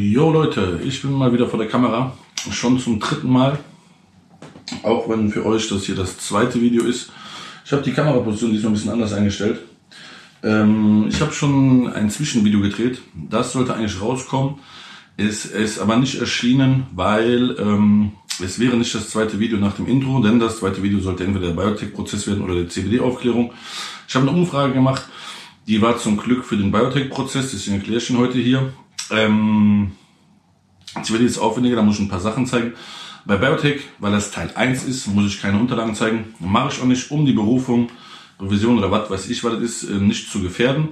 Jo Leute, ich bin mal wieder vor der Kamera. Schon zum dritten Mal. Auch wenn für euch das hier das zweite Video ist. Ich habe die Kameraposition diesmal ein bisschen anders eingestellt. Ähm, ich habe schon ein Zwischenvideo gedreht. Das sollte eigentlich rauskommen. Es ist aber nicht erschienen, weil ähm, es wäre nicht das zweite Video nach dem Intro, denn das zweite Video sollte entweder der Biotech-Prozess werden oder die CBD-Aufklärung. Ich habe eine Umfrage gemacht, die war zum Glück für den Biotech-Prozess, deswegen erkläre ich ihn heute hier. Ähm, CBD ist aufwendiger, da muss ich ein paar Sachen zeigen. Bei Biotech, weil das Teil 1 ist, muss ich keine Unterlagen zeigen. Mache ich auch nicht, um die Berufung, Revision oder was weiß ich, was das ist, äh, nicht zu gefährden.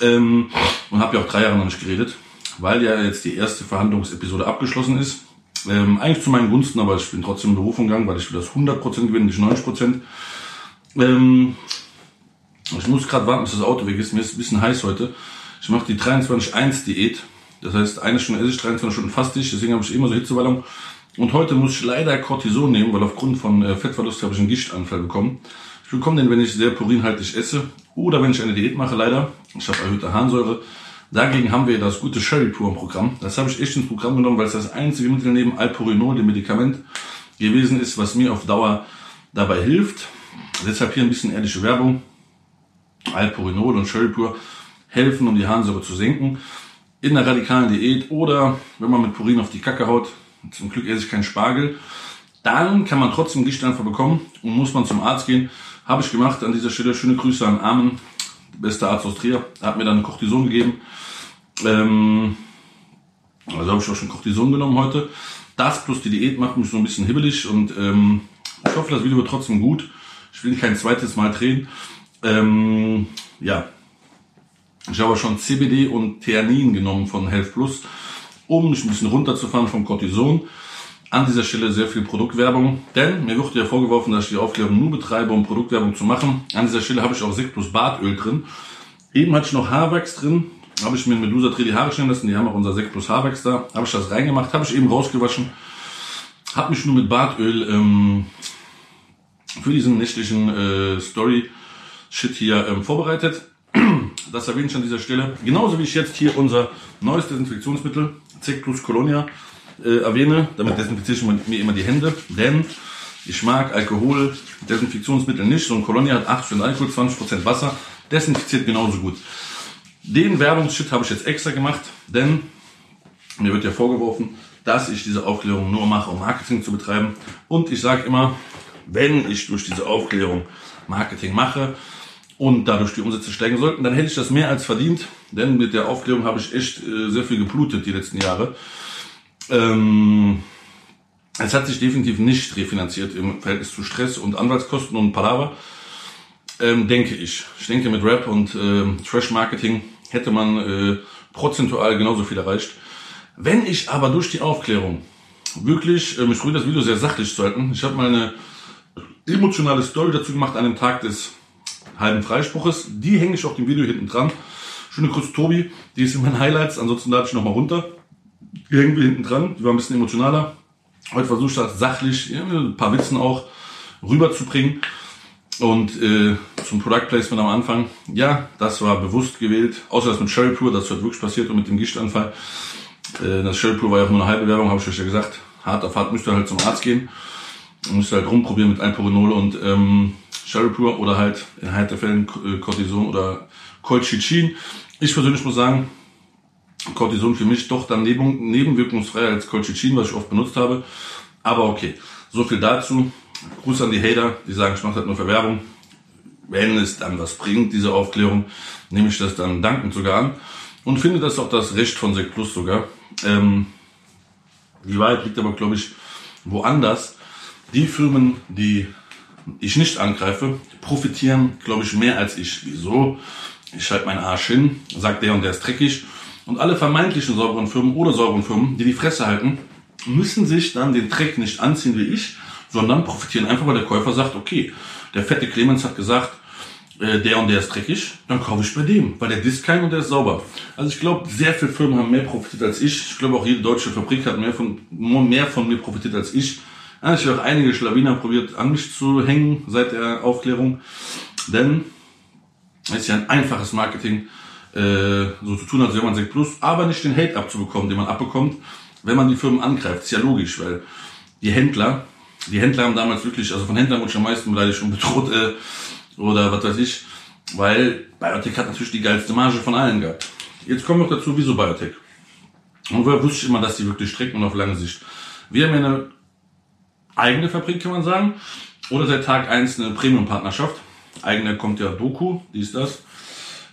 Ähm, und habe ja auch drei Jahre noch nicht geredet, weil ja jetzt die erste Verhandlungsepisode abgeschlossen ist. Ähm, eigentlich zu meinen Gunsten, aber ich bin trotzdem in Berufung gegangen, weil ich will das 100% gewinnen, nicht 90%. Ähm, ich muss gerade warten, bis das Auto weg ist. Mir ist ein bisschen heiß heute. Ich mache die 23-1-Diät. Das heißt, eine Stunde esse ich, 23 Stunden faste ich. Deswegen habe ich immer so Hitzewallung. Und heute muss ich leider Cortison nehmen, weil aufgrund von äh, Fettverlust habe ich einen Gichtanfall bekommen. Ich bekomme den, wenn ich sehr purinhaltig esse oder wenn ich eine Diät mache, leider. Ich habe erhöhte Harnsäure. Dagegen haben wir das gute Sherry Pur Programm. Das habe ich echt ins Programm genommen, weil es das einzige Mittel neben Alpurinol, dem Medikament, gewesen ist, was mir auf Dauer dabei hilft. Deshalb hier ein bisschen ehrliche Werbung. Alpurinol und Sherry Pur helfen, um die Harnsäure zu senken. In einer radikalen Diät oder wenn man mit Purin auf die Kacke haut, zum Glück esse ich keinen Spargel, dann kann man trotzdem Gichtanfall bekommen und muss man zum Arzt gehen. Habe ich gemacht. An dieser Stelle schöne Grüße an Armen, bester Arzt aus Trier. Er hat mir dann Cortison gegeben. Ähm, also habe ich auch schon Cortison genommen heute. Das plus die Diät macht mich so ein bisschen hibbelig und ähm, ich hoffe, das Video wird trotzdem gut. Ich will kein zweites Mal drehen. Ähm, ja, ich habe schon CBD und Theanin genommen von Health Plus, um mich ein bisschen runterzufahren vom Cortison. An dieser Stelle sehr viel Produktwerbung, denn mir wird ja vorgeworfen, dass ich die Aufklärung nur betreibe, um Produktwerbung zu machen. An dieser Stelle habe ich auch Sekt plus Bartöl drin. Eben hatte ich noch Haarwachs drin, habe ich mir mit Medusa Dreh die Haare schneiden lassen, die haben auch unser Sekt plus Haarwachs da, habe ich das reingemacht, habe ich eben rausgewaschen, habe mich nur mit Bartöl ähm, für diesen nächtlichen äh, Story-Shit hier ähm, vorbereitet. Das erwähne ich an dieser Stelle. Genauso wie ich jetzt hier unser neues Desinfektionsmittel, Zec plus Colonia, äh, erwähne. Damit desinfiziere ich mir immer die Hände, denn ich mag Alkohol, Desinfektionsmittel nicht. So ein Colonia hat 8% Alkohol, 20% Wasser, desinfiziert genauso gut. Den Werbungsshit habe ich jetzt extra gemacht, denn mir wird ja vorgeworfen, dass ich diese Aufklärung nur mache, um Marketing zu betreiben. Und ich sage immer, wenn ich durch diese Aufklärung Marketing mache und dadurch die Umsätze steigen sollten, dann hätte ich das mehr als verdient, denn mit der Aufklärung habe ich echt äh, sehr viel geblutet die letzten Jahre. Ähm, es hat sich definitiv nicht refinanziert im Verhältnis zu Stress und Anwaltskosten und Palaver, ähm, denke ich. Ich denke, mit Rap und äh, Trash-Marketing hätte man äh, prozentual genauso viel erreicht. Wenn ich aber durch die Aufklärung wirklich, ähm, ich probiere das Video sehr sachlich zu halten, ich habe mal eine emotionale Story dazu gemacht an dem Tag des halben Freispruches, die hänge ich auf dem Video hinten dran. Schöne Grüße Tobi, die ist in meinen Highlights, ansonsten lade ich nochmal runter. Wir hinten dran, die war ein bisschen emotionaler. Heute versuche ich das sachlich, ein paar Witzen auch rüberzubringen. Und äh, zum Product Placement am Anfang, ja, das war bewusst gewählt, außer das mit Sherry Pure, das hat wirklich passiert und mit dem Gichtanfall. Äh, das Sherry Pure war ja auch nur eine halbe Werbung, habe ich euch ja gesagt. Hart auf hart müsst ihr halt zum Arzt gehen. Müsst ihr halt rumprobieren mit Alpurinol und ähm, Sherry Pure oder halt in heiter Fällen äh, Cortison oder Colchicin. Ich persönlich muss sagen, Cortison für mich doch dann neben, nebenwirkungsfreier als Colchicin, was ich oft benutzt habe. Aber okay, so viel dazu. Gruß an die Hater, die sagen, ich mache halt nur für Werbung. Wenn es dann was bringt, diese Aufklärung, nehme ich das dann dankend sogar an. Und finde das auch das Recht von Sekt Plus sogar. Ähm, die Wahrheit liegt aber, glaube ich, woanders. Die Firmen, die ich nicht angreife, profitieren, glaube ich, mehr als ich. Wieso? Ich halte meinen Arsch hin, sagt der und der ist dreckig. Und alle vermeintlichen sauberen Firmen oder sauberen Firmen, die die Fresse halten, müssen sich dann den Dreck nicht anziehen wie ich, sondern profitieren einfach, weil der Käufer sagt, okay, der fette Clemens hat gesagt, äh, der und der ist dreckig, dann kaufe ich bei dem, weil der disst keinen und der ist sauber. Also ich glaube, sehr viele Firmen haben mehr profitiert als ich. Ich glaube auch jede deutsche Fabrik hat mehr von, mehr von mir profitiert als ich. Ja, ich habe auch einige Schlawiner probiert an mich zu hängen seit der Aufklärung, denn es ist ja ein einfaches Marketing. äh, so zu tun, als wäre man Sekt Plus, aber nicht den Hate abzubekommen, den man abbekommt, wenn man die Firmen angreift. Ist ja logisch, weil die Händler, die Händler haben damals wirklich, also von Händlern wurde ich am meisten beleidigt und bedroht äh, oder was weiß ich, weil Biotech hat natürlich die geilste Marge von allen gehabt. Jetzt kommen wir noch dazu, wieso Biotech? Und woher wusste ich immer, dass die wirklich strecken und auf lange Sicht. Wir haben ja eine eigene Fabrik, kann man sagen, oder seit Tag eins eine Premium-Partnerschaft. Eigene kommt ja Doku, die ist das.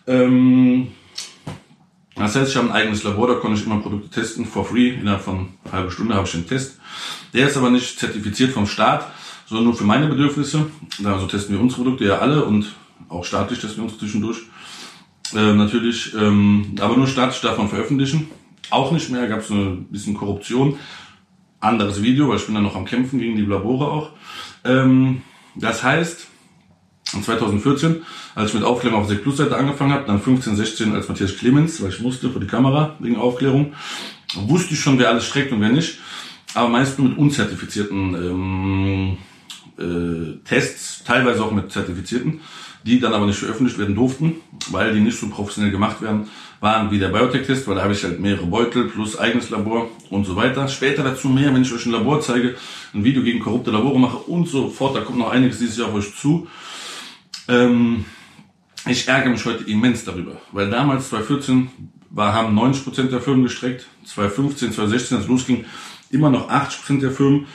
Ähm, das heißt, ich habe ein eigenes Labor, da konnte ich immer Produkte testen, for free. Innerhalb von einer halben Stunde habe ich den Test. Der ist aber nicht zertifiziert vom Staat, sondern nur für meine Bedürfnisse. Also testen wir unsere Produkte ja alle und auch staatlich testen wir uns zwischendurch. Äh, natürlich, ähm, aber nur staatlich man veröffentlichen. Auch nicht mehr, gab es ein bisschen Korruption. Anderes Video, weil ich bin dann noch am Kämpfen gegen die Labore auch. Ähm, das heißt, 2014, als ich mit Aufklärung auf der Plus-Seite angefangen habe, dann 15, 16 als Matthias Clemens, weil ich musste für die Kamera wegen Aufklärung, wusste ich schon, wer alles streckt und wer nicht, aber meist nur mit unzertifizierten ähm, äh, Tests, teilweise auch mit zertifizierten, die dann aber nicht veröffentlicht werden durften, weil die nicht so professionell gemacht werden, waren wie der Biotech-Test, weil da habe ich halt mehrere Beutel plus eigenes Labor und so weiter. Später dazu mehr, wenn ich euch ein Labor zeige, ein Video gegen korrupte Labore mache und so fort, da kommt noch einiges dieses Jahr auf euch zu. Ähm, ich ärgere mich heute immens darüber, weil damals 2014 war, haben 90% der Firmen gestreckt, 2015, 2016, als es losging, immer noch 80% der Firmen,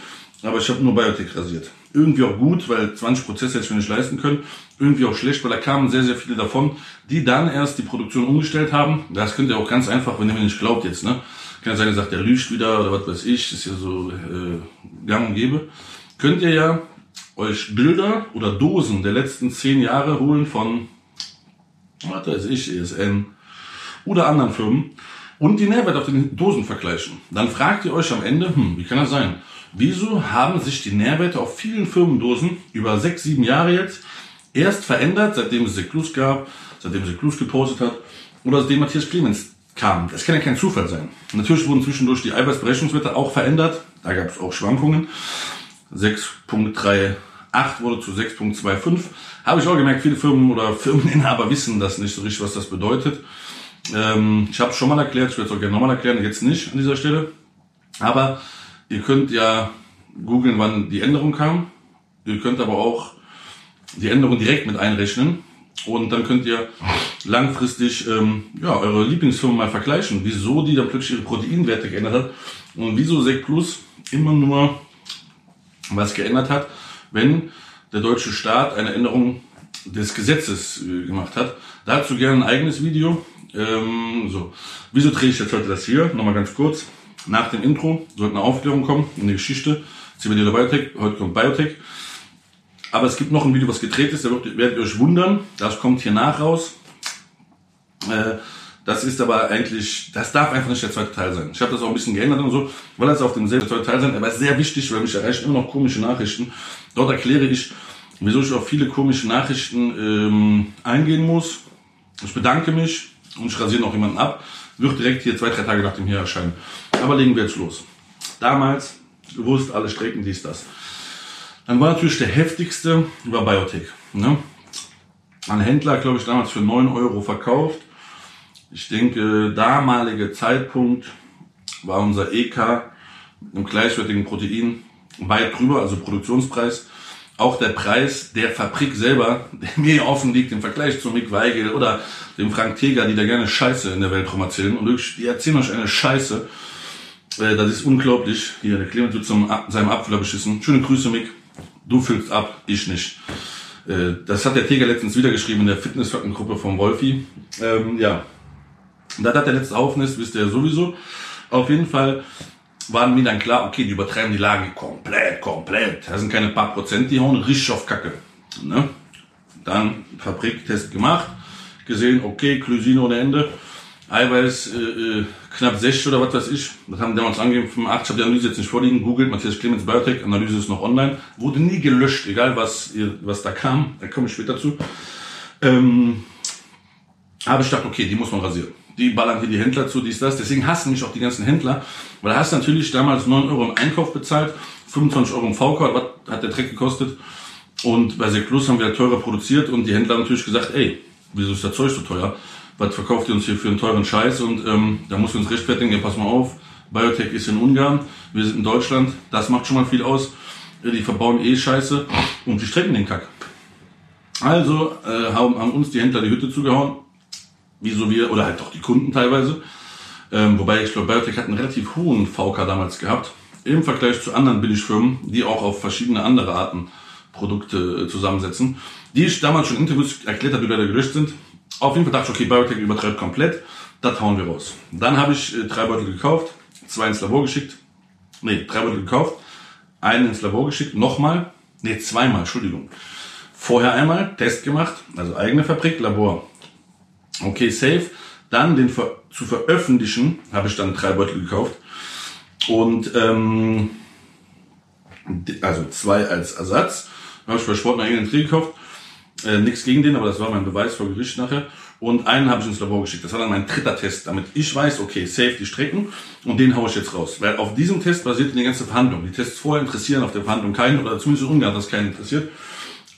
aber ich habe nur Biotech rasiert. Irgendwie auch gut, weil 20 Prozesse hätte ich mir nicht leisten können. Irgendwie auch schlecht, weil da kamen sehr, sehr viele davon, die dann erst die Produktion umgestellt haben. Das könnt ihr auch ganz einfach, wenn ihr mir nicht glaubt jetzt, ne? Kann sein, ihr sagt, der lügt wieder oder was weiß ich, ist ja so äh, gang und gäbe. Könnt ihr ja euch Bilder oder Dosen der letzten zehn Jahre holen von, was weiß ich, ESN oder anderen Firmen und die Nährwert auf den Dosen vergleichen. Dann fragt ihr euch am Ende, hm, wie kann das sein? Wieso haben sich die Nährwerte auf vielen Firmendosen über sechs, sieben Jahre jetzt erst verändert, seitdem es Seklus gab, seitdem Seklus gepostet hat oder seitdem Matthias Clemens kam? Das kann ja kein Zufall sein. Natürlich wurden zwischendurch die Eiweißberechnungswerte auch verändert. Da gab es auch Schwankungen. 6.38 wurde zu 6.25. Habe ich auch gemerkt, viele Firmen oder Firmeninhaber wissen das nicht so richtig, was das bedeutet. Ähm, ich habe es schon mal erklärt, ich werde es auch gerne nochmal erklären, jetzt nicht an dieser Stelle. Aber Ihr könnt ja googeln, wann die Änderung kam. Ihr könnt aber auch die Änderung direkt mit einrechnen. Und dann könnt ihr langfristig ähm, ja, eure Lieblingsfirma mal vergleichen, wieso die dann plötzlich ihre Proteinwerte geändert hat und wieso Sec Plus immer nur was geändert hat, wenn der deutsche Staat eine Änderung des Gesetzes äh, gemacht hat. Dazu gerne ein eigenes Video. Ähm, so, wieso drehe ich jetzt heute das hier? Nochmal ganz kurz. Nach dem Intro sollte eine Aufklärung kommen, eine Geschichte. CBD Biotech, heute kommt Biotech. Aber es gibt noch ein Video, was gedreht ist, da werdet ihr euch wundern. Das kommt hier nach raus. Äh, das ist aber eigentlich, das darf einfach nicht der zweite Teil sein. Ich habe das auch ein bisschen geändert und so, weil das auf demselben zweiten Teil sein, aber sehr wichtig, weil mich erreichen immer noch komische Nachrichten. Dort erkläre ich, wieso ich auf viele komische Nachrichten ähm, eingehen muss. Ich bedanke mich und ich rasiere noch jemanden ab. Wird direkt hier zwei, drei Tage nach dem hier erscheinen. Aber legen wir jetzt los. Damals, gewusst, alle Strecken, dies, das. Dann war natürlich der heftigste, war Biotech. Ne? Ein Händler, glaube ich, damals für 9 Euro verkauft. Ich denke, damaliger Zeitpunkt war unser EK einem gleichwertigen Protein weit drüber, also Produktionspreis. Auch der Preis der Fabrik selber, der mir offen liegt im Vergleich zu Mick Weigel oder dem Frank Teger, die da gerne Scheiße in der Welt rum erzählen. Und wirklich, die erzählen euch eine Scheiße. Äh, das ist unglaublich. Hier, der Clemens wird zum, seinem Abfüller beschissen. Schöne Grüße, Mick. Du füllst ab, ich nicht. Äh, das hat der Teger letztens wieder geschrieben in der Fitnessfackelgruppe vom Wolfi. Ähm, ja. Da hat der letzte Haufen ist, wisst ihr sowieso. Auf jeden Fall waren mir dann klar, okay, die übertreiben die Lage komplett, komplett. Das sind keine paar Prozent, die hauen richtig auf Kacke. Ne? Dann Fabriktest gemacht, gesehen, okay, Glysine ohne Ende. Eiweiß äh, äh, knapp 60 oder was weiß ich. Das haben damals angegeben, 85. Ich habe die Analyse jetzt nicht vorliegen. Googelt Matthias Clemens Biotech, Analyse ist noch online. Wurde nie gelöscht, egal was, was da kam. Da komme ich später zu. Ähm, habe ich gedacht, okay, die muss man rasieren. Die ballern hier die Händler zu, dies, das. Deswegen hassen mich auch die ganzen Händler. Weil da hast du natürlich damals 9 Euro im Einkauf bezahlt, 25 Euro im VK, was hat der Dreck gekostet. Und bei Seclus haben wir teurer produziert und die Händler haben natürlich gesagt, ey, wieso ist das Zeug so teuer? Was verkauft ihr uns hier für einen teuren Scheiß? Und ähm, da muss wir uns rechtfertigen, ja, pass mal auf, Biotech ist in Ungarn, wir sind in Deutschland, das macht schon mal viel aus. Die verbauen eh Scheiße und die strecken den Kack. Also äh, haben, haben uns die Händler die Hütte zugehauen, wieso wir, oder halt auch die Kunden teilweise. Ähm, wobei ich glaube, Biotech hat einen relativ hohen VK damals gehabt, im Vergleich zu anderen Billigfirmen, die auch auf verschiedene andere Arten Produkte äh, zusammensetzen, die ich damals schon in Interviews erklärt habe, die leider gelöscht sind. Auf jeden Fall dachte ich, okay, Biotech übertreibt komplett, das hauen wir raus. Dann habe ich äh, drei Beutel gekauft, zwei ins Labor geschickt, nee, drei Beutel gekauft, einen ins Labor geschickt, nochmal, nee, zweimal, Entschuldigung. Vorher einmal Test gemacht, also eigene Fabrik, Labor. Okay, safe. Dann den ver zu veröffentlichen, habe ich dann drei Beutel gekauft. Und ähm, also zwei als Ersatz. Habe ich bei Sport einen Industrie gekauft. Äh, Nichts gegen den, aber das war mein Beweis vor Gericht nachher. Und einen habe ich ins Labor geschickt. Das war dann mein dritter Test, damit ich weiß, okay, safe die Strecken und den haue ich jetzt raus. Weil auf diesem Test basiert die ganze Verhandlung. Die Tests vorher interessieren auf der Verhandlung keinen oder zumindest in Ungarn das keinen interessiert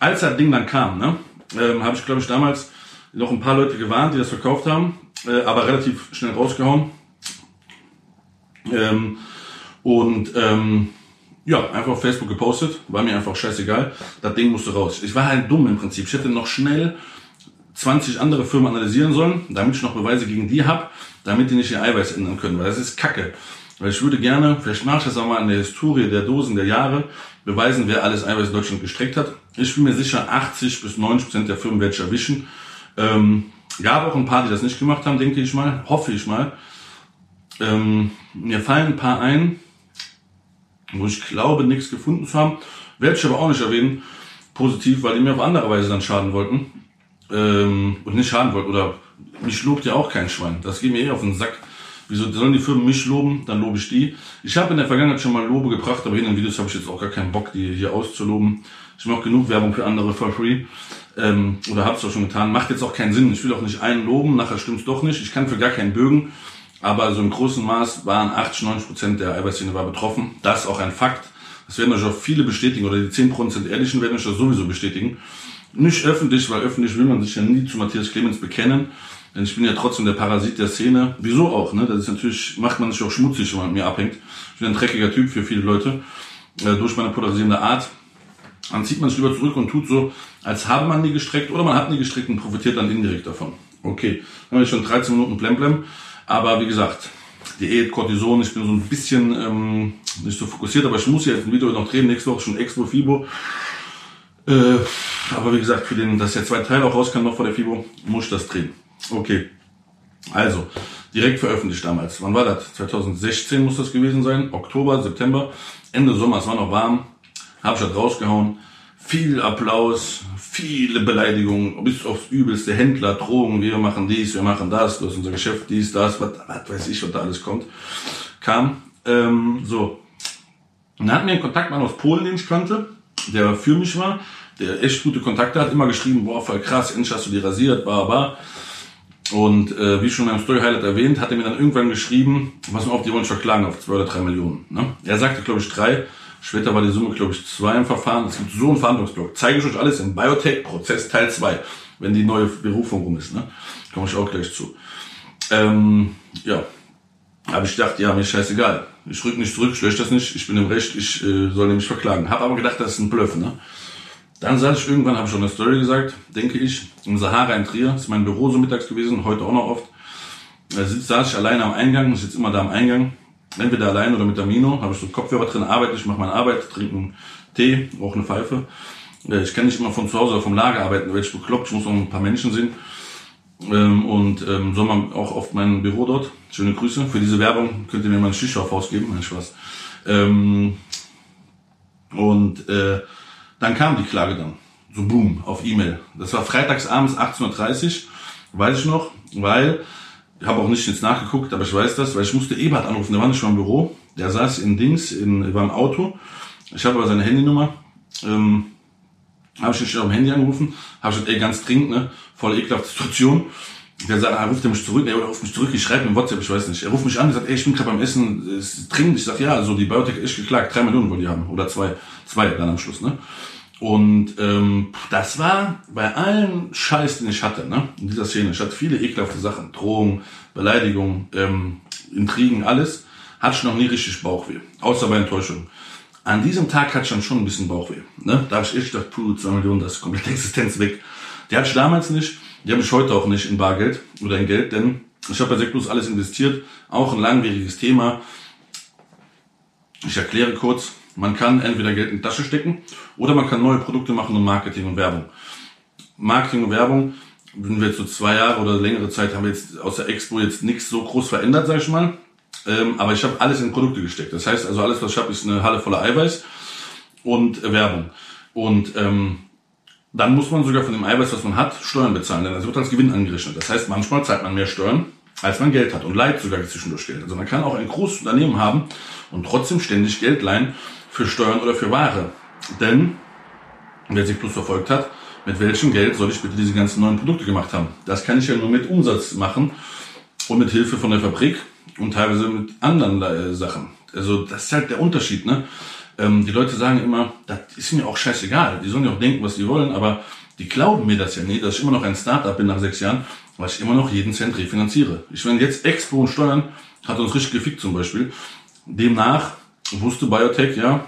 als das Ding dann kam, ne, ähm, habe ich, glaube ich, damals noch ein paar Leute gewarnt, die das verkauft haben, äh, aber relativ schnell rausgehauen. Ähm, und ähm, ja, einfach auf Facebook gepostet, war mir einfach scheißegal. Das Ding musste raus. Ich war halt dumm im Prinzip. Ich hätte noch schnell 20 andere Firmen analysieren sollen, damit ich noch Beweise gegen die hab, damit die nicht ihr Eiweiß ändern können, weil das ist Kacke. Weil ich würde gerne, vielleicht mache ich das auch mal in der Historie der Dosen der Jahre, beweisen, wer alles Eiweiß in Deutschland gestreckt hat. Ich bin mir sicher, 80 bis 90 Prozent der Firmen werde ich erwischen. Ähm, gab auch ein paar, die das nicht gemacht haben, denke ich mal, hoffe ich mal. Ähm, mir fallen ein paar ein, wo ich glaube, nichts gefunden zu haben. Werde ich aber auch nicht erwähnen, positiv, weil die mir auf andere Weise dann schaden wollten. Ähm, und nicht schaden wollten. Oder mich lobt ja auch kein Schwein. Das geht mir eh auf den Sack. Wieso sollen die Firmen mich loben? Dann lobe ich die. Ich habe in der Vergangenheit schon mal Lobe gebracht, aber in den Videos habe ich jetzt auch gar keinen Bock, die hier auszuloben. Ich mache genug Werbung für andere for free. Ähm, oder es auch schon getan. Macht jetzt auch keinen Sinn. Ich will auch nicht einen loben, nachher stimmt's doch nicht. Ich kann für gar keinen bögen. Aber so im großen Maß waren 80, 90 Prozent der Eiweißszene war betroffen. Das ist auch ein Fakt. Das werden euch auch viele bestätigen, oder die 10 Prozent Ehrlichen werden euch das sowieso bestätigen. Nicht öffentlich, weil öffentlich will man sich ja nie zu Matthias Clemens bekennen. Denn ich bin ja trotzdem der Parasit der Szene. Wieso auch, ne? Das ist natürlich, macht man sich auch schmutzig, wenn man mit mir abhängt. Ich bin ein dreckiger Typ für viele Leute. Äh, durch meine polarisierende Art. Dann zieht man sich lieber zurück und tut so, als habe man nie gestreckt oder man hat nie gestreckt und profitiert dann indirekt davon. Okay, dann habe ich schon 13 Minuten Blemblem. Aber wie gesagt, Diät, Cortison, ich bin so ein bisschen ähm, nicht so fokussiert, aber ich muss jetzt ein Video noch drehen. Nächste Woche schon Expo Fibo. Äh, aber wie gesagt, für den, dass der zweite Teil auch rauskam noch vor der Fibo, muss ich das drehen. Okay. Also, direkt veröffentlicht damals. Wann war das? 2016 muss das gewesen sein. Oktober, September. Ende Sommer, es war noch warm. Hab ich das rausgehauen. Viel Applaus, viele Beleidigungen, bis aufs Übelste. Händler, Drogen, wir machen dies, wir machen das, das ist unser Geschäft, dies, das, was, was weiß ich, was da alles kommt. Kam, ähm, so. Und dann hatten wir einen Kontaktmann aus Polen, den ich kannte, der für mich war, der echt gute Kontakte hat, immer geschrieben, boah, voll krass, endlich hast du die rasiert, bla, bla. Und äh, wie schon meinem Story Highlight erwähnt, hat er mir dann irgendwann geschrieben, was auf, die wollen verklagen auf zwei oder drei Millionen. Ne? Er sagte, glaube ich, drei. Später war die Summe, glaube ich, zwei im Verfahren. Es gibt so einen Verhandlungsblock. Zeige ich euch alles im Biotech-Prozess Teil 2, wenn die neue Berufung rum ist. Ne? Komme ich auch gleich zu. Ähm, ja, habe ich gedacht, ja, mir ist scheißegal. Ich rück nicht zurück, ich lösche das nicht, ich bin im Recht, ich äh, soll nämlich verklagen. Habe aber gedacht, das ist ein Bluff. Ne? Dann saß ich irgendwann, habe ich schon eine Story gesagt, denke ich, im Sahara in Trier. Ist mein Büro so mittags gewesen, heute auch noch oft. Da saß ich alleine am Eingang, ich sitze immer da am Eingang. Entweder allein oder mit der Mino, habe ich so Kopfhörer drin, arbeite ich, mache meine Arbeit, trinke einen Tee, auch eine Pfeife. Ich kann nicht immer von zu Hause oder vom Lager arbeiten, weil ich bekloppt, ich muss noch ein paar Menschen sehen. Ähm, und ähm, Sommer auch oft mein Büro dort. Schöne Grüße. Für diese Werbung könnt ihr mir mal eine Shisha auf ausgeben, mein Spaß. Ähm, und äh, dann kam die Klage dann. So boom, auf E-Mail. Das war freitags abends 18.30 Uhr, weiß ich noch, weil, habe auch nicht jetzt nachgeguckt, aber ich weiß das, weil ich musste Ebert anrufen, der war nicht schon im Büro, der saß in Dings, in, war im Auto. Ich habe aber seine Handynummer, ähm, habe ich nicht auf dem Handy angerufen, habe gesagt, ey, ganz dringend, ne, voll ekelhafte Situation. Der sagt, er ruft er mich zurück, oder ruft mich zurück, ich schreibe ihm WhatsApp, ich weiß nicht. Er ruft mich an, und sagt, ey, ich bin gerade beim Essen, ist dringend. Ich sag, ja, also die Biotech ist geklagt, drei Millionen wollen die haben, oder zwei, zwei dann am Schluss, ne. Und ähm, das war bei allen Scheiß, den ich hatte, ne, in dieser Szene. Ich hatte viele ekelhafte Sachen, Drohungen, Beleidigungen, ähm, Intrigen, alles. Hatte ich noch nie richtig Bauchweh, außer bei Enttäuschung. An diesem Tag hatte ich dann schon ein bisschen Bauchweh. Ne? Da habe ich echt gedacht, puh, 2 Millionen, das ist komplette Existenz weg. Die hatte ich damals nicht, die habe ich heute auch nicht in Bargeld oder in Geld, denn ich habe bei Seclus alles investiert, auch ein langwieriges Thema. Ich erkläre kurz, man kann entweder Geld in die Tasche stecken oder man kann neue Produkte machen und Marketing und Werbung. Marketing und Werbung, wenn wir jetzt so zwei Jahre oder längere Zeit haben wir jetzt aus der Expo jetzt nichts so groß verändert, sag ich mal. Ähm, aber ich habe alles in Produkte gesteckt. Das heißt also, alles, was ich habe, ist eine Halle voller Eiweiß und Werbung. Und ähm, dann muss man sogar von dem Eiweiß, was man hat, Steuern bezahlen, denn das wird als Gewinn angerechnet. Das heißt, manchmal zahlt man mehr Steuern, als man Geld hat und leiht sogar zwischendurch Geld. Also man kann auch ein großes Unternehmen haben und trotzdem ständig Geld leihen für Steuern oder für Ware. Denn, wer sich plus verfolgt hat, mit welchem Geld soll ich bitte diese ganzen neuen Produkte gemacht haben? Das kann ich ja nur mit Umsatz machen und mit Hilfe von der Fabrik und teilweise mit anderen äh, Sachen. Also das ist halt der Unterschied. Ne? Ähm, die Leute sagen immer, das ist mir auch scheißegal. Die sollen ja auch denken, was die wollen, aber die glauben mir das ja nie, dass ich immer noch ein Startup bin nach sechs Jahren, weil ich immer noch jeden Cent refinanziere. Ich meine, jetzt Expo und Steuern hat uns richtig gefickt zum Beispiel. Demnach wusste Biotech ja,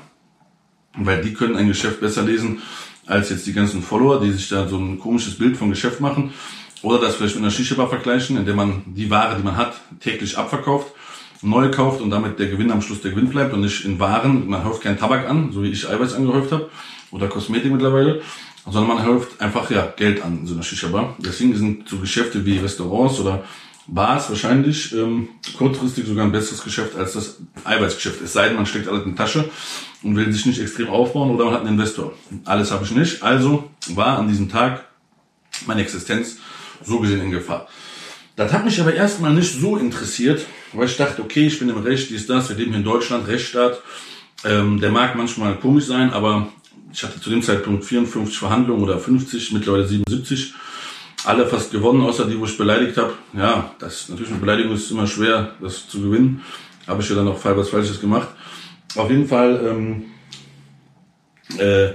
weil die können ein Geschäft besser lesen als jetzt die ganzen Follower, die sich da so ein komisches Bild vom Geschäft machen. Oder das vielleicht mit einer Shisha-Bar vergleichen, indem man die Ware, die man hat, täglich abverkauft, neu kauft und damit der Gewinn am Schluss der Gewinn bleibt und nicht in Waren. Man häuft keinen Tabak an, so wie ich Eiweiß angehäuft habe oder Kosmetik mittlerweile, sondern man häuft einfach ja Geld an in so einer Shisha-Bar. Deswegen sind so Geschäfte wie Restaurants oder Bars wahrscheinlich ähm, kurzfristig sogar ein besseres Geschäft als das Eiweißgeschäft. Es sei denn, man steckt alles in die Tasche und will sich nicht extrem aufbauen oder man hat einen Investor. Alles habe ich nicht. Also war an diesem Tag meine Existenz so gesehen in Gefahr. Das hat mich aber erstmal nicht so interessiert, weil ich dachte, okay, ich bin im Recht, dies, das, wir leben hier in Deutschland, Rechtsstaat. Ähm, der mag manchmal komisch sein, aber ich hatte zu dem Zeitpunkt 54 Verhandlungen oder 50, mittlerweile 77. Alle fast gewonnen, außer die, wo ich beleidigt habe. Ja, das natürlich mit Beleidigung ist immer schwer, das zu gewinnen. Habe ich ja dann auch was Falsches gemacht. Auf jeden Fall ähm, äh,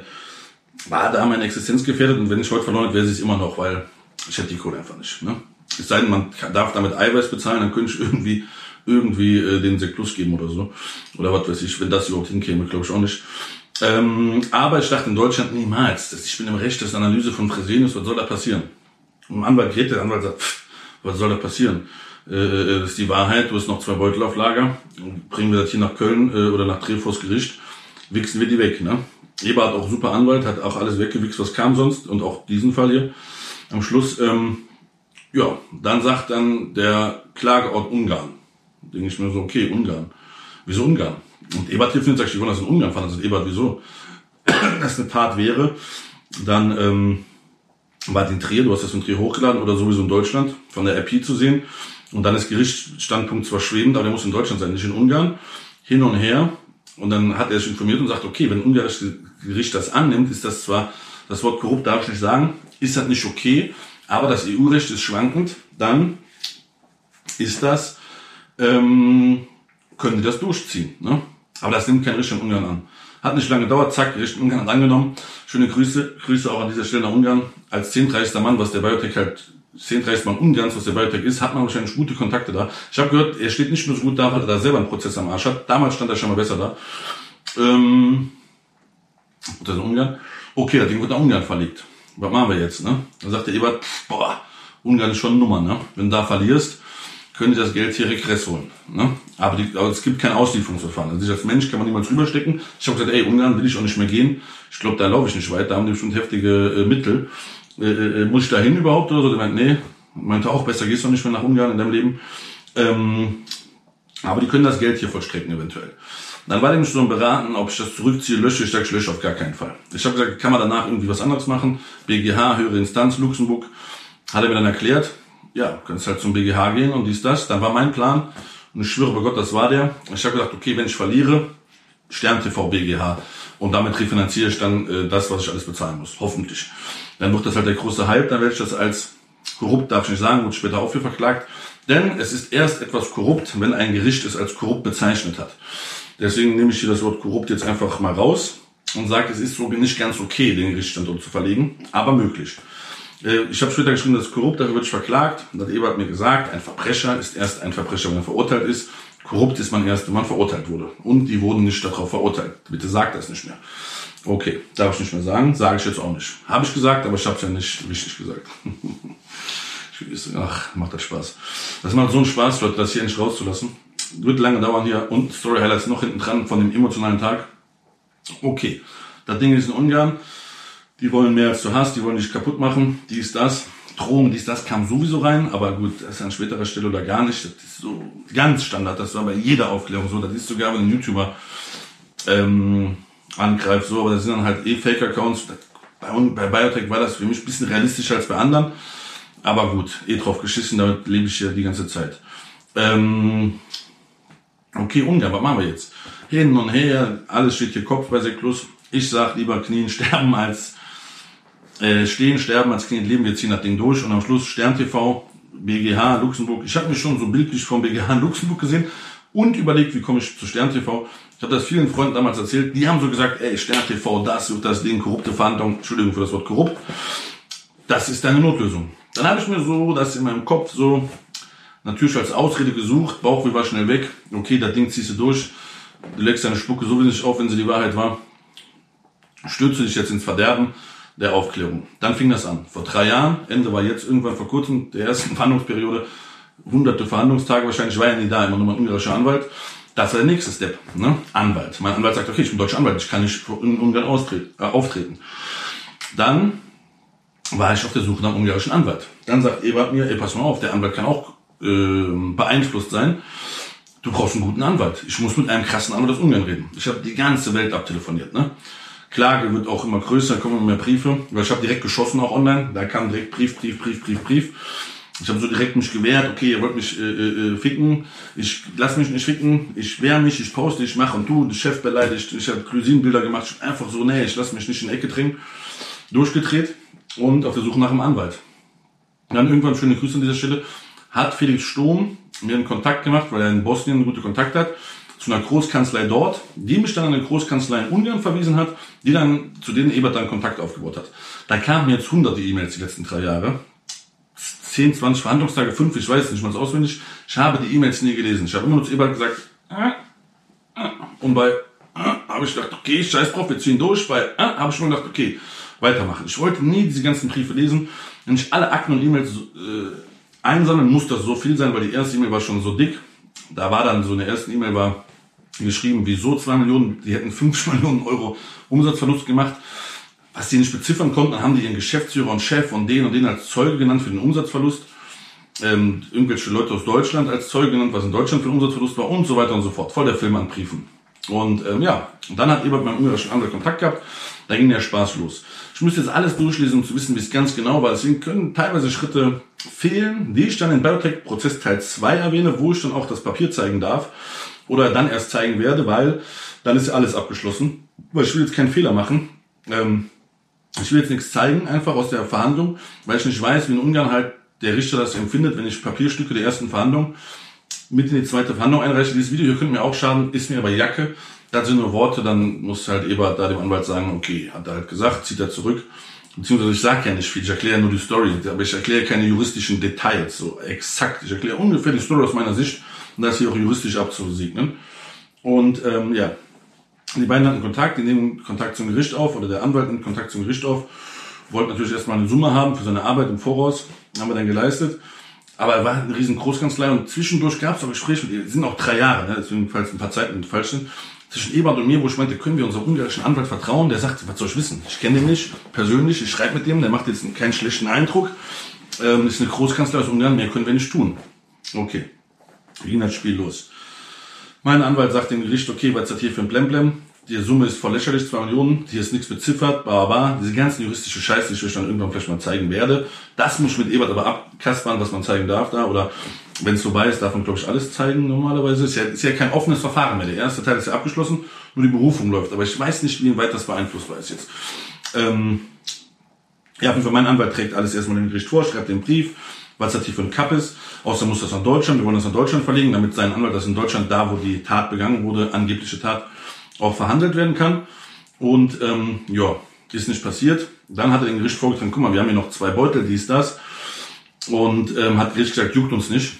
war da meine Existenz gefährdet und wenn ich heute verloren hätte, wäre es immer noch, weil ich hätte die Kohle einfach nicht. Ne? Es sei denn, man darf damit Eiweiß bezahlen, dann könnte ich irgendwie irgendwie äh, den Sekt Plus geben oder so. Oder was weiß ich, wenn das überhaupt hinkäme, glaube ich auch nicht. Ähm, aber ich dachte in Deutschland niemals. Dass ich bin im Recht, das ist Analyse von Fresenius, was soll da passieren? Ein Anwalt geht, der Anwalt sagt, pff, was soll da passieren? Äh, äh, das ist die Wahrheit, du hast noch zwei Beutel auf Lager, bringen wir das hier nach Köln äh, oder nach Trier Gericht, wichsen wir die weg. Ne? Eber hat auch super Anwalt, hat auch alles weggewichst, was kam sonst und auch diesen Fall hier. Am Schluss, ähm, ja, dann sagt dann der Klageort Ungarn. Denke ich mir so, okay, Ungarn. Wieso Ungarn? Und Ebert hilft nicht, sagt, ich wollte das in Ungarn fahren. Also Ebert, wieso? Das eine Tat wäre, dann ähm, war in Trier, du hast das in Trier hochgeladen oder sowieso in Deutschland von der RP zu sehen. Und dann ist Gerichtsstandpunkt zwar schwebend, aber der muss in Deutschland sein, nicht in Ungarn. Hin und her. Und dann hat er sich informiert und sagt, okay, wenn ein ungarisches Gericht das annimmt, ist das zwar, das Wort korrupt darf ich nicht sagen, ist das nicht okay, aber das EU-Recht ist schwankend, dann ist das, ähm, können die das durchziehen. Ne? Aber das nimmt kein Richter in Ungarn an. Hat nicht lange gedauert, zack, Gericht Ungarn hat angenommen. Schöne Grüße, Grüße auch an dieser Stelle nach Ungarn. Als 1030. Mann, was der Biotech halt, 1030. Mann Ungarns, was der Biotech ist, hat man wahrscheinlich gute Kontakte da. Ich habe gehört, er steht nicht nur so gut da, weil er da selber einen Prozess am Arsch hat. Damals stand er schon mal besser da. Ähm, das in Ungarn. Okay, das Ding wird nach Ungarn verlegt. Was machen wir jetzt, ne? Dann sagt der Ebert, pff, boah, Ungarn ist schon eine Nummer, ne? Wenn du da verlierst, können die das Geld hier regress holen. Ne? Aber, die, aber es gibt kein Auslieferungsverfahren. Also ich als Mensch kann man niemals rüberstecken. Ich habe gesagt, ey, Ungarn will ich auch nicht mehr gehen. Ich glaube, da laufe ich nicht weit. Da haben die bestimmt heftige äh, Mittel. Äh, äh, muss ich da hin überhaupt oder so? Der meint, nee. Meinte auch, besser gehst du nicht mehr nach Ungarn in deinem Leben. Ähm, aber die können das Geld hier vollstrecken eventuell. Dann war dem schon beraten, ob ich das zurückziehe, lösche. Ich sage, ich lösche auf gar keinen Fall. Ich habe gesagt, kann man danach irgendwie was anderes machen? BGH, höhere Instanz, Luxemburg. Hat er mir dann erklärt, ja, kannst halt zum BGH gehen und dies, das. Dann war mein Plan, und ich schwöre bei Gott, das war der. Ich habe gedacht, okay, wenn ich verliere, Stern TV BGH. Und damit refinanziere ich dann äh, das, was ich alles bezahlen muss. Hoffentlich. Dann wird das halt der große Hype, dann werde ich das als korrupt, darf ich nicht sagen, wird später auch für verklagt. Denn es ist erst etwas korrupt, wenn ein Gericht es als korrupt bezeichnet hat. Deswegen nehme ich hier das Wort korrupt jetzt einfach mal raus. und sagt, es ist so nicht ganz okay, den Gerichtsstandort zu verlegen, aber möglich. Äh, ich habe später geschrieben, das ist korrupt, dafür wird ich verklagt. Und hat Eber hat mir gesagt, ein Verbrecher ist erst ein Verbrecher, wenn er verurteilt ist. Korrupt ist man erst, wenn man verurteilt wurde. Und die wurden nicht darauf verurteilt. Bitte sagt das nicht mehr. Okay, darf ich nicht mehr sagen, sage ich jetzt auch nicht. Habe ich gesagt, aber ich habe es ja nicht richtig gesagt. Ach, macht das Spaß. Das macht so einen Spaß, Leute, das hier endlich rauszulassen. Wird lange dauern hier und Story Highlights noch hinten dran von dem emotionalen Tag. Okay, das Ding ist in Ungarn. Die wollen mehr als du hast, die wollen dich kaputt machen, Die ist das. Drohung, dies, das kam sowieso rein, aber gut, das ist an späterer Stelle oder gar nicht. Das ist so ganz Standard, das war bei jeder Aufklärung so. Das ist sogar, wenn ein YouTuber ähm, angreift, so, aber das sind dann halt eh Fake-Accounts. Bei, bei Biotech war das für mich ein bisschen realistischer als bei anderen. Aber gut, eh drauf geschissen, damit lebe ich ja die ganze Zeit. Ähm, okay, Ungarn, was machen wir jetzt? Hin und her, alles steht hier Kopf bei Seklus. Ich sag lieber Knien sterben als äh, stehen, sterben als Knien leben. Wir ziehen das Ding durch und am Schluss Stern TV, BGH, Luxemburg. Ich habe mich schon so bildlich vom BGH in Luxemburg gesehen und überlegt, wie komme ich zu Stern TV. Ich habe das vielen Freunden damals erzählt. Die haben so gesagt, ey, Stern TV, das wird das Ding, korrupte Verhandlung. Entschuldigung für das Wort korrupt. Das ist deine Notlösung. Dann habe ich mir so das in meinem Kopf so natürlich als Ausrede gesucht. Bauchweh war schnell weg. Okay, das Ding ziehst du durch. Du legst deine Spucke so wenig auf, wenn sie die Wahrheit war. Stürze dich jetzt ins Verderben der Aufklärung. Dann fing das an. Vor drei Jahren, Ende war jetzt irgendwann vor kurzem, der ersten Verhandlungsperiode, hunderte Verhandlungstage, wahrscheinlich war ja nie da, immer nur mein ungarischer Anwalt. Das war der nächste Step, ne? Anwalt. Mein Anwalt sagt, okay, ich bin deutscher Anwalt, ich kann nicht in Ungarn äh, auftreten. Dann war ich auf der Suche nach einem ungarischen Anwalt. Dann sagt Ebert mir, ey, pass mal auf, der Anwalt kann auch äh, beeinflusst sein. Du brauchst einen guten Anwalt. Ich muss mit einem krassen Anwalt aus Ungarn reden. Ich habe die ganze Welt abtelefoniert. Ne? Klage wird auch immer größer, kommen immer mehr Briefe. Weil ich habe direkt geschossen auch online. Da kam direkt Brief, Brief, Brief, Brief, Brief. Ich habe so direkt mich gewehrt, okay, ihr wollt mich äh, äh, ficken, ich lass mich nicht ficken, ich wehr mich, ich poste, ich mache und tu, den Chef beleidigt, ich habe Glycinbilder gemacht, ich einfach so, nee, ich lass mich nicht in die Ecke drängen. Durchgedreht und auf der Suche nach einem Anwalt. dann irgendwann, schöne Grüße an dieser Stelle, hat Felix Sturm mir einen Kontakt gemacht, weil er in Bosnien guten Kontakt hat, zu einer Großkanzlei dort, die mich dann an eine Großkanzlei in Ungarn verwiesen hat, die dann, zu denen Ebert dann Kontakt aufgebaut hat. Da kamen jetzt hunderte E-Mails die letzten drei Jahre. 10, 20 Verhandlungstage, 5, ich weiß nicht mal auswendig. Ich habe die E-Mails nie gelesen. Ich habe immer nur zu Ebert gesagt, äh, äh, und bei äh, habe ich gedacht, okay, scheiß drauf, wir ziehen durch. Bei äh, habe ich mir gedacht, okay, weitermachen. Ich wollte nie diese ganzen Briefe lesen. Wenn ich alle Akten und E-Mails äh, einsammeln, muss das so viel sein, weil die erste E-Mail war schon so dick. Da war dann so eine erste E-Mail war geschrieben, wieso zwei Millionen, die hätten fünf Millionen Euro Umsatzverlust gemacht. Was die nicht beziffern konnten, dann haben die ihren Geschäftsführer und Chef und den und den als Zeuge genannt für den Umsatzverlust. Ähm, irgendwelche Leute aus Deutschland als Zeuge genannt, was in Deutschland für ein Umsatzverlust war und so weiter und so fort. Voll der Film an Briefen. Und ähm, ja, und dann hat Ebert mit meinem ungarischen Anwalt Kontakt gehabt. Da ging der Spaß los. Ich müsste jetzt alles durchlesen, um zu wissen, wie es ganz genau war. Deswegen können teilweise Schritte fehlen, die ich dann in Biotech-Prozess Teil 2 erwähne, wo ich dann auch das Papier zeigen darf oder dann erst zeigen werde, weil dann ist ja alles abgeschlossen. Weil ich will jetzt keinen Fehler machen. Ähm, ich will jetzt nichts zeigen, einfach aus der Verhandlung, weil ich nicht weiß, wie in Ungarn halt der Richter das empfindet, wenn ich Papierstücke der ersten Verhandlung mit in die zweite Verhandlung einreiche. Dieses Video hier könnte mir auch schaden, ist mir aber Jacke. Da sind nur Worte, dann muss halt Ebert da dem Anwalt sagen, okay, hat er halt gesagt, zieht er zurück. Beziehungsweise ich sage ja nicht viel, ich erkläre nur die Story, aber ich erkläre keine juristischen Details, so exakt. Ich erkläre ungefähr die Story aus meiner Sicht und das hier auch juristisch abzusegnen. Und ähm, ja, die beiden hatten Kontakt, die nehmen Kontakt zum Gericht auf oder der Anwalt nimmt Kontakt zum Gericht auf, wollten natürlich erstmal eine Summe haben für seine Arbeit im Voraus, haben wir dann geleistet. Aber er war eine riesen Großkanzlei und zwischendurch gab es auch Gespräche mit ihr. sind auch drei Jahre, ne? deswegen falls ein paar Zeiten falsch sind. Zwischen Ebert und mir, wo ich meinte, können wir unserem ungarischen Anwalt vertrauen? Der sagt, was soll ich wissen? Ich kenne den nicht persönlich, ich schreibe mit dem, der macht jetzt keinen schlechten Eindruck. Ähm, ist eine Großkanzlei aus Ungarn, mehr können wir nicht tun. Okay, ging das Spiel los? Mein Anwalt sagt dem Gericht, okay, was ist das hier für ein Blemblem? die Summe ist voll lächerlich, 2 Millionen, hier ist nichts beziffert, bla, bla, diese ganzen juristische Scheiße, die ich euch dann irgendwann vielleicht mal zeigen werde. Das muss ich mit Ebert aber abkaspern, was man zeigen darf da, oder wenn es vorbei ist, darf man, glaube ich, alles zeigen normalerweise. Ist ja, ist ja kein offenes Verfahren mehr. Der erste Teil ist ja abgeschlossen, nur die Berufung läuft. Aber ich weiß nicht, wie weit das beeinflusst ist jetzt. Ähm, ja, für mein Anwalt trägt alles erstmal dem Gericht vor, schreibt den Brief, was das hier für ein Cup ist. Außerdem muss das nach Deutschland, wir wollen das nach Deutschland verlegen, damit sein Anwalt das in Deutschland, da wo die Tat begangen wurde, angebliche Tat, auch verhandelt werden kann. Und ähm, ja, ist nicht passiert. Dann hat er den Gericht vorgetragen, guck mal, wir haben hier noch zwei Beutel, dies, das. Und ähm, hat Gericht gesagt, juckt uns nicht.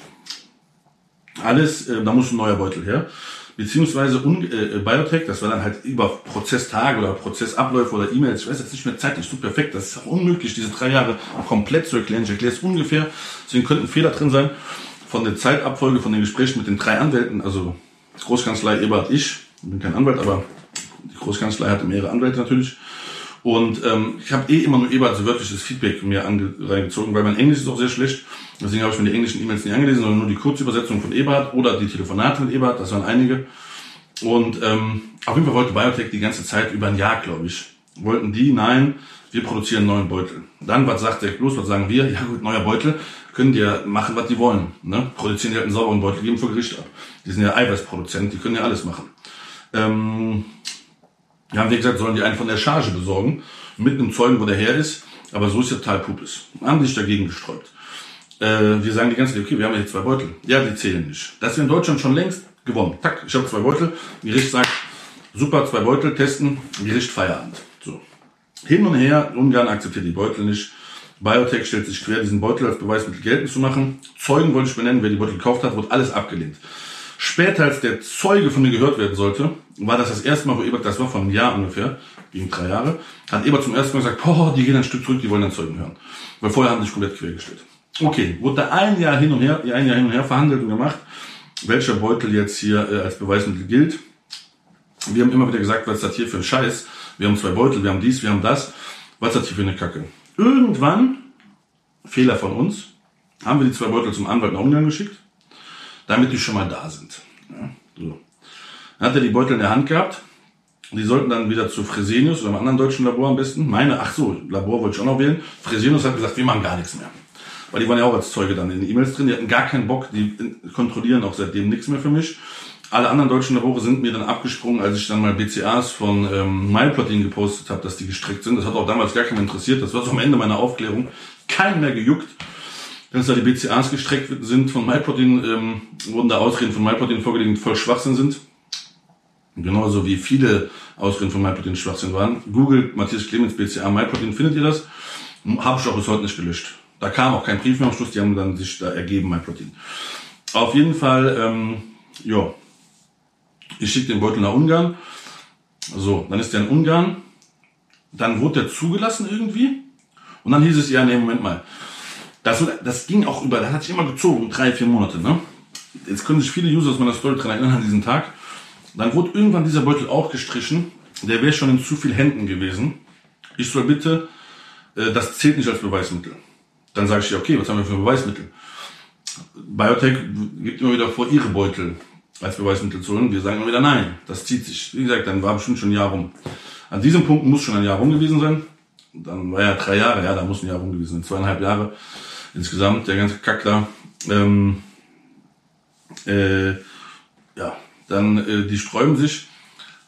Alles, äh, da muss ein neuer Beutel her. Beziehungsweise un, äh, Biotech, das war dann halt über Prozesstage oder Prozessabläufe oder E-Mails, ich weiß jetzt nicht mehr zeitlich so perfekt, das ist auch unmöglich, diese drei Jahre komplett zu erklären. Ich erkläre es ungefähr, deswegen könnten Fehler drin sein. Von der Zeitabfolge, von den Gesprächen mit den drei Anwälten, also Großkanzlei Ebert, ich, ich bin kein Anwalt, aber die Großkanzlei hatte mehrere Anwälte natürlich. Und ähm, ich habe eh immer nur Ebert so wörtliches Feedback mir reingezogen, weil mein Englisch ist auch sehr schlecht. Deswegen habe ich mir die englischen E-Mails nicht angelesen, sondern nur die Kurzübersetzung von Ebert oder die Telefonate mit Ebert, das waren einige. Und ähm, auf jeden Fall wollte Biotech die ganze Zeit über ein Jahr, glaube ich, wollten die, nein, wir produzieren einen neuen Beutel. Dann, was sagt der bloß, was sagen wir? Ja gut, neuer Beutel, können die ja machen, was die wollen. Ne? Produzieren die halt einen sauberen Beutel, geben vor Gericht ab. Die sind ja Eiweißproduzenten, die können ja alles machen. Ähm, ja, haben wir gesagt, sollen die einen von der Charge besorgen, mit einem Zeugen, wo der her ist, aber so ist ja total Pupes. Haben sich dagegen gesträubt. Äh, wir sagen die ganze Zeit, okay, wir haben jetzt zwei Beutel. Ja, die zählen nicht. Das wir in Deutschland schon längst gewonnen. Tack, ich habe zwei Beutel. Gericht sagt, super, zwei Beutel testen, Gericht Feierabend. So. Hin und her, Ungarn akzeptiert die Beutel nicht. Biotech stellt sich quer, diesen Beutel als Beweismittel geltend zu machen. Zeugen wollte ich benennen, wer die Beutel gekauft hat, wurde alles abgelehnt. Später, als der Zeuge von mir gehört werden sollte, war das das erste Mal, wo Ebert, das war vor einem Jahr ungefähr, gegen drei Jahre, hat Ebert zum ersten Mal gesagt, boah, die gehen ein Stück zurück, die wollen dann Zeugen hören. Weil vorher haben sie sich komplett quergestellt. Okay, wurde da ein Jahr hin und her, ein Jahr hin und her verhandelt und gemacht, welcher Beutel jetzt hier äh, als Beweismittel gilt. Wir haben immer wieder gesagt, was ist das hier für ein Scheiß? Wir haben zwei Beutel, wir haben dies, wir haben das. Was ist das hier für eine Kacke? Irgendwann, Fehler von uns, haben wir die zwei Beutel zum Anwalt nach Ungarn geschickt, damit die schon mal da sind. Ja, so. Dann hat er die Beutel in der Hand gehabt. Die sollten dann wieder zu Fresenius oder einem anderen deutschen Labor am besten. Meine, ach so, Labor wollte ich auch noch wählen. Fresenius hat gesagt, wir machen gar nichts mehr. Weil die waren ja auch als Zeuge dann in den E-Mails drin. Die hatten gar keinen Bock. Die kontrollieren auch seitdem nichts mehr für mich. Alle anderen deutschen Labore sind mir dann abgesprungen, als ich dann mal BCAs von ähm, MyProtein gepostet habe, dass die gestreckt sind. Das hat auch damals gar keinen interessiert. Das war so am Ende meiner Aufklärung. Keinen mehr gejuckt. Dass da die BCAs gestreckt sind von MyProtein, ähm, wurden da Ausreden von MyProtein vorgelegt, die voll Schwachsinn sind. Genauso wie viele Ausreden von MyProtein Schwachsinn waren. Google Matthias Clemens BCA MyProtein, findet ihr das? Habe ich auch bis heute nicht gelöscht. Da kam auch kein Brief mehr am Schluss, die haben dann sich da ergeben, MyProtein. Auf jeden Fall, ähm, ja, ich schicke den Beutel nach Ungarn. So, dann ist der in Ungarn. Dann wurde der zugelassen irgendwie. Und dann hieß es, ja, nee, Moment mal. Das, das ging auch über, das hat sich immer gezogen, drei, vier Monate, ne? Jetzt können sich viele User aus meiner Story dran erinnern an diesen Tag. Dann wurde irgendwann dieser Beutel auch gestrichen. Der wäre schon in zu viel Händen gewesen. Ich soll bitte, äh, das zählt nicht als Beweismittel. Dann sage ich, okay, was haben wir für Beweismittel? Biotech gibt immer wieder vor, ihre Beutel als Beweismittel zu holen. Wir sagen immer wieder nein, das zieht sich. Wie gesagt, dann war bestimmt schon ein Jahr rum. An diesem Punkt muss schon ein Jahr rum gewesen sein. Dann war ja drei Jahre, ja, da muss ein Jahr rum gewesen sein. Zweieinhalb Jahre insgesamt, der ganze Kack da. Ähm, äh, ja, dann äh, die sträuben sich.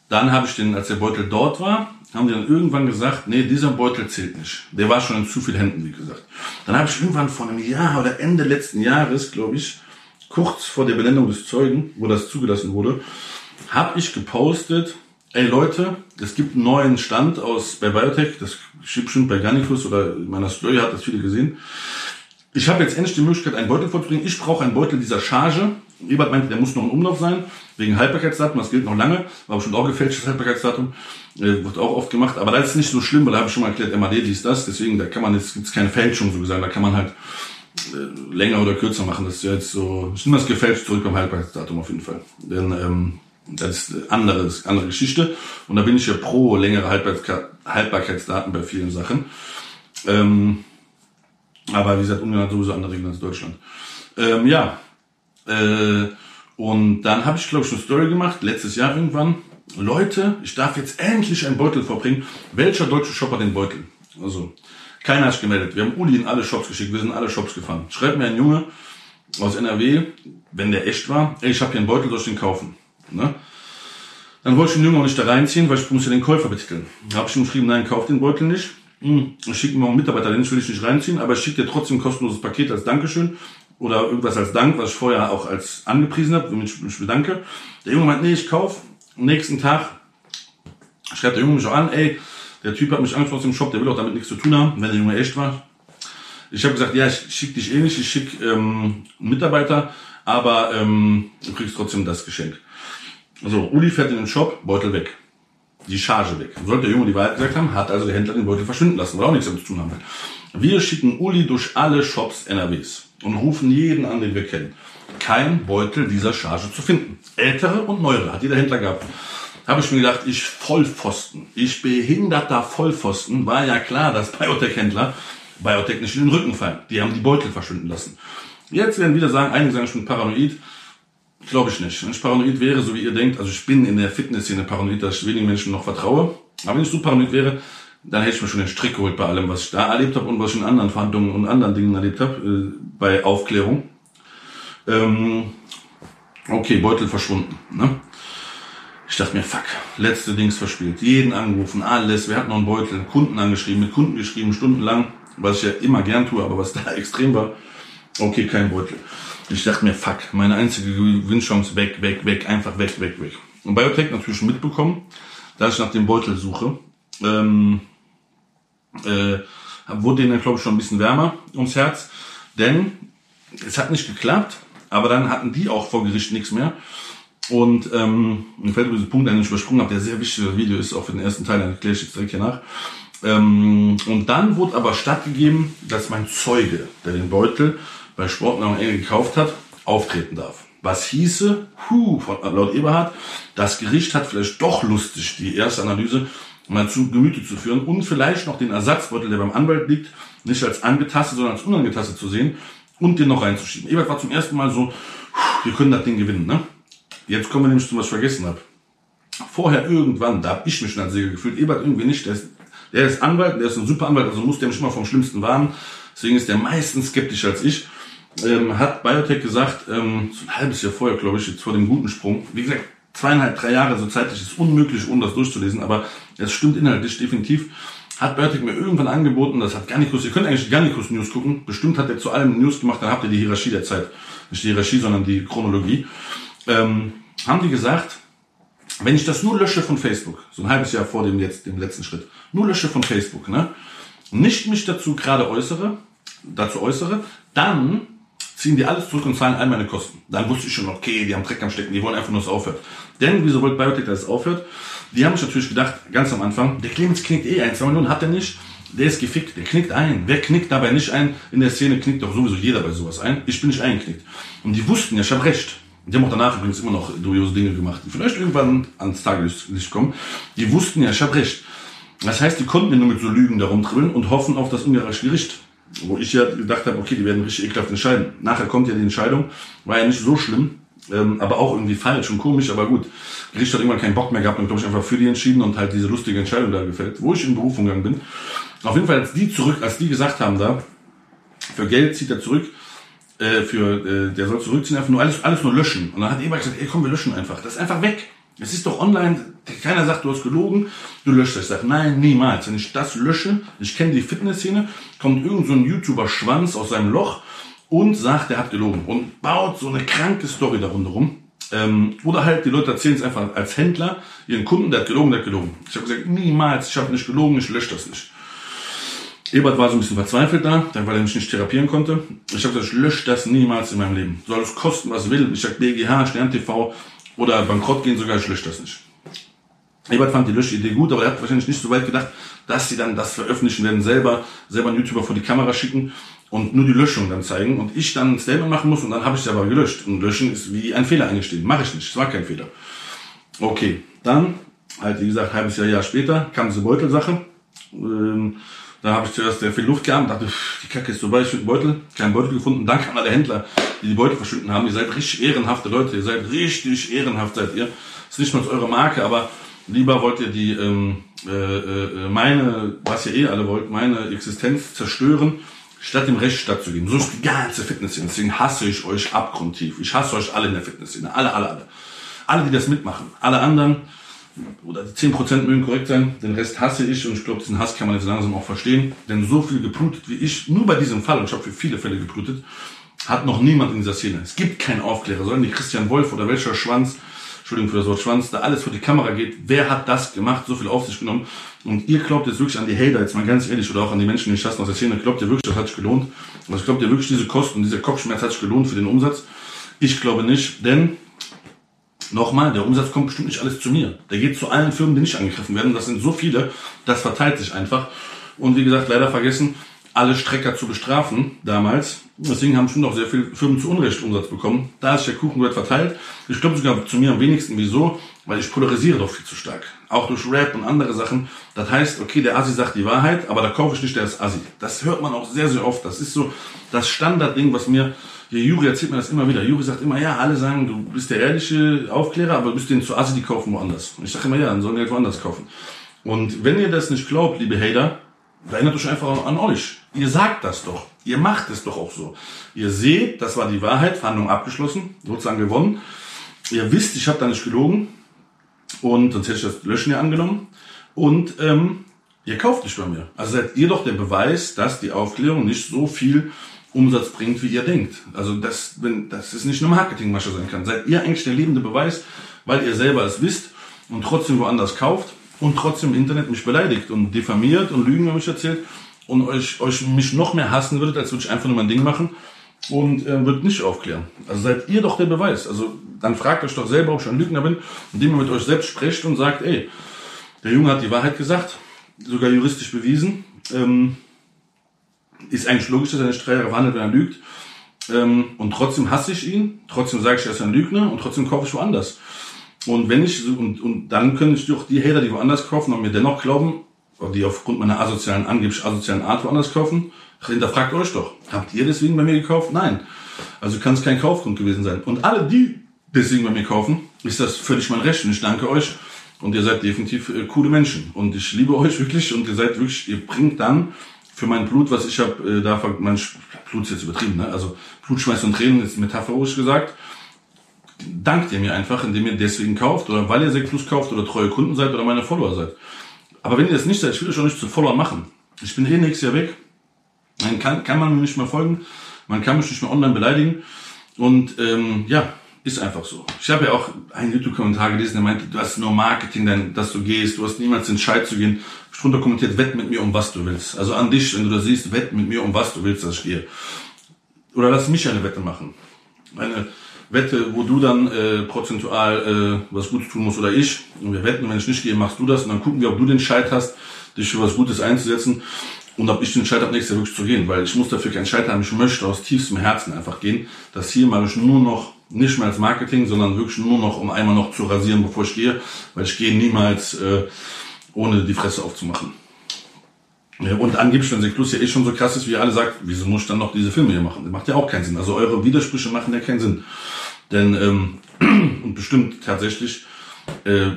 Dann habe ich den, als der Beutel dort war, haben die dann irgendwann gesagt, nee, dieser Beutel zählt nicht. Der war schon in zu viel Händen, wie gesagt. Dann habe ich irgendwann vor einem Jahr oder Ende letzten Jahres, glaube ich, kurz vor der Benennung des Zeugen, wo das zugelassen wurde, habe ich gepostet, ey Leute, es gibt einen neuen Stand aus bei Biotech, das steht bestimmt bei Garnicus oder in meiner Story, hat das viele gesehen. Ich habe jetzt endlich die Möglichkeit, einen Beutel vorzubringen. Ich brauche einen Beutel dieser Charge. Ebert meinte, der muss noch im Umlauf sein, wegen Haltbarkeitsdatum. Das gilt noch lange. War bestimmt auch gefälschtes Haltbarkeitsdatum. Äh, wird auch oft gemacht. Aber das ist nicht so schlimm, weil da habe ich schon mal erklärt, MAD, dies, das. Deswegen, da kann man jetzt, gibt's keine Fälschung, so gesagt. Da kann man halt äh, länger oder kürzer machen. Das ist ja jetzt so, ich nehme das gefälscht zurück beim Haltbarkeitsdatum auf jeden Fall. Denn ähm, das ist eine andere, andere Geschichte. Und da bin ich ja pro längere Haltbarkeitsdaten bei vielen Sachen. Ähm, aber wie gesagt, Ungarn sowieso andere Regeln als Deutschland. Ähm, ja. Äh, und dann habe ich, glaube ich, eine Story gemacht, letztes Jahr irgendwann. Leute, ich darf jetzt endlich einen Beutel vorbringen. Welcher deutsche Shop hat den Beutel? Also, keiner hat sich gemeldet. Wir haben Uli in alle Shops geschickt. Wir sind in alle Shops gefahren. Schreibt mir ein Junge aus NRW, wenn der echt war, ey, ich habe hier einen Beutel, ich den kaufen? Ne? Dann wollte ich den Jungen auch nicht da reinziehen, weil ich muss ja den Käufer betiteln. Habe ich ihm geschrieben, nein, kauf den Beutel nicht. Hm, ich schicke mir einen Mitarbeiter, den will ich nicht reinziehen, aber ich schicke dir trotzdem ein kostenloses Paket als Dankeschön oder irgendwas als Dank, was ich vorher auch als angepriesen habe, womit ich mich bedanke. Der Junge meint, nee, ich kauf. Am nächsten Tag schreibt der Junge mich auch an, ey, der Typ hat mich Angst aus dem Shop, der will auch damit nichts zu tun haben, wenn der Junge echt war. Ich habe gesagt, ja, ich schick dich eh nicht, ich schick ähm, einen Mitarbeiter, aber ähm, du kriegst trotzdem das Geschenk. Also, Uli fährt in den Shop, Beutel weg. Die Charge weg. Sollte der Junge die Wahrheit gesagt haben, hat also der Händler den Beutel verschwinden lassen, weil er auch nichts damit zu tun haben will. Wir schicken Uli durch alle Shops NRWs und rufen jeden an, den wir kennen. Kein Beutel dieser Charge zu finden. Ältere und neuere hat jeder Händler gehabt. Habe ich mir gedacht, ich Vollpfosten, ich behinderter Vollpfosten, war ja klar, dass Biotech-Händler Biotech nicht in den Rücken fallen. Die haben die Beutel verschwinden lassen. Jetzt werden wieder sagen, einige sagen, ich bin paranoid. Glaube ich nicht. Wenn ich paranoid wäre, so wie ihr denkt, also ich bin in der Fitnessszene paranoid, dass ich wenigen Menschen noch vertraue. Aber wenn ich so paranoid wäre, dann hätte ich mir schon den Strick geholt bei allem, was ich da erlebt habe und was ich in anderen Verhandlungen und anderen Dingen erlebt habe, äh, bei Aufklärung. Ähm, okay, Beutel verschwunden. Ne? Ich dachte mir, fuck, letzte Dings verspielt. Jeden angerufen, alles. Wir hatten noch einen Beutel, Kunden angeschrieben, mit Kunden geschrieben, stundenlang, was ich ja immer gern tue, aber was da extrem war. Okay, kein Beutel. Ich dachte mir, fuck, meine einzige Gewinnchance weg, weg, weg, einfach weg, weg, weg. Und Biotech natürlich mitbekommen, dass ich nach dem Beutel suche. Ähm, äh, wurde denen, glaube ich, schon ein bisschen wärmer ums Herz. Denn es hat nicht geklappt, aber dann hatten die auch vor Gericht nichts mehr. Und ähm, mir fällt über diesen Punkt, den ich übersprungen habe, der sehr wichtige Video ist, auch für den ersten Teil, den erkläre ich jetzt direkt hier nach. Ähm, und dann wurde aber stattgegeben, dass mein Zeuge, der den Beutel bei Sportnahrung Enge gekauft hat, auftreten darf. Was hieße, hu, von, laut Eberhard, das Gericht hat vielleicht doch lustig, die erste Analyse mal zu Gemüte zu führen und vielleicht noch den Ersatzbeutel, der beim Anwalt liegt, nicht als angetastet, sondern als unangetastet zu sehen und den noch reinzuschieben. Ebert war zum ersten Mal so, wir können das Ding gewinnen. Ne? Jetzt kommen wir nämlich zu was ich vergessen habe. Vorher irgendwann, da habe ich mich schon als Sieger gefühlt, Ebert irgendwie nicht. Der ist, der ist Anwalt, der ist ein super Anwalt, also muss der mich immer vom Schlimmsten warnen. Deswegen ist der meistens skeptischer als ich. Ähm, hat Biotech gesagt, ähm, so ein halbes Jahr vorher, glaube ich, jetzt vor dem guten Sprung. Wie gesagt, zweieinhalb, drei Jahre, so zeitlich ist unmöglich, ohne das durchzulesen, aber es stimmt inhaltlich definitiv. Hat Bertik mir irgendwann angeboten, das hat Garnicus, ihr könnt eigentlich Garnicus News gucken, bestimmt hat er zu allem News gemacht, dann habt ihr die Hierarchie der Zeit. Nicht die Hierarchie, sondern die Chronologie. Ähm, haben die gesagt, wenn ich das nur lösche von Facebook, so ein halbes Jahr vor dem jetzt, dem letzten Schritt, nur lösche von Facebook, ne, nicht mich dazu gerade äußere, dazu äußere, dann ziehen die alles zurück und zahlen all meine Kosten. Dann wusste ich schon, okay, die haben Dreck am Stecken, die wollen einfach nur, dass es aufhört. Denn, wieso wollte Biotech, dass es aufhört? Die haben sich natürlich gedacht, ganz am Anfang, der Clemens knickt eh ein, zwei Millionen hat er nicht, der ist gefickt, der knickt ein. Wer knickt dabei nicht ein? In der Szene knickt doch sowieso jeder bei sowas ein. Ich bin nicht eingeknickt. Und die wussten ja, ich habe recht. Die haben auch danach übrigens immer noch dubiose Dinge gemacht, die vielleicht irgendwann ans Tageslicht kommen. Die wussten ja, ich habe recht. Das heißt, die konnten ja nur mit so Lügen darum dribbeln und hoffen auf das ungerechte Gericht. Wo ich ja gedacht habe, okay, die werden richtig ekelhaft entscheiden. Nachher kommt ja die Entscheidung, war ja nicht so schlimm, ähm, aber auch irgendwie falsch und komisch, aber gut. Gericht hat irgendwann keinen Bock mehr gehabt und glaube ich einfach für die entschieden und halt diese lustige Entscheidung da gefällt, wo ich in Berufung gegangen bin. Auf jeden Fall, als die zurück, als die gesagt haben da, für Geld zieht er zurück, äh, für, äh, der soll zurückziehen, einfach nur alles, alles nur löschen. Und dann hat Eber gesagt, ey komm, wir löschen einfach. Das ist einfach weg. Es ist doch online, keiner sagt, du hast gelogen, du löscht das. Ich sage, nein, niemals. Wenn ich das lösche, ich kenne die Fitnessszene, kommt irgend so ein YouTuber-Schwanz aus seinem Loch und sagt, er hat gelogen und baut so eine kranke Story darunter rum. Ähm, oder halt, die Leute erzählen es einfach als Händler, ihren Kunden, der hat gelogen, der hat gelogen. Ich habe gesagt, niemals, ich habe nicht gelogen, ich lösche das nicht. Ebert war so ein bisschen verzweifelt da, weil er mich nicht therapieren konnte. Ich habe gesagt, ich lösche das niemals in meinem Leben. Soll es kosten, was will. Ich sag BGH, Stern TV oder bankrott gehen sogar, ich lösche das nicht. Ebert fand die Löschidee gut, aber er hat wahrscheinlich nicht so weit gedacht, dass sie dann das veröffentlichen werden, selber, selber einen YouTuber vor die Kamera schicken und nur die Löschung dann zeigen und ich dann ein Statement machen muss und dann habe ich es aber gelöscht. Und löschen ist wie ein Fehler eingestehen. Mache ich nicht, es war kein Fehler. Okay, dann, halt wie gesagt, halbes Jahr, Jahr später kam diese Beutelsache. Ähm, da habe ich zuerst sehr viel Luft gehabt, dachte, die Kacke ist vorbei, ich finde Beutel, keinen Beutel gefunden. Dann kamen alle Händler, die die Beutel verschwinden haben. Ihr seid richtig ehrenhafte Leute, ihr seid richtig ehrenhaft, seid ihr. Ist nicht mal eure Marke, aber lieber wollt ihr die, ähm, äh, äh, meine, was ihr eh alle wollt, meine Existenz zerstören, statt dem Recht stattzugeben. So ist die ganze Fitnessszene. Deswegen hasse ich euch abgrundtief. Ich hasse euch alle in der Fitnessszene. Alle, alle, alle. Alle, die das mitmachen. Alle anderen, oder die 10% mögen korrekt sein, den Rest hasse ich und ich glaube, diesen Hass kann man jetzt langsam auch verstehen. Denn so viel geblutet wie ich, nur bei diesem Fall, und ich habe für viele Fälle geblutet, hat noch niemand in dieser Szene. Es gibt keinen Aufklärer, sollen die Christian Wolf oder welcher Schwanz, Entschuldigung für das Wort Schwanz, da alles vor die Kamera geht. Wer hat das gemacht, so viel auf sich genommen? Und ihr glaubt jetzt wirklich an die Hater, jetzt mal ganz ehrlich, oder auch an die Menschen, die ich aus der Szene, glaubt ihr wirklich, das hat sich gelohnt? Also glaubt ihr wirklich, diese Kosten dieser Kopfschmerz hat sich gelohnt für den Umsatz? Ich glaube nicht, denn Nochmal, der Umsatz kommt bestimmt nicht alles zu mir. Der geht zu allen Firmen, die nicht angegriffen werden. Das sind so viele, das verteilt sich einfach. Und wie gesagt, leider vergessen, alle Strecker zu bestrafen damals. Deswegen haben schon noch sehr viele Firmen zu Unrecht Umsatz bekommen. Da ist der Kuchen wird verteilt. Ich glaube sogar zu mir am wenigsten. Wieso? Weil ich polarisiere doch viel zu stark. Auch durch Rap und andere Sachen. Das heißt, okay, der Assi sagt die Wahrheit, aber da kaufe ich nicht, der ist Assi. Das hört man auch sehr, sehr oft. Das ist so das Standardding, was mir der Juri erzählt mir das immer wieder. Juri sagt immer, ja, alle sagen, du bist der ehrliche Aufklärer, aber du bist denen zu Assi, die kaufen woanders. Und ich sage immer, ja, dann sollen die halt woanders kaufen. Und wenn ihr das nicht glaubt, liebe Hater, erinnert euch einfach an euch. Ihr sagt das doch. Ihr macht es doch auch so. Ihr seht, das war die Wahrheit, Verhandlung abgeschlossen, sozusagen gewonnen. Ihr wisst, ich habe da nicht gelogen. Und sonst hätte ich das Löschen ja angenommen. Und ähm, ihr kauft nicht bei mir. Also seid ihr doch der Beweis, dass die Aufklärung nicht so viel Umsatz bringt, wie ihr denkt. Also das, wenn, das ist nicht eine Marketingmasche sein kann. Seid ihr eigentlich der lebende Beweis, weil ihr selber es wisst und trotzdem woanders kauft und trotzdem im Internet mich beleidigt und diffamiert und Lügen über mich erzählt und euch, euch mich noch mehr hassen würdet, als würde ich einfach nur mein Ding machen und äh, wird nicht aufklären. Also seid ihr doch der Beweis. Also dann fragt euch doch selber, ob ich ein Lügner bin, indem ihr mit euch selbst sprecht und sagt, ey, der Junge hat die Wahrheit gesagt, sogar juristisch bewiesen. Ähm, ist eigentlich logisch, dass er nicht drei Jahre verhandelt, wenn er lügt. Ähm, und trotzdem hasse ich ihn, trotzdem sage ich, er ist ein Lügner und trotzdem kaufe ich woanders. Und wenn ich, und, und dann können ich doch die Hater, die woanders kaufen und mir dennoch glauben, die aufgrund meiner asozialen, angeblich asozialen Art woanders kaufen, hinterfragt euch doch. Habt ihr deswegen bei mir gekauft? Nein. Also kann es kein Kaufgrund gewesen sein. Und alle, die deswegen bei mir kaufen, ist das völlig mein Recht. Und ich danke euch. Und ihr seid definitiv äh, coole Menschen. Und ich liebe euch wirklich. Und ihr seid wirklich, ihr bringt dann für mein Blut, was ich habe, äh, da mein Blut ist jetzt übertrieben, ne? also Blutschweiß und Tränen ist metaphorisch gesagt, dankt ihr mir einfach, indem ihr deswegen kauft oder weil ihr Sekt Plus kauft oder treue Kunden seid oder meine Follower seid. Aber wenn ihr das nicht seid, ich will euch auch nicht zu Follower machen. Ich bin eh nächstes Jahr weg. Dann kann, kann man mir nicht mehr folgen. Man kann mich nicht mehr online beleidigen. Und ähm, ja, ist einfach so. Ich habe ja auch einen YouTube-Kommentar gelesen, der meinte, du hast nur Marketing, denn, dass du gehst, du hast niemals den Scheit zu gehen. Ich drunter kommentiert, wett mit mir um was du willst. Also an dich, wenn du das siehst, wett mit mir um was du willst, dass ich gehe. Oder lass mich eine Wette machen. Eine Wette, wo du dann äh, prozentual äh, was Gutes tun musst oder ich. Und wir wetten, wenn ich nicht gehe, machst du das. Und dann gucken wir, ob du den Scheit hast, dich für was Gutes einzusetzen. Und ob ich den Scheit habe, nächstes Jahr wirklich zu gehen. Weil ich muss dafür keinen Scheit haben. Ich möchte aus tiefstem Herzen einfach gehen. Das hier mache ich nur noch nicht mehr als Marketing, sondern wirklich nur noch, um einmal noch zu rasieren, bevor ich gehe, weil ich gehe niemals äh, ohne die Fresse aufzumachen. Und angeblich, wenn Plus ja eh schon so krass ist, wie ihr alle sagt, wieso muss ich dann noch diese Filme hier machen? Das macht ja auch keinen Sinn. Also eure Widersprüche machen ja keinen Sinn. Denn, ähm, und bestimmt tatsächlich, äh,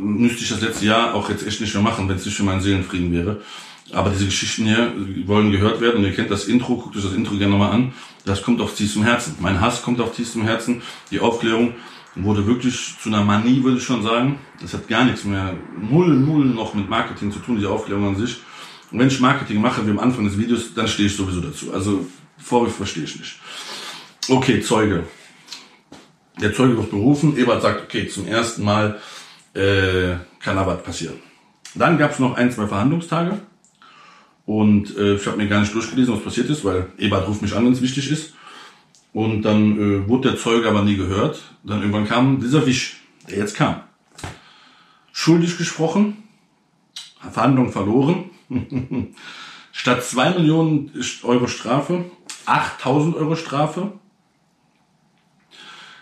müsste ich das letzte Jahr auch jetzt echt nicht mehr machen, wenn es nicht für meinen Seelenfrieden wäre. Aber diese Geschichten hier wollen gehört werden. Und ihr kennt das Intro, guckt euch das Intro gerne nochmal an. Das kommt auf tiefstem Herzen. Mein Hass kommt auf tiefstem Herzen. Die Aufklärung wurde wirklich zu einer Manie, würde ich schon sagen. Das hat gar nichts mehr, null, null noch mit Marketing zu tun, diese Aufklärung an sich. Und wenn ich Marketing mache, wie am Anfang des Videos, dann stehe ich sowieso dazu. Also Vorwürfe verstehe ich nicht. Okay, Zeuge. Der Zeuge wird berufen. Ebert sagt, okay, zum ersten Mal äh, kann da was passieren. Dann gab es noch ein, zwei Verhandlungstage. Und äh, ich habe mir gar nicht durchgelesen, was passiert ist, weil Ebert ruft mich an, wenn es wichtig ist. Und dann äh, wurde der Zeuge aber nie gehört. Dann irgendwann kam dieser Wisch, der jetzt kam. Schuldig gesprochen, Verhandlung verloren. Statt zwei Millionen Euro Strafe, 8000 Euro Strafe.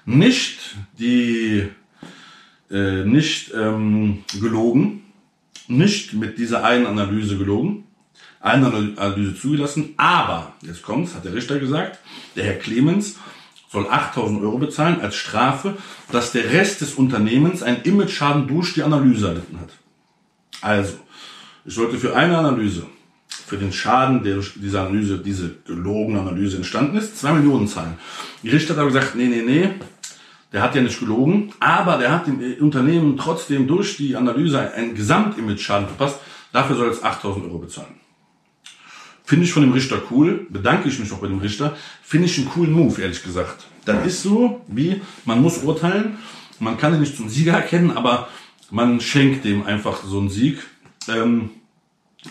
Nicht die, äh, nicht ähm, gelogen, nicht mit dieser einen Analyse gelogen, eine Analyse zugelassen, aber, jetzt kommt's, hat der Richter gesagt, der Herr Clemens soll 8000 Euro bezahlen als Strafe, dass der Rest des Unternehmens einen Image-Schaden durch die Analyse erlitten hat. Also, ich sollte für eine Analyse, für den Schaden, der durch diese Analyse, diese gelogene Analyse entstanden ist, zwei Millionen zahlen. Die Richter hat aber gesagt, nee, nee, nee, der hat ja nicht gelogen, aber der hat dem Unternehmen trotzdem durch die Analyse einen Gesamtimage-Schaden verpasst, dafür soll es 8000 Euro bezahlen. Finde ich von dem Richter cool, bedanke ich mich auch bei dem Richter. Finde ich einen coolen Move, ehrlich gesagt. Das ist so, wie man muss urteilen, Man kann ihn nicht zum Sieger erkennen, aber man schenkt dem einfach so einen Sieg. Ähm,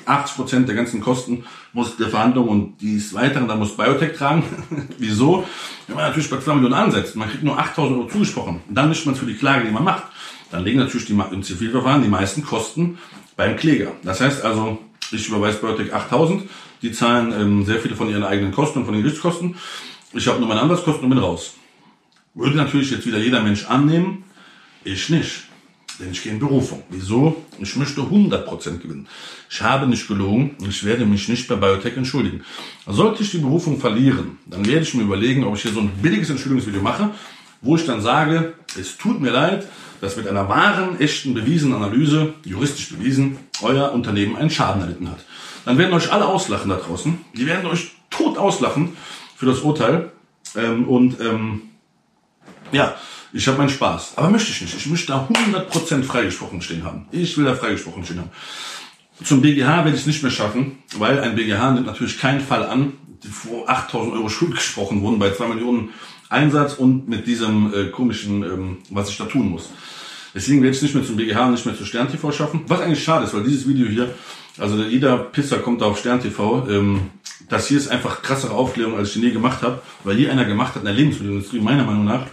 80 Prozent der ganzen Kosten muss der Verhandlung und dies Weiteren, da muss Biotech tragen. Wieso? Wenn man natürlich bei 2 Millionen ansetzt, man kriegt nur 8000 Euro zugesprochen, dann mischt man für die Klage, die man macht. Dann legen natürlich die, im Zivilverfahren die meisten Kosten beim Kläger. Das heißt also, ich überweise Biotech 8000, die zahlen ähm, sehr viele von ihren eigenen Kosten und von den Gerichtskosten. Ich habe nur meine Anwaltskosten und bin raus. Würde natürlich jetzt wieder jeder Mensch annehmen, ich nicht. Denn ich gehe in Berufung. Wieso? Ich möchte 100% gewinnen. Ich habe nicht gelogen und ich werde mich nicht bei Biotech entschuldigen. Sollte ich die Berufung verlieren, dann werde ich mir überlegen, ob ich hier so ein billiges Entschuldigungsvideo mache, wo ich dann sage, es tut mir leid, dass mit einer wahren, echten, bewiesenen Analyse, juristisch bewiesen, euer Unternehmen einen Schaden erlitten hat. Dann werden euch alle auslachen da draußen. Die werden euch tot auslachen für das Urteil. Ähm, und ähm, ja, ich habe meinen Spaß. Aber möchte ich nicht. Ich möchte da 100% freigesprochen stehen haben. Ich will da freigesprochen stehen haben. Zum BGH werde ich es nicht mehr schaffen, weil ein BGH nimmt natürlich keinen Fall an, wo 8000 Euro Schuld gesprochen wurden bei 2 Millionen Einsatz und mit diesem äh, komischen, ähm, was ich da tun muss. Deswegen werde ich es nicht mehr zum BGH und nicht mehr zu Stern TV schaffen. Was eigentlich schade ist, weil dieses Video hier, also jeder Pisser kommt da auf Stern TV. Ähm, das hier ist einfach krassere Aufklärung, als ich je gemacht habe, weil hier einer gemacht hat in der Lebensmittelindustrie, meiner Meinung nach,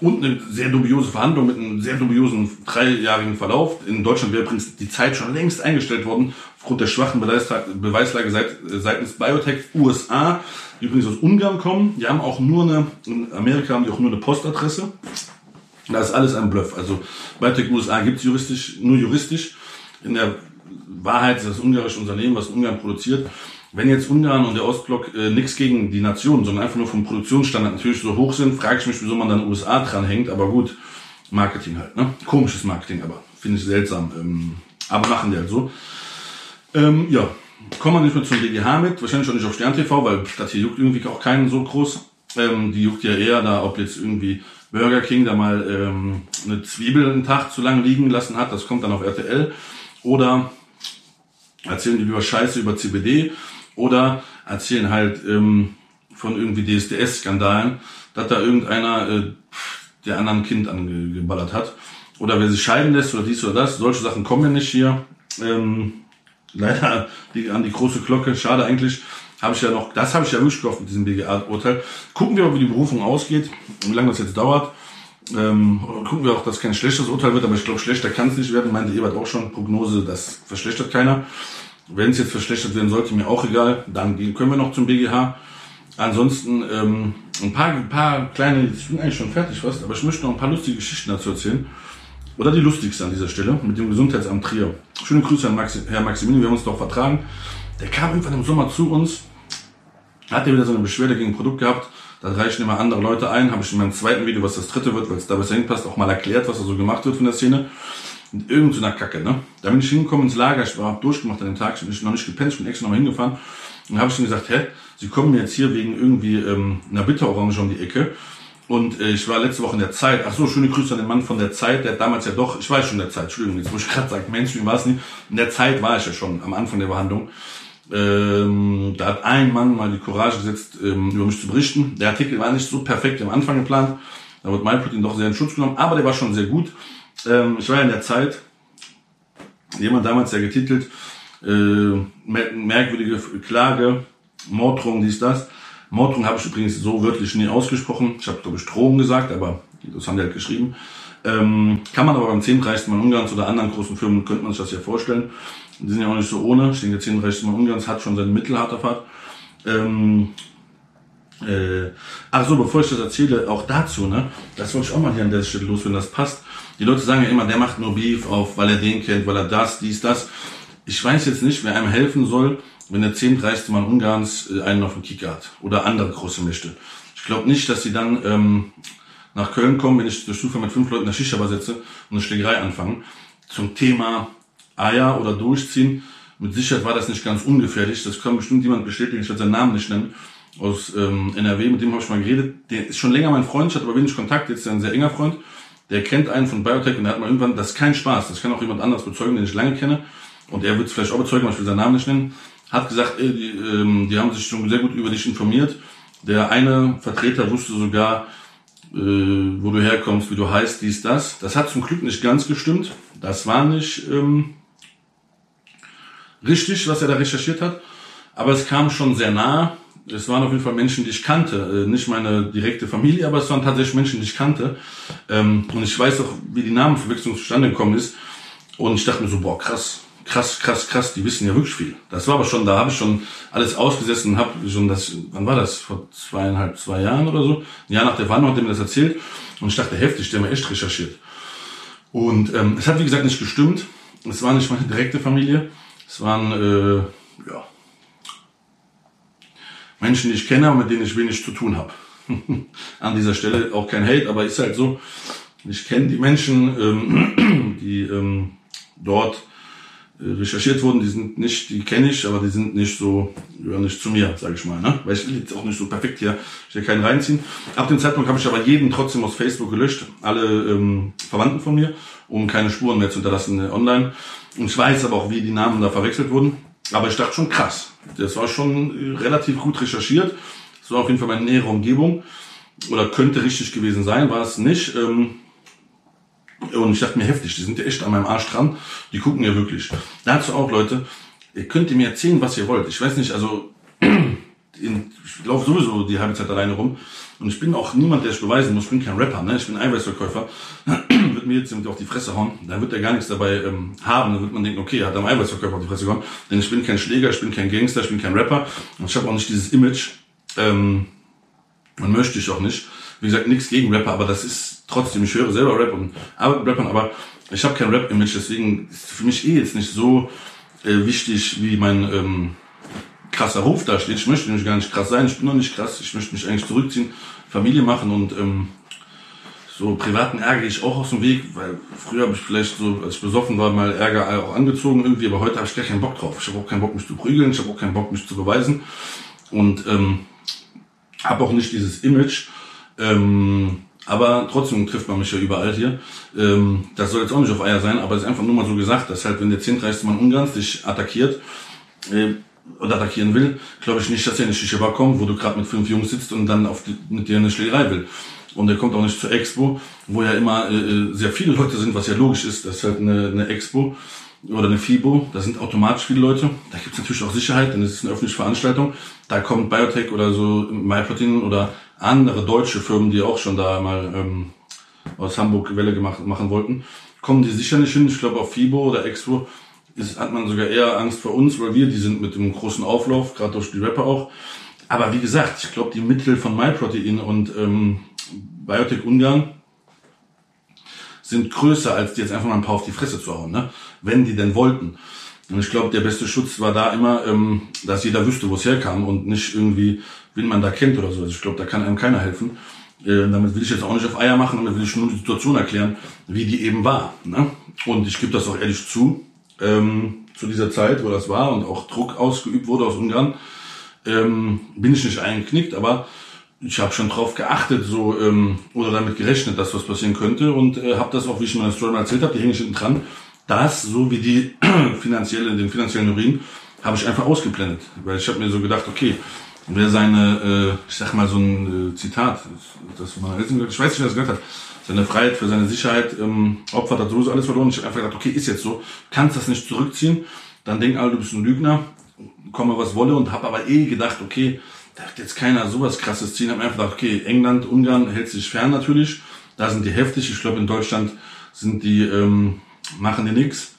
und eine sehr dubiose Verhandlung mit einem sehr dubiosen dreijährigen Verlauf. In Deutschland wäre übrigens die Zeit schon längst eingestellt worden, aufgrund der schwachen Beweislage seitens Biotech USA, die übrigens aus Ungarn kommen. Die haben auch nur eine, in Amerika haben die auch nur eine Postadresse. Das ist alles ein Bluff. Also Biotech USA gibt es juristisch, nur juristisch. In der Wahrheit ist das ungarische Unternehmen, was Ungarn produziert. Wenn jetzt Ungarn und der Ostblock äh, nichts gegen die Nation, sondern einfach nur vom Produktionsstandard natürlich so hoch sind, frage ich mich, wieso man dann USA dranhängt. Aber gut, Marketing halt, ne? Komisches Marketing, aber finde ich seltsam. Ähm, aber machen die halt so. Ähm, ja, kommen wir nicht mehr zum DGH mit, wahrscheinlich auch nicht auf Stern TV, weil das hier juckt irgendwie auch keinen so groß. Ähm, die juckt ja eher da, ob jetzt irgendwie Burger King da mal ähm, eine Zwiebel einen Tag zu lange liegen lassen hat, das kommt dann auf RTL. Oder erzählen die lieber Scheiße über CBD oder erzählen halt ähm, von irgendwie DSDS-Skandalen, dass da irgendeiner äh, der anderen Kind angeballert hat. Oder wer sich scheiden lässt oder dies oder das. Solche Sachen kommen ja nicht hier. Ähm, leider die, an die große Glocke. Schade eigentlich. Habe ich ja noch, das habe ich ja wirklich gehofft mit diesem BGA-Urteil. Gucken wir mal, wie die Berufung ausgeht, wie lange das jetzt dauert. Ähm, gucken wir auch, dass kein schlechtes Urteil wird, aber ich glaube, schlechter kann es nicht werden, meinte Ebert auch schon. Prognose, das verschlechtert keiner. Wenn es jetzt verschlechtert werden sollte, mir auch egal. Dann können wir noch zum BGH. Ansonsten ähm, ein paar, ein paar kleine, ich bin eigentlich schon fertig fast, aber ich möchte noch ein paar lustige Geschichten dazu erzählen. Oder die lustigste an dieser Stelle mit dem Gesundheitsamt Trier. Schöne Grüße an Maxi, Herr Maximilian, wir haben uns doch vertragen. Der kam irgendwann im Sommer zu uns, hat wieder so eine Beschwerde gegen ein Produkt gehabt. Da reichen immer andere Leute ein. Habe ich in meinem zweiten Video, was das dritte wird, weil es da besser hinpasst, auch mal erklärt, was da so gemacht wird von der Szene. Und irgend so einer Kacke, ne? Da bin ich hingekommen ins Lager, ich war durchgemacht an dem Tag, ich bin noch nicht gepennt, ich bin extra nochmal hingefahren. Und habe ich ihm gesagt, hä, Sie kommen mir jetzt hier wegen irgendwie ähm, einer Bitterorange um die Ecke. Und äh, ich war letzte Woche in der Zeit, ach so, schöne Grüße an den Mann von der Zeit, der damals ja doch, ich weiß schon in der Zeit, Entschuldigung, jetzt muss ich gerade sagen, Mainstream war es nicht. In der Zeit war ich ja schon am Anfang der Behandlung. Ähm, da hat ein Mann mal die Courage gesetzt, ähm, über mich zu berichten. Der Artikel war nicht so perfekt am Anfang geplant. Da wird MyProtein doch sehr in Schutz genommen, aber der war schon sehr gut. Ähm, ich war ja in der Zeit, jemand damals ja getitelt, äh, merkwürdige Klage, Morddrohung, dies, das. Morddrohung habe ich übrigens so wörtlich nie ausgesprochen. Ich habe, glaube ich, Drohung gesagt, aber das haben die halt geschrieben. Ähm, kann man aber beim 10. Mann Ungarns oder anderen großen Firmen, könnte man sich das ja vorstellen. Die sind ja auch nicht so ohne. Ich denke, der 10. Mann Ungarns hat schon seine Mittel hart erfahrt. Ähm, äh, ach so, bevor ich das erzähle, auch dazu, ne, das wollte ich auch mal hier an der Stelle los, wenn das passt. Die Leute sagen ja immer, der macht nur Beef auf, weil er den kennt, weil er das, dies, das. Ich weiß jetzt nicht, wer einem helfen soll, wenn der zehntreichste Mann Ungarns äh, einen auf dem Kicker hat oder andere große Mächte. Ich glaube nicht, dass sie dann ähm, nach Köln kommen, wenn ich durch Zufall mit fünf Leuten in der Shisha setze und eine Schlägerei anfangen. Zum Thema Eier oder Durchziehen. Mit Sicherheit war das nicht ganz ungefährlich. Das kann bestimmt jemand bestätigen. Ich werde seinen Namen nicht nennen. Aus ähm, NRW, mit dem habe ich mal geredet. Der ist schon länger mein Freund, ich hatte aber wenig Kontakt. Jetzt ist er ein sehr enger Freund. Der kennt einen von Biotech und der hat mal irgendwann, das ist kein Spaß. Das kann auch jemand anderes bezeugen, den ich lange kenne. Und er wird es vielleicht auch bezeugen, aber ich will seinen Namen nicht nennen hat gesagt, ey, die, ähm, die haben sich schon sehr gut über dich informiert. Der eine Vertreter wusste sogar, äh, wo du herkommst, wie du heißt, dies, das. Das hat zum Glück nicht ganz gestimmt. Das war nicht ähm, richtig, was er da recherchiert hat. Aber es kam schon sehr nah. Es waren auf jeden Fall Menschen, die ich kannte. Äh, nicht meine direkte Familie, aber es waren tatsächlich Menschen, die ich kannte. Ähm, und ich weiß auch, wie die Namenverwechslung zustande gekommen ist. Und ich dachte mir so, boah, krass, krass, krass, krass, die wissen ja wirklich viel. Das war aber schon, da habe ich schon alles ausgesessen und habe schon das, wann war das? Vor zweieinhalb, zwei Jahren oder so? Ein Jahr nach der Wanderung hat er mir das erzählt. Und ich dachte, heftig, der hat mir echt recherchiert. Und ähm, es hat, wie gesagt, nicht gestimmt. Es war nicht meine direkte Familie. Es waren, äh, ja, Menschen, die ich kenne, aber mit denen ich wenig zu tun habe. An dieser Stelle auch kein Hate, aber ist halt so. Ich kenne die Menschen, ähm, die ähm, dort äh, recherchiert wurden, die sind nicht, die kenne ich, aber die sind nicht so, gehören nicht zu mir, sage ich mal. Ne? Weil ich will jetzt auch nicht so perfekt hier, ich will keinen reinziehen. Ab dem Zeitpunkt habe ich aber jeden trotzdem aus Facebook gelöscht, alle ähm, Verwandten von mir, um keine Spuren mehr zu hinterlassen äh, online. Und ich weiß aber auch, wie die Namen da verwechselt wurden. Aber ich dachte schon krass. Das war schon relativ gut recherchiert. Das war auf jeden Fall meine nähere Umgebung. Oder könnte richtig gewesen sein, war es nicht. Ähm, und ich dachte mir heftig, die sind ja echt an meinem Arsch dran. Die gucken ja wirklich. Dazu auch, Leute, ihr könnt mir erzählen, was ihr wollt. Ich weiß nicht, also ich laufe sowieso die halbe Zeit alleine rum. Und ich bin auch niemand, der es beweisen muss. Ich bin kein Rapper, ne? Ich bin Eiweißverkäufer. wird mir jetzt jemand auf die Fresse hauen, dann wird er gar nichts dabei ähm, haben. Dann wird man denken, okay, er hat am Eiweißverkäufer auf die Fresse gehauen. Denn ich bin kein Schläger, ich bin kein Gangster, ich bin kein Rapper. Und ich habe auch nicht dieses Image. Ähm, man möchte ich auch nicht. Wie gesagt, nichts gegen Rapper, aber das ist trotzdem, ich höre selber Rap und arbeite mit Rappern, aber ich habe kein Rap-Image, deswegen ist für mich eh jetzt nicht so äh, wichtig, wie mein ähm, krasser Ruf da steht. Ich möchte nämlich gar nicht krass sein, ich bin noch nicht krass, ich möchte mich eigentlich zurückziehen, Familie machen und ähm, so privaten Ärger ich auch aus dem Weg, weil früher habe ich vielleicht so, als ich besoffen war, mal Ärger auch angezogen irgendwie, aber heute habe ich gar keinen Bock drauf. Ich habe auch keinen Bock, mich zu prügeln, ich habe auch keinen Bock, mich zu beweisen und ähm, habe auch nicht dieses Image. Ähm, aber trotzdem trifft man mich ja überall hier. Ähm, das soll jetzt auch nicht auf Eier sein, aber es ist einfach nur mal so gesagt, dass halt, wenn der zehntreichste Mann Ungarns dich attackiert äh, oder attackieren will, glaube ich nicht, dass er in die Shisha kommt, wo du gerade mit fünf Jungs sitzt und dann auf die, mit dir eine Schlägerei will. Und er kommt auch nicht zur Expo, wo ja immer äh, äh sehr viele Leute sind, was ja logisch ist. Das ist halt eine, eine Expo oder eine FIBO, da sind automatisch viele Leute. Da gibt es natürlich auch Sicherheit, denn es ist eine öffentliche Veranstaltung. Da kommt Biotech oder so MyProtein oder andere deutsche Firmen, die auch schon da mal ähm, aus Hamburg Welle gemacht, machen wollten, kommen die sicher nicht hin. Ich glaube, auf FIBO oder Expo ist, hat man sogar eher Angst vor uns, weil wir, die sind mit dem großen Auflauf, gerade durch die Rapper auch. Aber wie gesagt, ich glaube, die Mittel von MyProtein und ähm, Biotech Ungarn sind größer, als die jetzt einfach mal ein paar auf die Fresse zu hauen, ne? wenn die denn wollten. Und ich glaube, der beste Schutz war da immer, ähm, dass jeder wüsste, wo es herkam und nicht irgendwie, wen man da kennt oder so. Also ich glaube, da kann einem keiner helfen. Äh, damit will ich jetzt auch nicht auf Eier machen, damit will ich nur die Situation erklären, wie die eben war. Ne? Und ich gebe das auch ehrlich zu, ähm, zu dieser Zeit, wo das war und auch Druck ausgeübt wurde aus Ungarn, ähm, bin ich nicht eingeknickt, aber ich habe schon drauf geachtet so ähm, oder damit gerechnet, dass was passieren könnte und äh, habe das auch, wie ich in meiner Story mal erzählt habe, die hänge ich hinten dran, das, so wie die finanzielle, den finanziellen Urin, habe ich einfach ausgeblendet. Weil ich habe mir so gedacht, okay, wer seine, äh, ich sag mal so ein äh, Zitat, das, das man, ich weiß nicht, wer das gehört hat, seine Freiheit für seine Sicherheit ähm, opfert, hat sowieso alles verloren. Ich habe einfach gedacht, okay, ist jetzt so, kannst das nicht zurückziehen, dann denken alle, du bist ein Lügner, komme was wolle und habe aber eh gedacht, okay, da hat jetzt keiner sowas krasses ziehen. Hab einfach gedacht, okay, England, Ungarn hält sich fern natürlich. Da sind die heftig. Ich glaube, in Deutschland sind die, ähm, machen die nix.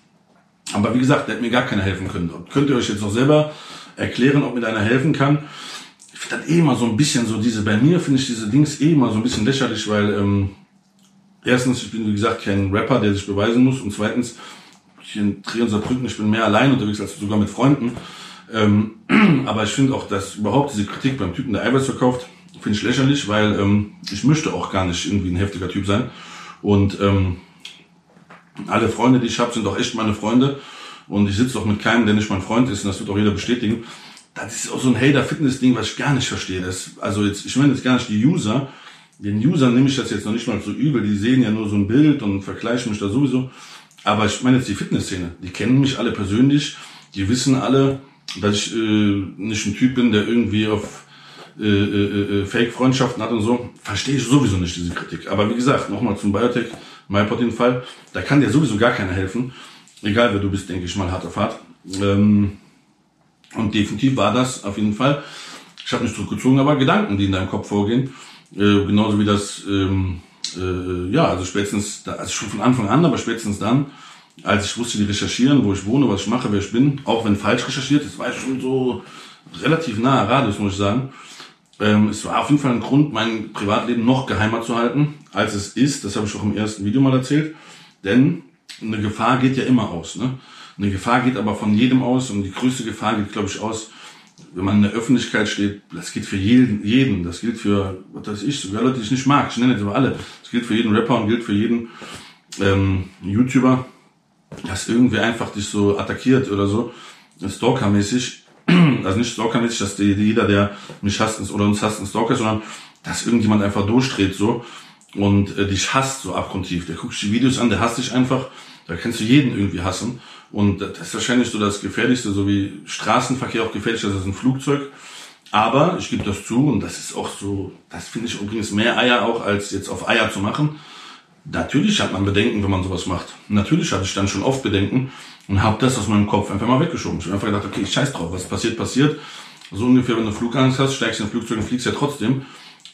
Aber wie gesagt, der hat mir gar keiner helfen können. Könnt ihr euch jetzt noch selber erklären, ob mir einer helfen kann? Ich finde das eh immer so ein bisschen so, diese, bei mir finde ich diese Dings eh immer so ein bisschen lächerlich, weil, ähm, erstens, ich bin wie gesagt kein Rapper, der sich beweisen muss. Und zweitens, hier in Trier Saarbrücken, ich bin mehr allein unterwegs als sogar mit Freunden. Ähm, aber ich finde auch, dass überhaupt diese Kritik beim Typen, der Eiweiß verkauft, finde ich lächerlich, weil ähm, ich möchte auch gar nicht irgendwie ein heftiger Typ sein. Und ähm, alle Freunde, die ich habe, sind auch echt meine Freunde. Und ich sitze auch mit keinem, der nicht mein Freund ist. Und das wird auch jeder bestätigen. Das ist auch so ein Hater-Fitness-Ding, was ich gar nicht verstehe. Das, also jetzt, ich meine jetzt gar nicht die User. Den Usern nehme ich das jetzt noch nicht mal so übel. Die sehen ja nur so ein Bild und vergleichen mich da sowieso. Aber ich meine jetzt die Fitnessszene. Die kennen mich alle persönlich. Die wissen alle, dass ich äh, nicht ein Typ bin, der irgendwie auf äh, äh, äh, Fake-Freundschaften hat und so, verstehe ich sowieso nicht diese Kritik. Aber wie gesagt, nochmal zum Biotech, MyProtein-Fall, da kann dir sowieso gar keiner helfen. Egal wer du bist, denke ich mal, hart auf hart. Ähm, und definitiv war das auf jeden Fall, ich habe mich zurückgezogen, aber Gedanken, die in deinem Kopf vorgehen, äh, genauso wie das, ähm, äh, ja, also spätestens, da, also schon von Anfang an, aber spätestens dann, als ich wusste, die recherchieren, wo ich wohne, was ich mache, wer ich bin, auch wenn falsch recherchiert, das war ich schon so relativ nahe Radius, muss ich sagen. Ähm, es war auf jeden Fall ein Grund, mein Privatleben noch geheimer zu halten, als es ist. Das habe ich auch im ersten Video mal erzählt. Denn eine Gefahr geht ja immer aus. Ne? Eine Gefahr geht aber von jedem aus und die größte Gefahr geht, glaube ich, aus, wenn man in der Öffentlichkeit steht. Das gilt für jeden. jeden. Das gilt für, was weiß ich, sogar Leute, die ich nicht mag. Ich nenne jetzt aber alle. Das gilt für jeden Rapper und gilt für jeden ähm, YouTuber, dass irgendwer einfach dich so attackiert oder so, stalkermäßig also nicht stalkermäßig, dass die, jeder, der mich hasst oder uns hasst, ein Stalker sondern dass irgendjemand einfach durchdreht so und äh, dich hasst so abgrundtief. Der guckt sich die Videos an, der hasst dich einfach. Da kannst du jeden irgendwie hassen. Und das ist wahrscheinlich so das Gefährlichste, so wie Straßenverkehr auch gefährlich ist als ein Flugzeug. Aber ich gebe das zu und das ist auch so, das finde ich übrigens mehr Eier auch, als jetzt auf Eier zu machen. Natürlich hat man Bedenken, wenn man sowas macht. Natürlich hatte ich dann schon oft Bedenken und habe das aus meinem Kopf einfach mal weggeschoben. Ich habe einfach gedacht, okay, ich scheiß drauf, was passiert, passiert. So ungefähr, wenn du Flugangst hast, steigst in ein Flugzeug und fliegst ja trotzdem.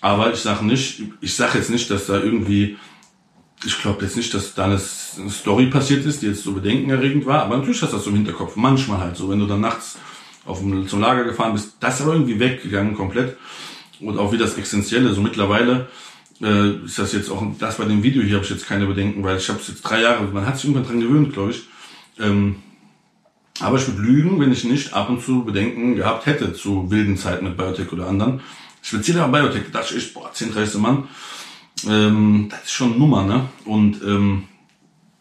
Aber ich sage nicht, ich sage jetzt nicht, dass da irgendwie, ich glaube jetzt nicht, dass da eine Story passiert ist, die jetzt so bedenkenerregend war. Aber natürlich hast du das so im Hinterkopf. Manchmal halt so, wenn du dann nachts auf dem, zum Lager gefahren bist, das ist aber irgendwie weggegangen komplett. Und auch wie das Essentielle, so mittlerweile äh, ist das jetzt auch, das bei dem Video hier habe ich jetzt keine Bedenken, weil ich habe es jetzt drei Jahre, man hat sich irgendwann dran gewöhnt, glaube ich. Ähm, aber ich würde lügen, wenn ich nicht ab und zu Bedenken gehabt hätte zu wilden Zeiten mit Biotech oder anderen. Speziell bei Biotech, da dachte ich, boah, 10, 30 Mann, ähm, das ist schon Nummer, ne? Und ähm,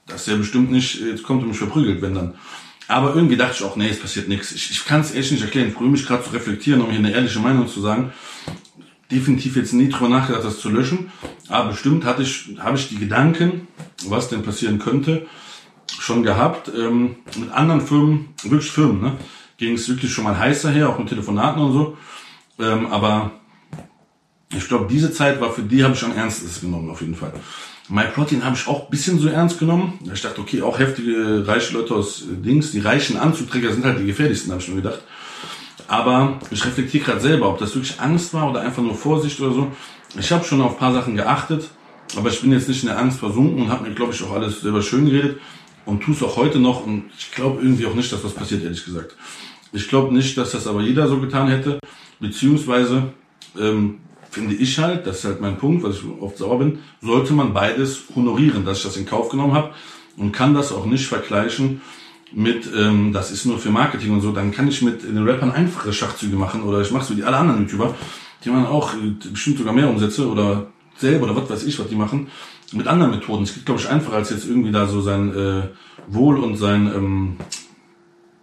das ist ja bestimmt nicht, jetzt kommt er mich verprügelt, wenn dann. Aber irgendwie dachte ich auch, nee, es passiert nichts. Ich, ich kann es echt nicht erklären. Ich probiere mich gerade zu reflektieren, um hier eine ehrliche Meinung zu sagen definitiv jetzt nie drüber nachgedacht, das zu löschen. Aber bestimmt hatte ich, habe ich die Gedanken, was denn passieren könnte, schon gehabt. Ähm, mit anderen Firmen, wirklich Firmen, ne, ging es wirklich schon mal heißer her, auch mit Telefonaten und so. Ähm, aber ich glaube, diese Zeit war für die, habe ich schon ernstes genommen, auf jeden Fall. MyProtein habe ich auch bisschen so ernst genommen. Ich dachte, okay, auch heftige, reiche Leute aus Dings, die reichen Anzugträger sind halt die gefährlichsten, habe ich mir gedacht. Aber ich reflektiere gerade selber, ob das wirklich Angst war oder einfach nur Vorsicht oder so. Ich habe schon auf paar Sachen geachtet, aber ich bin jetzt nicht in der Angst versunken und habe mir, glaube ich, auch alles selber schön geredet und tue es auch heute noch. Und ich glaube irgendwie auch nicht, dass was passiert, ehrlich gesagt. Ich glaube nicht, dass das aber jeder so getan hätte, beziehungsweise ähm, finde ich halt, das ist halt mein Punkt, was ich oft sauer bin, sollte man beides honorieren, dass ich das in Kauf genommen habe und kann das auch nicht vergleichen mit, ähm, das ist nur für Marketing und so, dann kann ich mit den Rappern einfache Schachzüge machen oder ich mache so wie alle anderen YouTuber, die machen auch äh, bestimmt sogar mehr Umsätze oder selber oder was weiß ich, was die machen, mit anderen Methoden. Es geht, glaube ich, einfacher, als jetzt irgendwie da so sein äh, Wohl und sein, ähm,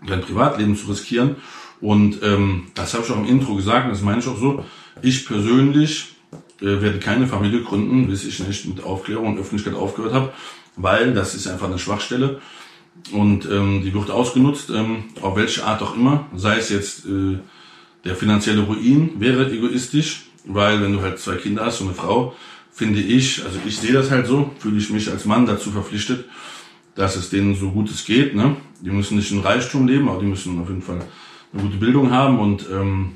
sein Privatleben zu riskieren. Und ähm, das habe ich auch im Intro gesagt, und das meine ich auch so. Ich persönlich äh, werde keine Familie gründen, bis ich nicht mit Aufklärung und Öffentlichkeit aufgehört habe, weil das ist einfach eine Schwachstelle. Und ähm, die wird ausgenutzt, ähm, auf welche Art auch immer. Sei es jetzt äh, der finanzielle Ruin wäre egoistisch, weil wenn du halt zwei Kinder hast und eine Frau, finde ich, also ich sehe das halt so, fühle ich mich als Mann dazu verpflichtet, dass es denen so gut es geht. Ne? Die müssen nicht in Reichtum leben, aber die müssen auf jeden Fall eine gute Bildung haben und ähm,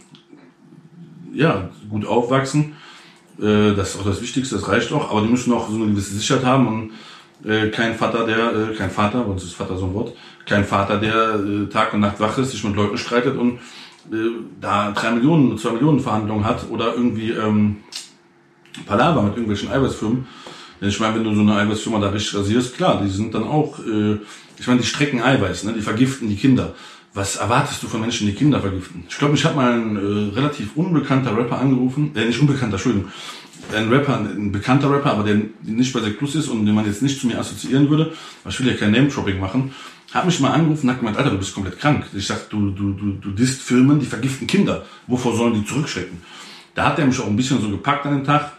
ja, gut aufwachsen. Äh, das ist auch das Wichtigste, das reicht auch, aber die müssen auch so eine gewisse Sicherheit haben und äh, kein Vater, der, äh, kein Vater, uns ist Vater so ein Wort, kein Vater, der äh, Tag und Nacht wach ist, sich mit Leuten streitet und äh, da drei Millionen, zwei Millionen Verhandlungen hat oder irgendwie ähm, Palaver mit irgendwelchen Eiweißfirmen. Denn ich meine, wenn du so eine Eiweißfirma da richtig rasierst, klar, die sind dann auch, äh, ich meine, die strecken Eiweiß, ne? die vergiften die Kinder. Was erwartest du von Menschen, die Kinder vergiften? Ich glaube, ich habe mal ein äh, relativ unbekannter Rapper angerufen, äh, nicht unbekannter, Entschuldigung, ein Rapper, ein bekannter Rapper, aber der nicht bei der Plus ist und den man jetzt nicht zu mir assoziieren würde, weil ich will ja kein Name-Dropping machen, hat mich mal angerufen und hat gemeint, Alter, du bist komplett krank. Ich sag, du, du, du, du disst Firmen, die vergiften Kinder. Wovor sollen die zurückschrecken? Da hat er mich auch ein bisschen so gepackt an den Tag.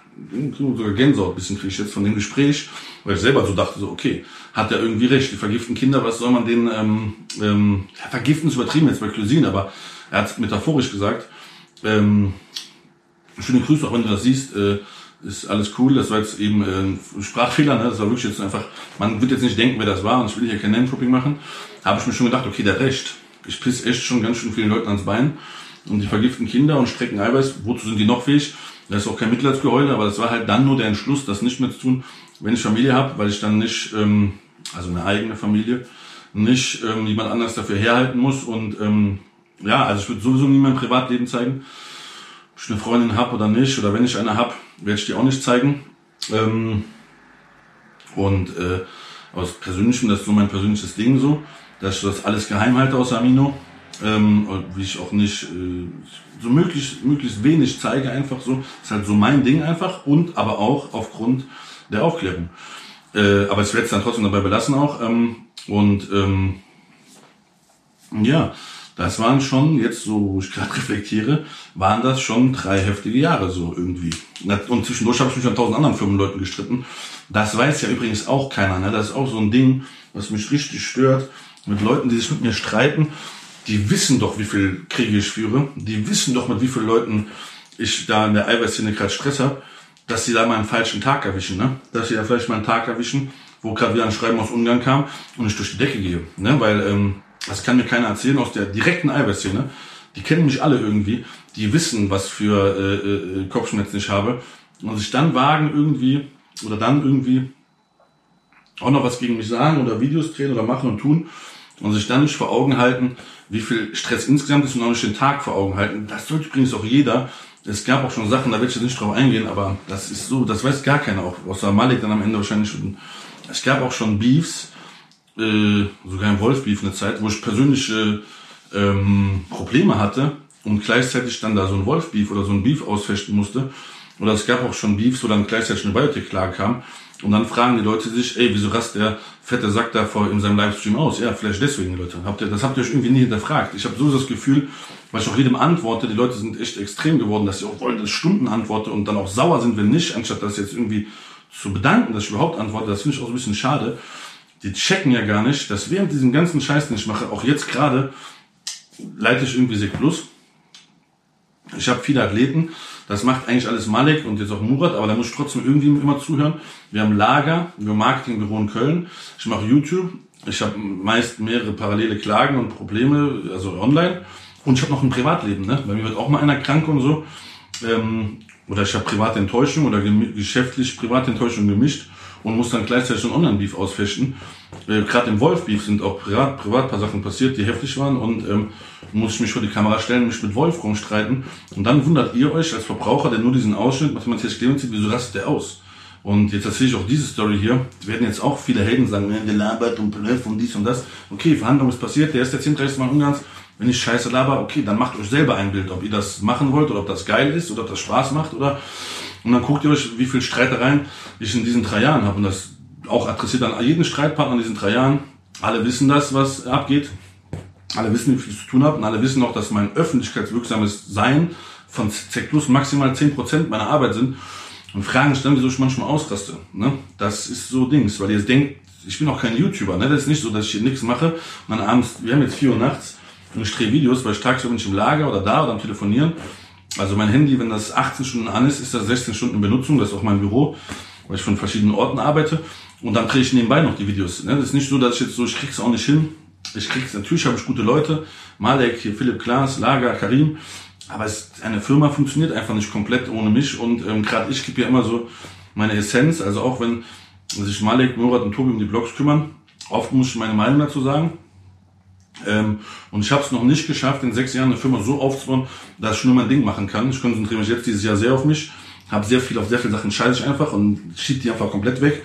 Sogar Gänsehaut ein bisschen kriege ich jetzt von dem Gespräch, weil ich selber so dachte, so, okay, hat er irgendwie recht, die vergiften Kinder, was soll man denen, ähm, ähm, vergiften ist übertrieben jetzt bei Clusin, aber er hat metaphorisch gesagt, ähm, schöne Grüße, auch wenn du das siehst. Äh, ist alles cool. Das war jetzt eben äh, ein Sprachfehler. Ne? Das war wirklich jetzt einfach, man wird jetzt nicht denken, wer das war. Und ich will hier kein Name-Dropping machen. Habe ich mir schon gedacht, okay, der hat recht. Ich piss echt schon ganz schön vielen Leuten ans Bein. Und die vergiften Kinder und strecken Eiweiß. Wozu sind die noch fähig? Das ist auch kein Mitleidsgeheule, aber das war halt dann nur der Entschluss, das nicht mehr zu tun, wenn ich Familie habe, weil ich dann nicht, ähm, also eine eigene Familie, nicht ähm, jemand anders dafür herhalten muss. Und ähm, ja, also ich würde sowieso nie mein Privatleben zeigen. Ob ich eine Freundin habe oder nicht, oder wenn ich eine habe, werde ich die auch nicht zeigen. Ähm, und äh, aus persönlichem, das ist so mein persönliches Ding so, dass ich das alles geheim halte aus Amino. Ähm, wie ich auch nicht äh, so möglichst, möglichst wenig zeige, einfach so. Ist halt so mein Ding einfach und aber auch aufgrund der Aufklärung. Äh, aber ich werde es dann trotzdem dabei belassen auch. Ähm, und ähm, ja, das waren schon, jetzt so wo ich gerade reflektiere, waren das schon drei heftige Jahre so irgendwie. Und zwischendurch habe ich mich an tausend anderen Firmenleuten gestritten. Das weiß ja übrigens auch keiner. Ne? Das ist auch so ein Ding, was mich richtig stört. Mit Leuten, die sich mit mir streiten, die wissen doch, wie viel Kriege ich führe. Die wissen doch, mit wie vielen Leuten ich da in der Eiweißszene gerade Stress habe, dass sie da mal einen falschen Tag erwischen. Ne? Dass sie da vielleicht mal einen Tag erwischen, wo gerade wieder ein Schreiben aus Ungarn kam und ich durch die Decke gehe. Ne? Weil ähm, das kann mir keiner erzählen aus der direkten Eiweißszene. Die kennen mich alle irgendwie. Die wissen, was für äh, äh, Kopfschmerzen ich habe. Und sich dann wagen irgendwie oder dann irgendwie auch noch was gegen mich sagen oder Videos drehen oder machen und tun und sich dann nicht vor Augen halten, wie viel Stress insgesamt ist und auch nicht den Tag vor Augen halten. Das sollte übrigens auch jeder. Es gab auch schon Sachen, da will ich jetzt nicht drauf eingehen, aber das ist so, das weiß gar keiner, auch außer Malik dann am Ende wahrscheinlich schon. Es gab auch schon Beefs, äh, sogar ein Wolf-Beef eine Zeit, wo ich persönliche ähm, Probleme hatte und gleichzeitig dann da so ein Wolf-Beef oder so ein Beef ausfechten musste. Oder es gab auch schon Beefs, wo dann gleichzeitig eine Biotech-Klage kam. Und dann fragen die Leute sich, ey, wieso rast der fette Sack da vor in seinem Livestream aus? Ja, vielleicht deswegen, Leute. Habt ihr, das habt ihr euch irgendwie nie hinterfragt. Ich habe so das Gefühl, weil ich auch jedem antworte, die Leute sind echt extrem geworden, dass sie auch wollen, dass ich Stunden antworte und dann auch sauer sind, wenn nicht, anstatt das jetzt irgendwie zu bedanken, dass ich überhaupt antworte. Das finde ich auch ein bisschen schade. Die checken ja gar nicht, dass während diesem ganzen Scheiß, den ich mache, auch jetzt gerade, leite ich irgendwie Sek Plus. Ich habe viele Athleten, das macht eigentlich alles Malek und jetzt auch Murat, aber da muss ich trotzdem irgendwie immer zuhören. Wir haben Lager, wir haben Marketingbüro in Köln. Ich mache YouTube. Ich habe meist mehrere parallele Klagen und Probleme, also online. Und ich habe noch ein Privatleben. Ne? Bei mir wird auch mal einer krank und so. Ähm, oder ich habe private Enttäuschung oder geschäftlich private Enttäuschung gemischt und muss dann gleichzeitig einen Online-Beef ausfechten. Äh, Gerade im Wolf-Beef sind auch privat, privat paar Sachen passiert, die heftig waren und ähm, muss ich mich vor die Kamera stellen, mich mit Wolf rumstreiten und dann wundert ihr euch als Verbraucher, der nur diesen Ausschnitt Matthias Clemens sieht, wieso rastet der aus? Und jetzt erzähle ich auch diese Story hier. Es werden jetzt auch viele Helden sagen, der labert und blöff und dies und das. Okay, Verhandlung ist passiert, der ist der 10. Mal Ungarns. Wenn ich scheiße laber, okay, dann macht euch selber ein Bild, ob ihr das machen wollt oder ob das geil ist oder ob das Spaß macht oder und dann guckt ihr euch, wie viel Streitereien ich in diesen drei Jahren habe. Und das auch adressiert an jeden Streitpartner in diesen drei Jahren. Alle wissen das, was abgeht. Alle wissen, wie viel ich zu tun habe. Und alle wissen auch, dass mein öffentlichkeitswirksames Sein von Z plus maximal 10% meiner Arbeit sind. Und fragen dann, wieso ich manchmal ausraste. Ne? Das ist so Dings, weil ihr denkt, ich bin auch kein YouTuber. Ne? Das ist nicht so, dass ich hier nichts mache. Und dann abends, wir haben jetzt 4 Uhr nachts und ich drehe Videos, weil ich tagsüber bin ich im Lager oder da oder am Telefonieren. Also mein Handy, wenn das 18 Stunden an ist, ist das 16 Stunden Benutzung. Das ist auch mein Büro, weil ich von verschiedenen Orten arbeite. Und dann drehe ich nebenbei noch die Videos. Ne? Das ist nicht so, dass ich jetzt so, ich krieg's auch nicht hin. Ich krieg's, natürlich habe ich gute Leute. Malek, Philipp Klaas, Lager, Karim. Aber es, eine Firma funktioniert einfach nicht komplett ohne mich. Und ähm, gerade ich gebe ja immer so meine Essenz. Also auch wenn sich Malek, Murat und Tobi um die Blogs kümmern, oft muss ich meine Meinung dazu sagen. Ähm, und ich habe es noch nicht geschafft, in sechs Jahren eine Firma so aufzubauen, dass ich nur mein Ding machen kann. Ich konzentriere mich jetzt dieses Jahr sehr auf mich, habe sehr viel auf sehr viele Sachen scheiße ich einfach und schiebe die einfach komplett weg.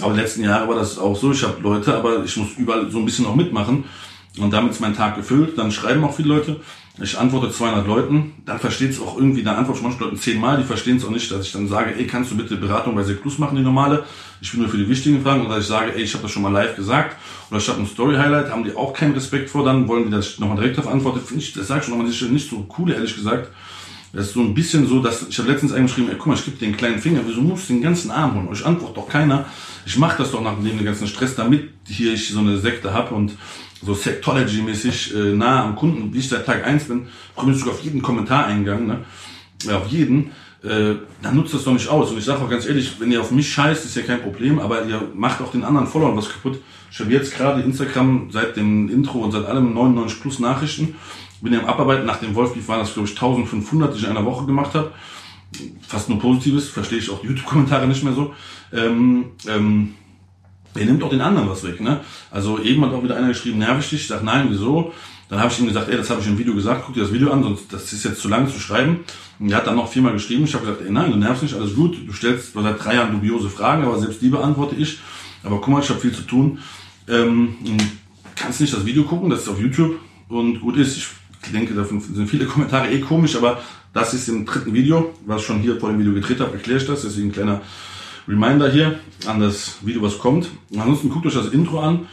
Aber die letzten Jahre war das auch so. Ich habe Leute, aber ich muss überall so ein bisschen auch mitmachen. Und damit ist mein Tag gefüllt. Dann schreiben auch viele Leute. Ich antworte 200 Leuten. Dann versteht es auch irgendwie, dann antworte ich manchen Leuten zehnmal. Die verstehen es auch nicht, dass ich dann sage, ey, kannst du bitte Beratung bei Seklus machen, die normale? Ich bin nur für die wichtigen Fragen. Oder ich sage, ey, ich habe das schon mal live gesagt. Oder ich habe ein Story-Highlight. Haben die auch keinen Respekt vor. Dann wollen die, dass ich nochmal direkt darauf antworte. Finde ich, das sage ich schon nochmal, das ist nicht so cool, ehrlich gesagt. Das ist so ein bisschen so, dass ich habe letztens eingeschrieben, ey, guck mal, ich gebe dir den kleinen Finger, wieso musst du den ganzen Arm holen? Euch antwortet doch keiner. Ich mache das doch nach dem ganzen Stress, damit hier ich so eine Sekte habe und so Sectology-mäßig äh, nah am Kunden, wie ich seit Tag eins bin, komme ich sogar auf jeden Kommentar eingegangen. Ne? ja, auf jeden, äh, dann nutzt das doch nicht aus. Und ich sage auch ganz ehrlich, wenn ihr auf mich scheißt, ist ja kein Problem, aber ihr macht auch den anderen Followern was kaputt. Ich habe jetzt gerade Instagram seit dem Intro und seit allem 99 plus Nachrichten. Bin ja am Abarbeiten. Nach dem Wolfbeef waren das, glaube ich, 1500, die ich in einer Woche gemacht habe. Fast nur Positives, verstehe ich auch die YouTube-Kommentare nicht mehr so. Ähm, ähm, er nimmt auch den anderen was weg. Ne? Also eben hat auch wieder einer geschrieben, nervig dich. Ich sage, nein, wieso? Dann habe ich ihm gesagt, ey, das habe ich im Video gesagt, guck dir das Video an, sonst das ist jetzt zu lang zu schreiben. Und er hat dann noch viermal geschrieben. Ich habe gesagt, ey, nein, du nervst nicht, alles gut. Du stellst seit drei Jahren dubiose Fragen, aber selbst die beantworte ich. Aber guck mal, ich habe viel zu tun. Ähm, kannst nicht das Video gucken, das ist auf YouTube und gut ist. Ich denke, da sind viele Kommentare eh komisch, aber das ist im dritten Video, was ich schon hier vor dem Video gedreht habe, erkläre ich das. Deswegen ein kleiner Reminder hier an das Video, was kommt. ansonsten guckt euch das Intro an.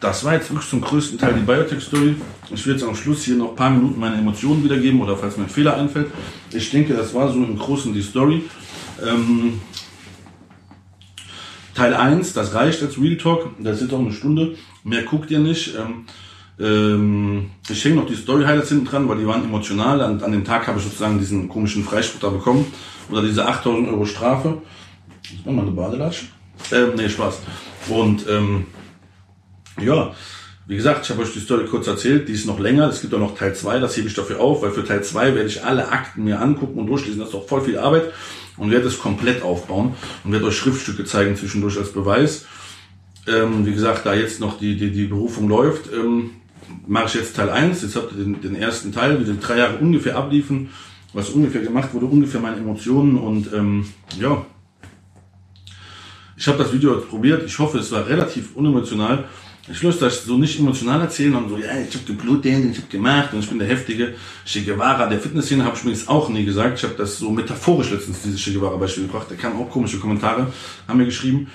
Das war jetzt wirklich zum größten Teil die Biotech-Story. Ich will jetzt am Schluss hier noch ein paar Minuten meine Emotionen wiedergeben oder falls mir ein Fehler einfällt. Ich denke, das war so im Großen die Story. Ähm, Teil 1, das reicht als Real Talk. Das ist auch eine Stunde. Mehr guckt ihr nicht. Ähm, ähm, ich hänge noch die Story Highlights hinten dran, weil die waren emotional. An, an dem Tag habe ich sozusagen diesen komischen Freispruch da bekommen. Oder diese 8000 Euro Strafe. Ist mal eine Badelatsch. Ähm, nee, Spaß. Und ähm, ja, wie gesagt, ich habe euch die Story kurz erzählt, die ist noch länger, es gibt auch noch Teil 2, das hebe ich dafür auf, weil für Teil 2 werde ich alle Akten mir angucken und durchlesen, das ist doch voll viel Arbeit und werde es komplett aufbauen und werde euch Schriftstücke zeigen zwischendurch als Beweis. Ähm, wie gesagt, da jetzt noch die, die, die Berufung läuft, ähm, mache ich jetzt Teil 1, jetzt habt ihr den, den ersten Teil, wie die drei Jahre ungefähr abliefen, was ungefähr gemacht wurde, ungefähr meine Emotionen und ähm, ja, ich habe das Video jetzt probiert, ich hoffe, es war relativ unemotional, ich löse das so nicht emotional erzählen und so, ja, ich habe den Blutdehn, ich habe gemacht und ich bin der heftige Che Guevara der Fitnessszene, habe ich mir jetzt auch nie gesagt. Ich habe das so metaphorisch letztens, dieses Che Guevara-Beispiel gebracht. Da kamen auch komische Kommentare, haben mir geschrieben.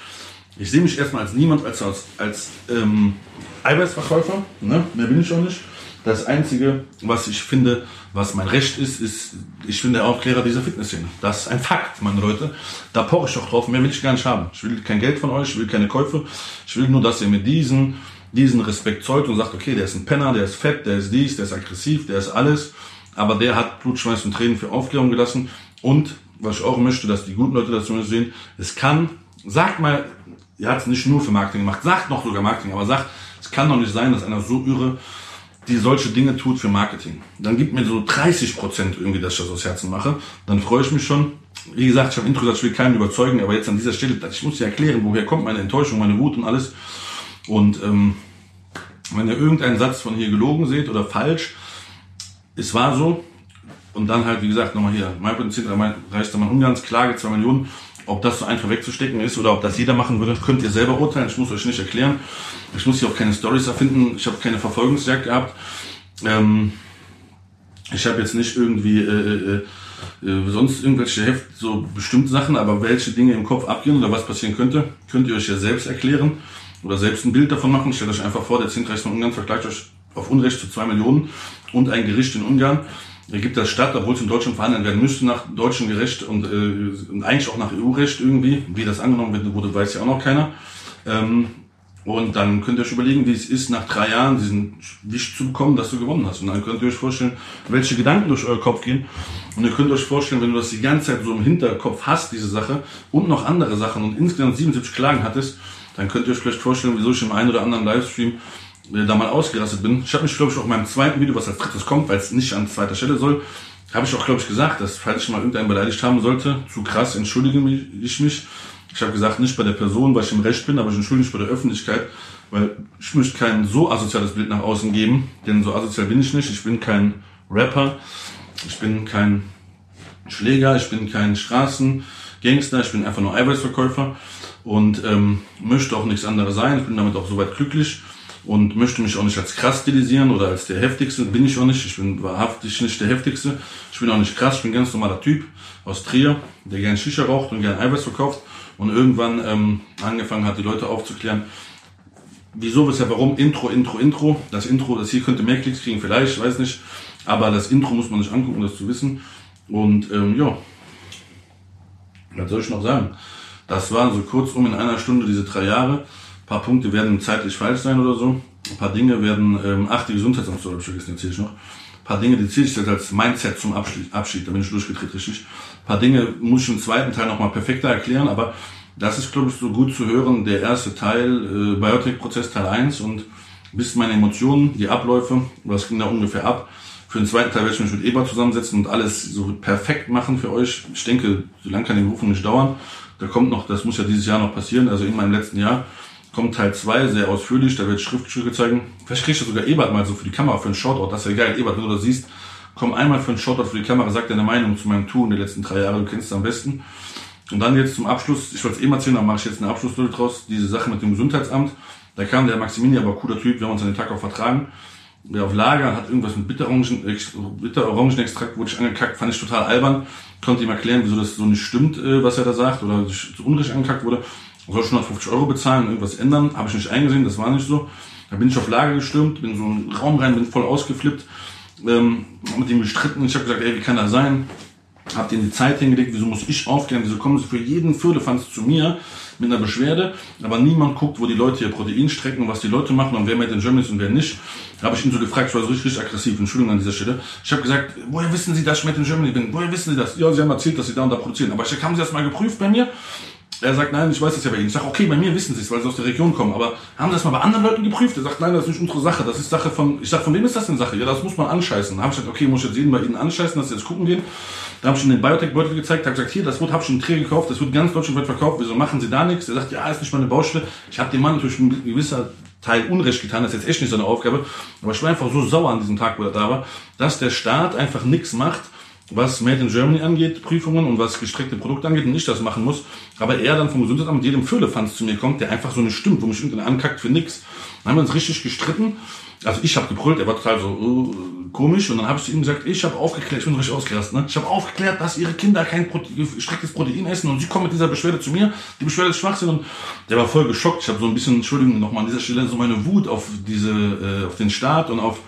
Ich sehe mich erstmal als niemand, als, als, als ähm, Eiweißverkäufer. Ne? Mehr bin ich auch nicht. Das Einzige, was ich finde, was mein Recht ist, ist, ich bin der Aufklärer dieser Fitnessszene. Das ist ein Fakt, meine Leute. Da poche ich doch drauf. Mehr will ich gar nicht haben. Ich will kein Geld von euch, ich will keine Käufe. Ich will nur, dass ihr mir diesen, diesen Respekt zollt und sagt, okay, der ist ein Penner, der ist fett, der ist dies, der ist aggressiv, der ist alles. Aber der hat Blut, Schweiß und Tränen für Aufklärung gelassen. Und, was ich auch möchte, dass die guten Leute das sehen, es kann, sagt mal, ihr habt es nicht nur für Marketing gemacht, sagt noch sogar Marketing, aber sagt, es kann doch nicht sein, dass einer so irre die solche Dinge tut für Marketing. Dann gibt mir so 30 Prozent irgendwie, dass ich das aus Herzen mache. Dann freue ich mich schon. Wie gesagt, ich habe Intro gesagt, ich will keinen überzeugen, aber jetzt an dieser Stelle, ich muss dir erklären, woher kommt meine Enttäuschung, meine Wut und alles. Und ähm, wenn ihr irgendeinen Satz von hier gelogen seht oder falsch, es war so. Und dann halt, wie gesagt, nochmal hier, mein Prinzip, reichster Mann Ungarns, Klage 2 Millionen. Ob das so einfach wegzustecken ist oder ob das jeder machen würde, könnt ihr selber urteilen. Ich muss euch nicht erklären. Ich muss hier auch keine Stories erfinden. Ich habe keine Verfolgungsjagd gehabt. Ähm, ich habe jetzt nicht irgendwie äh, äh, äh, sonst irgendwelche Heft, so bestimmte Sachen, aber welche Dinge im Kopf abgehen oder was passieren könnte, könnt ihr euch ja selbst erklären oder selbst ein Bild davon machen. Stellt euch einfach vor, der Zinsreich von Ungarn vergleicht euch auf Unrecht zu zwei Millionen und ein Gericht in Ungarn gibt das statt, obwohl es in Deutschland verhandelt werden müsste nach deutschem Gerecht und, äh, und eigentlich auch nach EU-Recht irgendwie. Wie das angenommen wurde, weiß ja auch noch keiner. Ähm, und dann könnt ihr euch überlegen, wie es ist, nach drei Jahren diesen Wisch zu bekommen, dass du gewonnen hast. Und dann könnt ihr euch vorstellen, welche Gedanken durch euer Kopf gehen. Und ihr könnt euch vorstellen, wenn du das die ganze Zeit so im Hinterkopf hast, diese Sache, und noch andere Sachen und insgesamt 77 Klagen hattest, dann könnt ihr euch vielleicht vorstellen, wieso ich im einen oder anderen Livestream äh, da mal ausgerastet bin. Ich habe mich, glaube ich, auch in meinem zweiten Video, was als drittes kommt, weil es nicht an zweiter Stelle soll, habe ich auch, glaube ich, gesagt, dass falls ich mal irgendeinen beleidigt haben sollte, zu krass, entschuldige ich mich. Ich habe gesagt, nicht bei der Person, weil ich im Recht bin, aber ich entschuldige mich bei der Öffentlichkeit, weil ich möchte kein so asoziales Bild nach außen geben, denn so asozial bin ich nicht. Ich bin kein Rapper, ich bin kein Schläger, ich bin kein Straßengangster, ich bin einfach nur Eiweißverkäufer und ähm, möchte auch nichts anderes sein. Ich bin damit auch soweit glücklich und möchte mich auch nicht als krass stilisieren oder als der heftigste. Bin ich auch nicht. Ich bin wahrhaftig nicht der heftigste. Ich bin auch nicht krass. Ich bin ein ganz normaler Typ aus Trier, der gern Shisha raucht und gern Eiweiß verkauft und irgendwann ähm, angefangen hat, die Leute aufzuklären, wieso, weshalb, warum, Intro, Intro, Intro. Das Intro, das hier könnte mehr Klicks kriegen, vielleicht, weiß nicht. Aber das Intro muss man sich angucken, um das zu wissen. Und ähm, ja, was soll ich noch sagen? Das waren so kurzum in einer Stunde diese drei Jahre. Paar Punkte werden zeitlich falsch sein oder so. Ein paar Dinge werden, ähm, ach, die Gesundheitsamt, habe ich vergessen, erzähle ich noch. Ein paar Dinge, die zähle ich jetzt als Mindset zum Abschied, Abschied da bin ich durchgedreht richtig. Ein paar Dinge muss ich im zweiten Teil nochmal perfekter erklären, aber das ist, glaube ich, so gut zu hören, der erste Teil, äh, Biotech-Prozess Teil 1 und bis meine Emotionen, die Abläufe, was ging da ungefähr ab. Für den zweiten Teil werde ich mich mit Eber zusammensetzen und alles so perfekt machen für euch. Ich denke, so lange kann die Berufung nicht dauern. Da kommt noch, das muss ja dieses Jahr noch passieren, also in meinem letzten Jahr kommt Teil 2 sehr ausführlich, da wird Schriftstücke zeigen. Vielleicht kriegst du sogar Ebert mal so für die Kamera, für einen Shoutout, das ist ja geil. Ebert, wenn du das siehst, komm einmal für einen Shoutout für die Kamera, sag deine Meinung zu meinem Tour in den letzten drei Jahren, du kennst es am besten. Und dann jetzt zum Abschluss, ich wollte es eben erzählen, dann mache ich jetzt eine Abschlussbild draus, diese Sache mit dem Gesundheitsamt. Da kam der Maximini, aber cooler Typ, wir haben uns an den Tag auch vertragen. Der auf Lager hat irgendwas mit Bitterorangen, Bitterorangenextrakt, wurde ich angekackt, fand ich total albern. Konnte ihm erklären, wieso das so nicht stimmt, äh, was er da sagt, oder zu Unrecht angekackt wurde. Soll schon 150 Euro bezahlen, irgendwas ändern. Habe ich nicht eingesehen, das war nicht so. Da bin ich auf Lager gestürmt, bin in so einen Raum rein, bin voll ausgeflippt, ähm, mit ihm gestritten. Ich habe gesagt, ey, wie kann das sein? Hab denen die Zeit hingelegt, wieso muss ich aufklären, wieso kommen sie für jeden Firlefanz zu mir mit einer Beschwerde, aber niemand guckt, wo die Leute ihr Protein strecken und was die Leute machen und wer Made in Germany ist und wer nicht. Da habe ich ihn so gefragt, ich war so richtig, richtig aggressiv, Entschuldigung an dieser Stelle. Ich habe gesagt, woher wissen Sie, dass ich Made in Germany bin? Woher wissen Sie das? Ja, Sie haben erzählt, dass Sie da und da produzieren. Aber ich sag, haben Sie das mal geprüft bei mir? Er sagt, nein, ich weiß das ja bei Ihnen. Ich sage, okay, bei mir wissen Sie es, weil Sie aus der Region kommen. Aber haben Sie das mal bei anderen Leuten geprüft? Er sagt, nein, das ist nicht unsere Sache. Das ist Sache von, ich sage, von wem ist das denn Sache? Ja, das muss man anscheißen. Da habe ich gesagt, okay, muss ich jetzt jeden bei Ihnen anscheißen, dass Sie jetzt gucken gehen. Da habe ich ihm den Biotech-Beutel gezeigt, habe gesagt, hier, das wird, habe ich einen Träger gekauft, das wird ganz deutschlandweit verkauft, wieso machen Sie da nichts? Er sagt, ja, ist nicht meine Baustelle. Ich habe dem Mann natürlich ein gewisser Teil Unrecht getan, das ist jetzt echt nicht seine Aufgabe, aber ich war einfach so sauer an diesem Tag, wo er da war, dass der Staat einfach nichts macht, was Made in Germany angeht, Prüfungen und was gestreckte Produkte angeht und nicht das machen muss, aber er dann vom Gesundheitsamt jedem Füllefanz zu mir kommt, der einfach so nicht stimmt, wo mich irgendeiner ankackt für nix. Dann haben wir uns richtig gestritten. Also ich habe gebrüllt, er war total so uh, komisch und dann habe ich zu ihm gesagt, ich habe aufgeklärt, ich bin richtig ausgerastet, ne? ich habe aufgeklärt, dass ihre Kinder kein gestrecktes Protein essen und sie kommen mit dieser Beschwerde zu mir, die Beschwerde ist Schwachsinn und der war voll geschockt. Ich habe so ein bisschen, Entschuldigung, nochmal an dieser Stelle so meine Wut auf diese, äh, auf den Staat und auf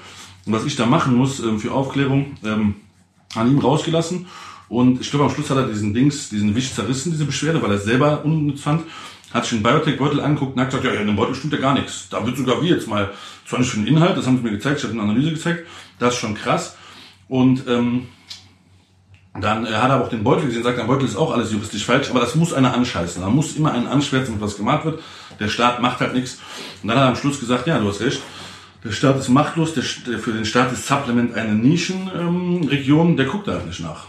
was ich da machen muss ähm, für Aufklärung. Ähm, an ihm rausgelassen. Und ich glaube, am Schluss hat er diesen Dings, diesen Wisch zerrissen, diese Beschwerde, weil er es selber unnütz fand. Hat sich den Biotech-Beutel angeguckt und hat gesagt, ja, in dem Beutel stimmt ja gar nichts. Da wird sogar wie jetzt mal, zwar nicht für den Inhalt, das haben sie mir gezeigt, ich habe eine Analyse gezeigt, das ist schon krass. Und ähm, dann äh, hat er auch den Beutel gesehen, sagt, der Beutel ist auch alles juristisch falsch, aber das muss einer anscheißen. Da muss immer einen anschwärzen, was gemacht wird. Der Staat macht halt nichts. Und dann hat er am Schluss gesagt, ja, du hast recht. Der Staat ist machtlos, der, für den Staat ist Supplement eine Nischenregion, ähm, der guckt da halt nicht nach.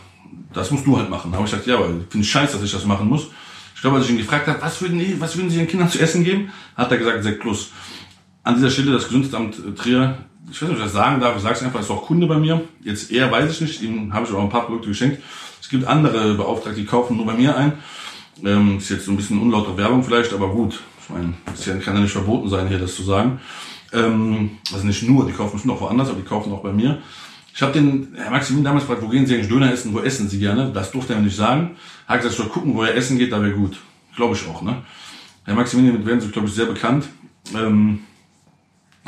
Das musst du halt machen. Da habe ich gesagt, ja, aber finde ich scheiße, dass ich das machen muss. Ich glaube, als ich ihn gefragt habe, was würden, die, was würden Sie den Kindern zu essen geben, hat er gesagt, Sekt Plus. An dieser Stelle das Gesundheitsamt äh, Trier, ich weiß nicht, ob ich das sagen darf, ich sage es einfach, ist auch Kunde bei mir. Jetzt eher weiß ich nicht, ihm habe ich auch ein paar Produkte geschenkt. Es gibt andere Beauftragte, die kaufen nur bei mir ein. Ähm, ist jetzt so ein bisschen unlautere Werbung vielleicht, aber gut. Ich meine, es kann ja nicht verboten sein, hier das zu sagen. Ähm, also nicht nur, die kaufen schon auch woanders, aber die kaufen auch bei mir. Ich habe den Herr Maximin damals gefragt, wo gehen Sie eigentlich Döner essen, wo essen Sie gerne? Das durfte er mir nicht sagen. Hat gesagt, ich soll gucken, wo er essen geht, da wäre gut. Glaube ich auch, ne? Herr Maximin, damit werden Sie, glaube ich, sehr bekannt. Ähm,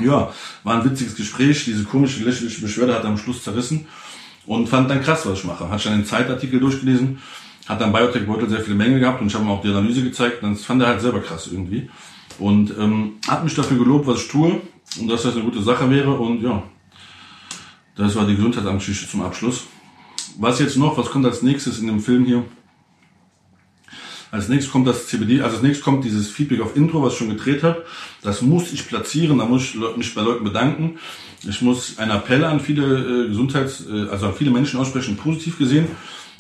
ja, war ein witziges Gespräch. Diese komische, lächerliche Beschwerde hat er am Schluss zerrissen und fand dann krass, was ich mache. Hat schon den Zeitartikel durchgelesen, hat dann Biotech-Beutel sehr viele Mängel gehabt und ich habe ihm auch die Analyse gezeigt. Und das fand er halt selber krass irgendwie. Und ähm, hat mich dafür gelobt, was ich tue und dass das eine gute Sache wäre. Und ja, das war die Gesundheitsamtsgeschichte zum Abschluss. Was jetzt noch, was kommt als nächstes in dem Film hier? Als nächstes kommt das CBD, also als nächstes kommt dieses Feedback auf Intro, was ich schon gedreht habe. Das muss ich platzieren, da muss ich mich bei Leuten bedanken. Ich muss einen Appell an viele äh, Gesundheits-, äh, also an viele Menschen aussprechen, positiv gesehen.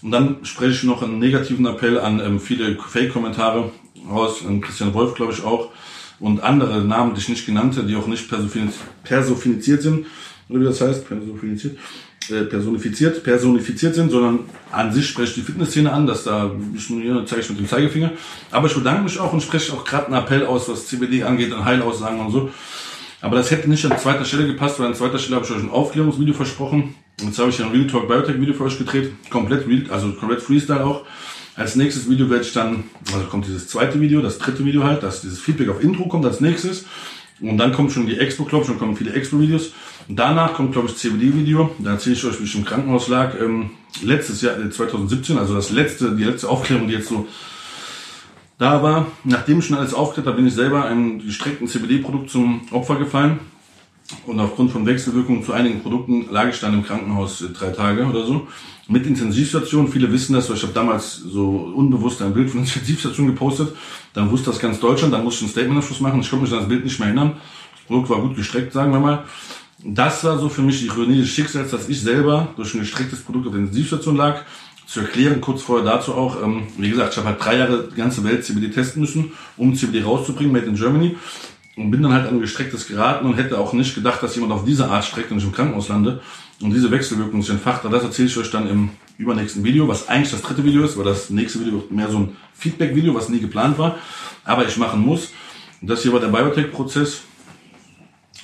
Und dann spreche ich noch einen negativen Appell an ähm, viele Fake-Kommentare raus, an Christian Wolf, glaube ich, auch, und andere Namen, die ich nicht genannte, die auch nicht personifiziert sind, oder wie das heißt, personifiziert, äh, personifiziert, personifiziert sind, sondern an sich spreche ich die Fitnessszene an, dass da, ich hier zeige ich mit dem Zeigefinger. Aber ich bedanke mich auch und spreche auch gerade einen Appell aus, was CBD angeht, an Heilaussagen und so. Aber das hätte nicht an zweiter Stelle gepasst, weil an zweiter Stelle habe ich euch ein Aufklärungsvideo versprochen. Jetzt habe ich ein Real Talk Biotech Video für euch gedreht. Komplett Real, also komplett Freestyle auch. Als nächstes Video werde ich dann, also kommt dieses zweite Video, das dritte Video halt, dass dieses Feedback auf Intro kommt als nächstes. Und dann kommt schon die Expo, glaube ich, dann kommen viele Expo-Videos. Und danach kommt, glaube ich, CBD-Video. Da erzähle ich euch, wie ich im Krankenhaus lag. Ähm, letztes Jahr, 2017, äh, also das letzte, die letzte Aufklärung, die jetzt so da war. Nachdem ich schon alles aufgeklärt habe, bin ich selber einem gestreckten CBD-Produkt zum Opfer gefallen. Und aufgrund von Wechselwirkungen zu einigen Produkten lag ich dann im Krankenhaus äh, drei Tage oder so. Mit Intensivstation. Viele wissen das, weil ich habe damals so unbewusst ein Bild von Intensivstation gepostet. Dann wusste das ganz Deutschland. Dann musste ich ein Statement Schluss machen. Ich konnte mich an das Bild nicht mehr erinnern. Das Produkt war gut gestreckt, sagen wir mal. Das war so für mich die Ironie des Schicksals, dass ich selber durch ein gestrecktes Produkt auf der Intensivstation lag. Zu erklären, kurz vorher dazu auch, ähm, wie gesagt, ich habe halt drei Jahre die ganze Welt CBD testen müssen, um CBD rauszubringen, made in Germany und bin dann halt an gestrecktes geraten und hätte auch nicht gedacht, dass jemand auf diese Art streckt und ich im Krankenhaus lande und diese Wechselwirkung sich entfacht. Das erzähle ich euch dann im übernächsten Video, was eigentlich das dritte Video ist, weil das nächste Video wird mehr so ein Feedback-Video, was nie geplant war, aber ich machen muss. Das hier war der Biotech-Prozess.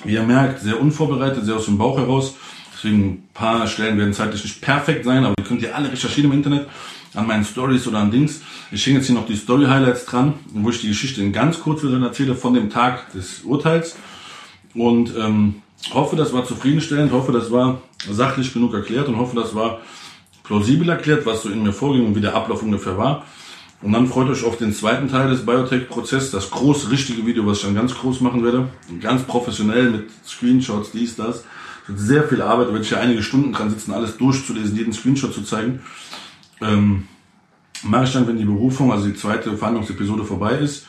Wie ihr merkt, sehr unvorbereitet, sehr aus dem Bauch heraus. Deswegen ein paar Stellen werden zeitlich nicht perfekt sein, aber ihr könnt ihr alle recherchieren im Internet an meinen Stories oder an Dings. Ich hänge jetzt hier noch die Story Highlights dran, wo ich die Geschichte in ganz kurz erzähle von dem Tag des Urteils. Und ähm, hoffe, das war zufriedenstellend, hoffe, das war sachlich genug erklärt und hoffe, das war plausibel erklärt, was so in mir vorging und wie der Ablauf ungefähr war. Und dann freut euch auf den zweiten Teil des Biotech-Prozesses, das große, richtige Video, was ich dann ganz groß machen werde. Ganz professionell mit Screenshots, dies, das. Es wird sehr viel Arbeit, da werde ich ja einige Stunden dran sitzen, alles durchzulesen, jeden Screenshot zu zeigen. Ähm, mache ich dann, wenn die Berufung, also die zweite Verhandlungsepisode vorbei ist.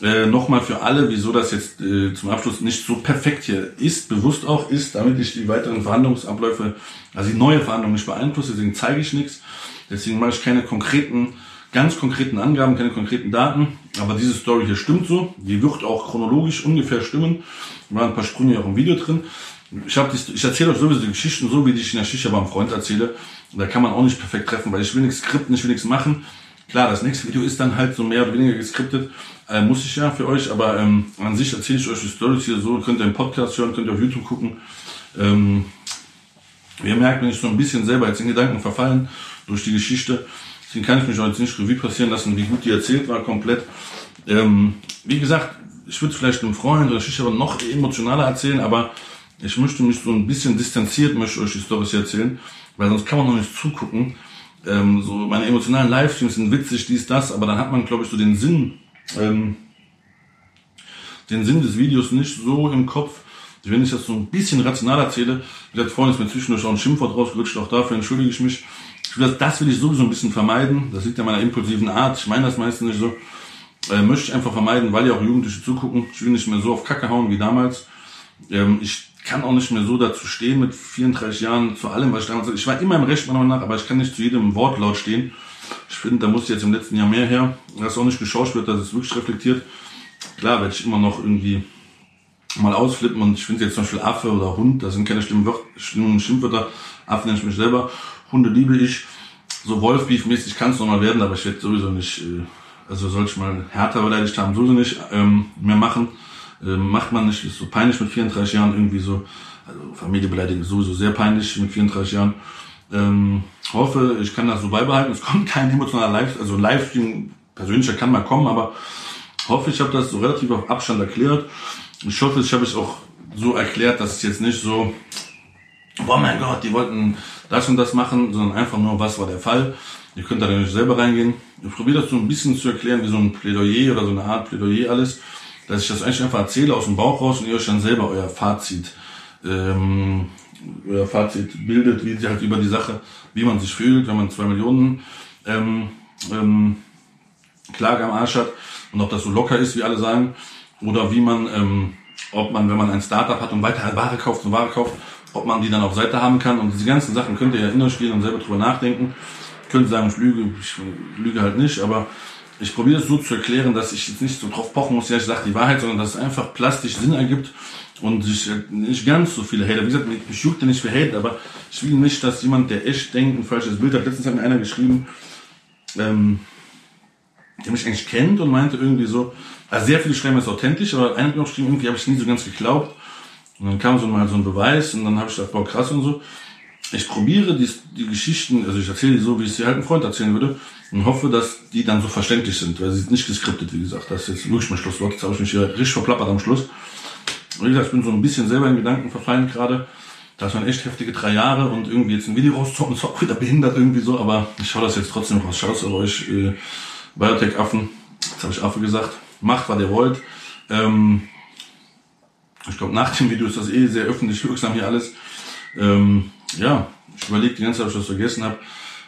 Äh, Nochmal für alle, wieso das jetzt äh, zum Abschluss nicht so perfekt hier ist, bewusst auch ist, damit ich die weiteren Verhandlungsabläufe, also die neue Verhandlung nicht beeinflusse, deswegen zeige ich nichts. Deswegen mache ich keine konkreten, ganz konkreten Angaben, keine konkreten Daten. Aber diese Story hier stimmt so. Die wird auch chronologisch ungefähr stimmen. Da waren ein paar Sprünge auch im Video drin. Ich, hab die, ich erzähle euch sowieso die Geschichten so, wie ich in der Schicht beim Freund erzähle. Da kann man auch nicht perfekt treffen, weil ich will nichts skripten, ich will nichts machen. Klar, das nächste Video ist dann halt so mehr oder weniger geskriptet. Äh, muss ich ja für euch, aber ähm, an sich erzähle ich euch die Stories hier so. Könnt ihr im Podcast hören, könnt ihr auf YouTube gucken. Ähm, ihr merkt, wenn ich so ein bisschen selber jetzt in Gedanken verfallen durch die Geschichte, deswegen kann ich mich heute nicht Revue passieren lassen, wie gut die erzählt war, komplett. Ähm, wie gesagt, ich würde es vielleicht einem Freund oder Schichter noch emotionaler erzählen, aber ich möchte mich so ein bisschen distanziert, möchte euch die hier erzählen, weil sonst kann man noch nicht zugucken. Ähm, so meine emotionalen Livestreams sind witzig, dies, das, aber dann hat man, glaube ich, so den Sinn, ähm, den Sinn des Videos nicht so im Kopf. Wenn ich das so ein bisschen rational erzähle, wie gesagt, vorhin ist mir zwischendurch auch ein Schimpfwort rausgerutscht, auch dafür entschuldige ich mich. Ich will das, das will ich sowieso ein bisschen vermeiden. Das liegt an meiner impulsiven Art. Ich meine das meistens nicht so. Äh, möchte ich einfach vermeiden, weil ja auch Jugendliche zugucken. Ich will nicht mehr so auf Kacke hauen wie damals. Ähm, ich kann auch nicht mehr so dazu stehen mit 34 Jahren zu allem, was ich damals Ich war immer im Recht meiner Meinung nach, aber ich kann nicht zu jedem Wortlaut stehen. Ich finde, da muss jetzt im letzten Jahr mehr her. Das ist auch nicht geschauspielt, dass es wirklich reflektiert. Klar werde ich immer noch irgendwie mal ausflippen und ich finde jetzt zum Beispiel Affe oder Hund, das sind keine schlimmen, Wör schlimmen Schimpfwörter. Affe nenne ich mich selber. Hunde liebe ich. So Wolfbeef-mäßig kann es nochmal werden, aber ich werde sowieso nicht, äh, also soll ich mal härter beleidigt haben, sowieso nicht ähm, mehr machen äh, macht man nicht, ist so peinlich mit 34 Jahren irgendwie so, also Familie beleidigen ist sowieso sehr peinlich mit 34 Jahren. Ähm, hoffe, ich kann das so beibehalten. Es kommt kein emotionaler Live, also Livestream persönlicher kann mal kommen, aber hoffe, ich habe das so relativ auf Abstand erklärt. Ich hoffe, ich habe es auch so erklärt, dass es jetzt nicht so, boah mein Gott, die wollten das und das machen, sondern einfach nur, was war der Fall. Ihr könnt da nicht selber reingehen. Ich probiere das so ein bisschen zu erklären, wie so ein Plädoyer oder so eine Art Plädoyer alles dass ich das eigentlich einfach erzähle aus dem Bauch raus und ihr euch dann selber euer Fazit, ähm, euer Fazit bildet, wie sie halt über die Sache, wie man sich fühlt, wenn man zwei Millionen ähm, ähm, Klage am Arsch hat und ob das so locker ist, wie alle sagen, oder wie man, ähm, ob man, wenn man ein Startup hat und weiter Ware kauft und Ware kauft, ob man die dann auf Seite haben kann. Und diese ganzen Sachen könnt ihr ja in euch gehen und selber drüber nachdenken. Könnt sagen, ich lüge, ich lüge halt nicht, aber ich probiere es so zu erklären, dass ich jetzt nicht so drauf pochen muss, ja, ich sage die Wahrheit, sondern dass es einfach plastisch Sinn ergibt und ich nicht ganz so viele Hater. Wie gesagt, ich jucke nicht für Hate, aber ich will nicht, dass jemand, der echt denkt, ein falsches Bild hat. Letztens hat mir einer geschrieben, ähm, der mich eigentlich kennt und meinte irgendwie so, also sehr viele schreiben es authentisch, aber einer hat mir auch geschrieben, irgendwie habe ich nie so ganz geglaubt. Und dann kam so mal so ein Beweis und dann habe ich gedacht, boah, krass und so. Ich probiere die, die Geschichten, also ich erzähle die so, wie ich sie halt einem Freund erzählen würde und hoffe, dass die dann so verständlich sind, weil sie sind nicht geskriptet, wie gesagt. Das ist jetzt wirklich mein Schlusswort. Jetzt habe ich mich hier richtig verplappert am Schluss. Wie gesagt, ich bin so ein bisschen selber in Gedanken verfallen gerade. Das waren echt heftige drei Jahre und irgendwie jetzt ein Video rauszocken, ist auch wieder behindert irgendwie so, aber ich schaue das jetzt trotzdem raus. Schaut euch, äh, Biotech-Affen. Jetzt habe ich Affe gesagt. Macht, was ihr wollt. Ähm, Ich glaube, nach dem Video ist das eh sehr öffentlich wirksam hier alles. Ähm, ja, ich überlege die ganze Zeit, ob ich was vergessen habe.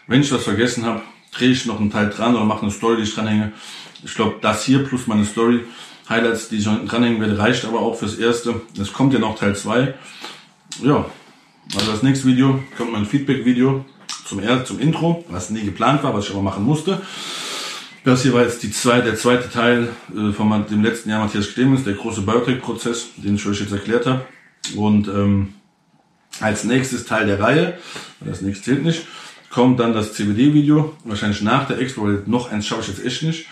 Wenn ich was vergessen habe, drehe ich noch einen Teil dran oder mache eine Story, die ich dranhänge. Ich glaube, das hier plus meine Story, Highlights, die ich dranhängen werde, reicht aber auch fürs Erste. Es kommt ja noch Teil 2. Ja, also das nächste Video kommt mein Feedback-Video zum, zum Intro, was nie geplant war, was ich aber machen musste. Das hier war jetzt die zwei, der zweite Teil äh, von dem letzten Jahr Matthias Clemens, der große Biotech-Prozess, den ich euch jetzt erklärt habe. Und ähm, als nächstes Teil der Reihe, das nächste zählt nicht, kommt dann das CBD-Video, wahrscheinlich nach der Expo, weil noch eins schaffe ich jetzt echt nicht.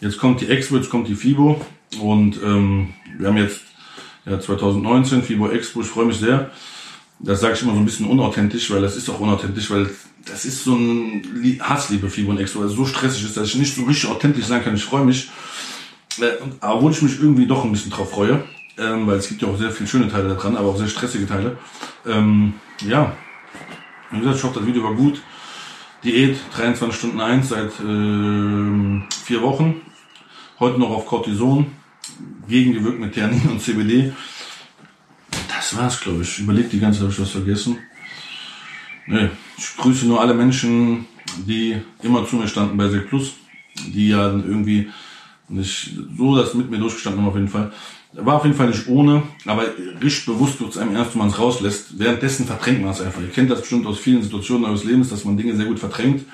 Jetzt kommt die Expo, jetzt kommt die FIBO und ähm, wir haben jetzt ja, 2019 FIBO Expo, ich freue mich sehr. Das sage ich immer so ein bisschen unauthentisch, weil das ist auch unauthentisch, weil das ist so ein Hassliebe Fibo und Expo, weil es so stressig ist, dass ich nicht so richtig authentisch sein kann. Ich freue mich, äh, obwohl ich mich irgendwie doch ein bisschen drauf freue, ähm, weil es gibt ja auch sehr viele schöne Teile daran, aber auch sehr stressige Teile. Ähm, ja, wie gesagt, ich hoffe, das Video war gut. Diät 23 Stunden 1 seit äh, vier Wochen. Heute noch auf Cortison, gegengewirkt mit Theanin und CBD. Das war's, glaube ich. Überlege die ganze Zeit, habe ich was vergessen. Nee, ich grüße nur alle Menschen, die immer zu mir standen bei Sek Plus, die ja irgendwie nicht so das mit mir durchgestanden haben auf jeden Fall. War auf jeden Fall nicht ohne, aber richtig bewusst wird es einem erst, wenn man es rauslässt. Währenddessen verdrängt man es einfach. Ihr kennt das bestimmt aus vielen Situationen eures Lebens, dass man Dinge sehr gut verdrängt.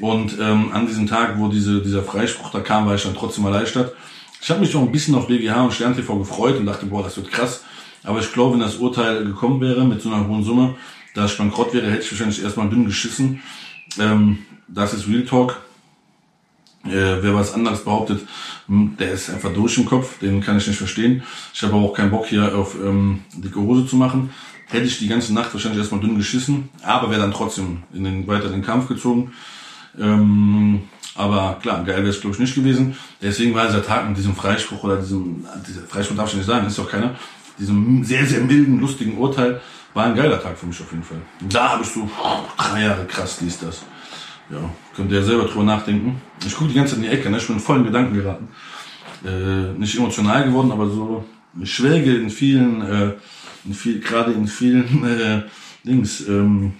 Und ähm, an diesem Tag, wo diese, dieser Freispruch da kam, war ich dann trotzdem erleichtert. Ich habe mich noch ein bisschen auf BGH und Stern TV gefreut und dachte, boah, das wird krass. Aber ich glaube, wenn das Urteil gekommen wäre mit so einer hohen Summe, da ich bankrott wäre, hätte ich wahrscheinlich erstmal dünn geschissen. Ähm, das ist Real Talk. Äh, wer was anderes behauptet, hm, der ist einfach durch im Kopf, den kann ich nicht verstehen. Ich habe auch keinen Bock hier auf ähm, dicke Hose zu machen. Hätte ich die ganze Nacht wahrscheinlich erstmal dünn geschissen, aber wäre dann trotzdem in den weiteren Kampf gezogen. Ähm, aber klar, geil wäre es glaube ich nicht gewesen. Deswegen war dieser Tag mit diesem Freispruch oder diesem, dieser Freispruch darf ich nicht sagen, ist doch keiner, diesem sehr, sehr milden, lustigen Urteil war ein geiler Tag für mich auf jeden Fall. Da habe ich so drei Jahre krass, dies, das. Ja, könnt ihr ja selber drüber nachdenken. Ich gucke die ganze Zeit in die Ecke, ne? ich bin in vollen Gedanken geraten. Äh, nicht emotional geworden, aber so, ich schwelge in vielen, äh, in viel, gerade in vielen äh, Dings, ähm,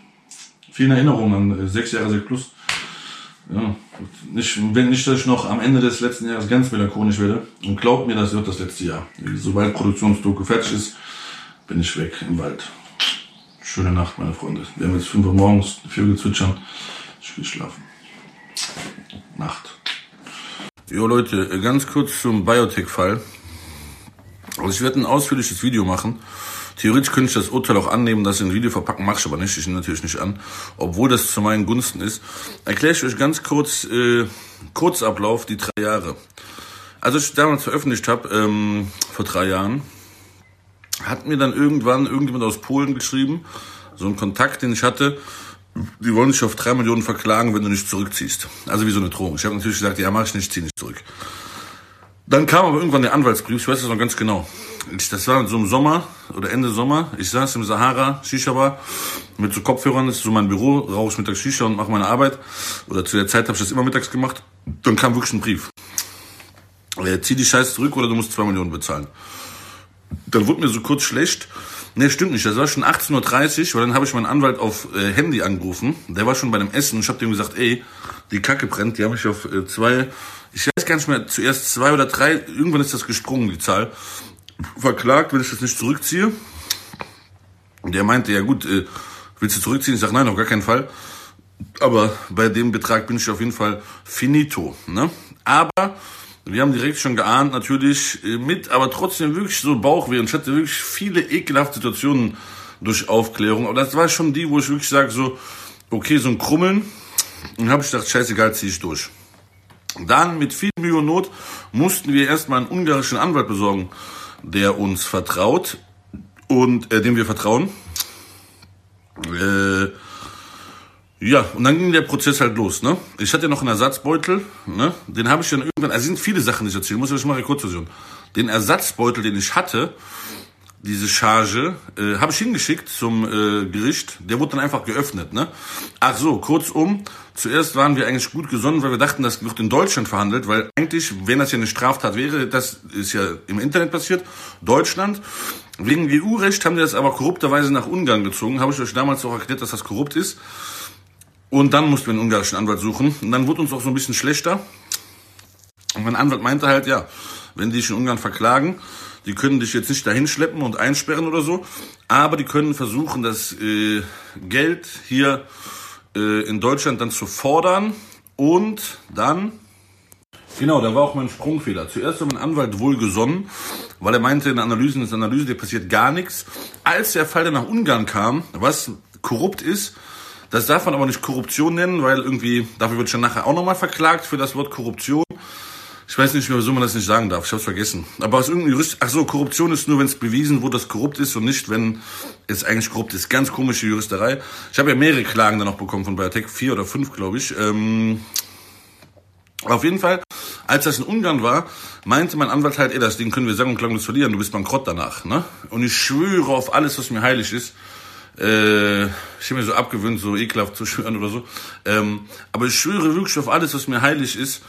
vielen Erinnerungen an äh, sechs Jahre, sechs plus. Ja, nicht, wenn nicht, dass ich noch am Ende des letzten Jahres ganz melancholisch werde. Und glaubt mir, das wird das letzte Jahr. Sobald Produktionsdoku fertig ist, bin ich weg im Wald. Schöne Nacht, meine Freunde. Wir haben jetzt 5 Uhr morgens, Vögel zwitschern. Ich will schlafen. Nacht. Jo Leute, ganz kurz zum Biotech-Fall. Also ich werde ein ausführliches Video machen. Theoretisch könnte ich das Urteil auch annehmen, das in ein Video verpacken, mache ich aber nicht. Ich nehme natürlich nicht an, obwohl das zu meinen Gunsten ist. Erkläre ich euch ganz kurz äh, Kurzablauf, die drei Jahre. Also ich damals veröffentlicht habe, ähm, vor drei Jahren, hat mir dann irgendwann irgendjemand aus Polen geschrieben, so ein Kontakt, den ich hatte, die wollen dich auf drei Millionen verklagen, wenn du nicht zurückziehst. Also wie so eine Drohung. Ich habe natürlich gesagt, ja, mach ich nicht, zieh nicht zurück. Dann kam aber irgendwann der Anwaltsbrief, ich weiß das noch ganz genau. Das war so im Sommer oder Ende Sommer. Ich saß im Sahara, Shisha Bar, mit so Kopfhörern, das ist so mein Büro, rauche ich mittags Shisha und mache meine Arbeit. Oder zu der Zeit habe ich das immer mittags gemacht. Dann kam wirklich ein Brief. Äh, zieh die Scheiße zurück oder du musst zwei Millionen bezahlen. Dann wurde mir so kurz schlecht. Nee, stimmt nicht. Das war schon 18.30 Uhr, weil dann habe ich meinen Anwalt auf äh, Handy angerufen. Der war schon bei dem Essen und ich habe dem gesagt, ey, die Kacke brennt. Die habe ich auf äh, zwei, ich weiß gar nicht mehr, zuerst zwei oder drei, irgendwann ist das gesprungen, die Zahl. Verklagt, wenn ich das nicht zurückziehe. Und der meinte, ja gut, äh, willst du zurückziehen? Ich sage, nein, auf gar keinen Fall. Aber bei dem Betrag bin ich auf jeden Fall finito. Ne? Aber wir haben direkt schon geahnt, natürlich äh, mit, aber trotzdem wirklich so Bauchweh. Und ich hatte wirklich viele ekelhafte Situationen durch Aufklärung. Aber das war schon die, wo ich wirklich sage, so, okay, so ein Krummeln. Und habe ich gedacht, scheißegal, ziehe ich durch. Dann mit viel Mühe und Not mussten wir erstmal einen ungarischen Anwalt besorgen, der uns vertraut und äh, dem wir vertrauen. Äh, ja, und dann ging der Prozess halt los, ne? Ich hatte ja noch einen Ersatzbeutel, ne? Den habe ich dann irgendwann, also sind viele Sachen, die ich erzählen muss, ich mal eine Kurzversion. Den Ersatzbeutel, den ich hatte, diese Charge, äh, habe ich hingeschickt zum äh, Gericht. Der wurde dann einfach geöffnet. Ne? Ach so, kurzum, zuerst waren wir eigentlich gut gesonnen, weil wir dachten, das wird in Deutschland verhandelt, weil eigentlich, wenn das ja eine Straftat wäre, das ist ja im Internet passiert, Deutschland. Wegen EU-Recht haben die das aber korrupterweise nach Ungarn gezogen. Habe ich euch damals auch erklärt, dass das korrupt ist. Und dann mussten wir einen ungarischen Anwalt suchen. Und dann wurde uns auch so ein bisschen schlechter. Und mein Anwalt meinte halt, ja, wenn die dich in Ungarn verklagen, die können dich jetzt nicht dahin schleppen und einsperren oder so, aber die können versuchen, das äh, Geld hier äh, in Deutschland dann zu fordern und dann Genau, da war auch mein Sprungfehler. Zuerst war mein Anwalt wohlgesonnen, weil er meinte, in der Analyse, in Analyse, dir passiert gar nichts. Als der Fall dann nach Ungarn kam, was korrupt ist, das darf man aber nicht Korruption nennen, weil irgendwie, dafür wird schon nachher auch nochmal verklagt für das Wort Korruption. Ich weiß nicht mehr, wieso man das nicht sagen darf. Ich habe es vergessen. Aber aus irgendeinem Jurist, ach so, Korruption ist nur, wenn es bewiesen wurde, dass korrupt ist und nicht, wenn es eigentlich korrupt ist. Ganz komische Juristerei. Ich habe ja mehrere Klagen dann noch bekommen von Biotech, vier oder fünf, glaube ich. Ähm, auf jeden Fall, als das in Ungarn war, meinte mein Anwalt halt, ey, das Ding können wir sagen und klanglos verlieren, du bist bankrott danach. Ne? Und ich schwöre auf alles, was mir heilig ist. Äh, ich habe mir so abgewöhnt, so ekelhaft zu schwören oder so. Ähm, aber ich schwöre wirklich auf alles, was mir heilig ist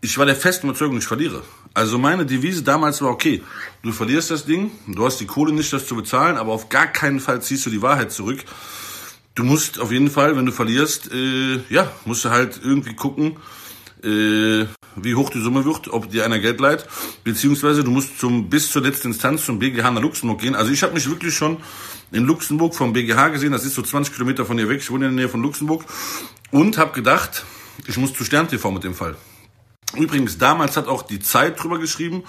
ich war der festen Überzeugung, ich verliere. Also meine Devise damals war, okay, du verlierst das Ding, du hast die Kohle nicht, das zu bezahlen, aber auf gar keinen Fall ziehst du die Wahrheit zurück. Du musst auf jeden Fall, wenn du verlierst, äh, ja, musst du halt irgendwie gucken, äh, wie hoch die Summe wird, ob dir einer Geld leiht, beziehungsweise du musst zum bis zur letzten Instanz zum BGH nach Luxemburg gehen. Also ich habe mich wirklich schon in Luxemburg vom BGH gesehen, das ist so 20 Kilometer von hier weg, ich wohne in der Nähe von Luxemburg und habe gedacht, ich muss zu Stern TV mit dem Fall. Übrigens, damals hat auch die Zeit drüber geschrieben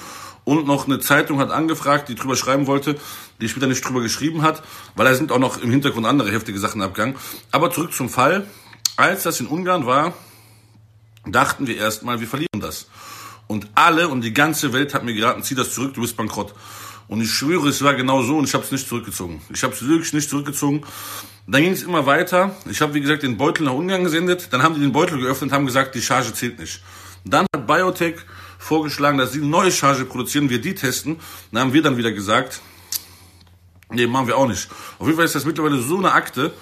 und noch eine Zeitung hat angefragt, die drüber schreiben wollte, die später nicht drüber geschrieben hat, weil da sind auch noch im Hintergrund andere heftige Sachen abgegangen. Aber zurück zum Fall. Als das in Ungarn war, dachten wir erstmal, wir verlieren das. Und alle und die ganze Welt hat mir geraten, zieh das zurück, du bist bankrott. Und ich schwöre, es war genau so und ich habe es nicht zurückgezogen. Ich habe es wirklich nicht zurückgezogen. Dann ging es immer weiter. Ich habe, wie gesagt, den Beutel nach Ungarn gesendet. Dann haben die den Beutel geöffnet und haben gesagt, die Charge zählt nicht. Dann hat Biotech vorgeschlagen, dass sie eine neue Charge produzieren, wir die testen. Dann haben wir dann wieder gesagt, nee, machen wir auch nicht. Auf jeden Fall ist das mittlerweile so eine Akte.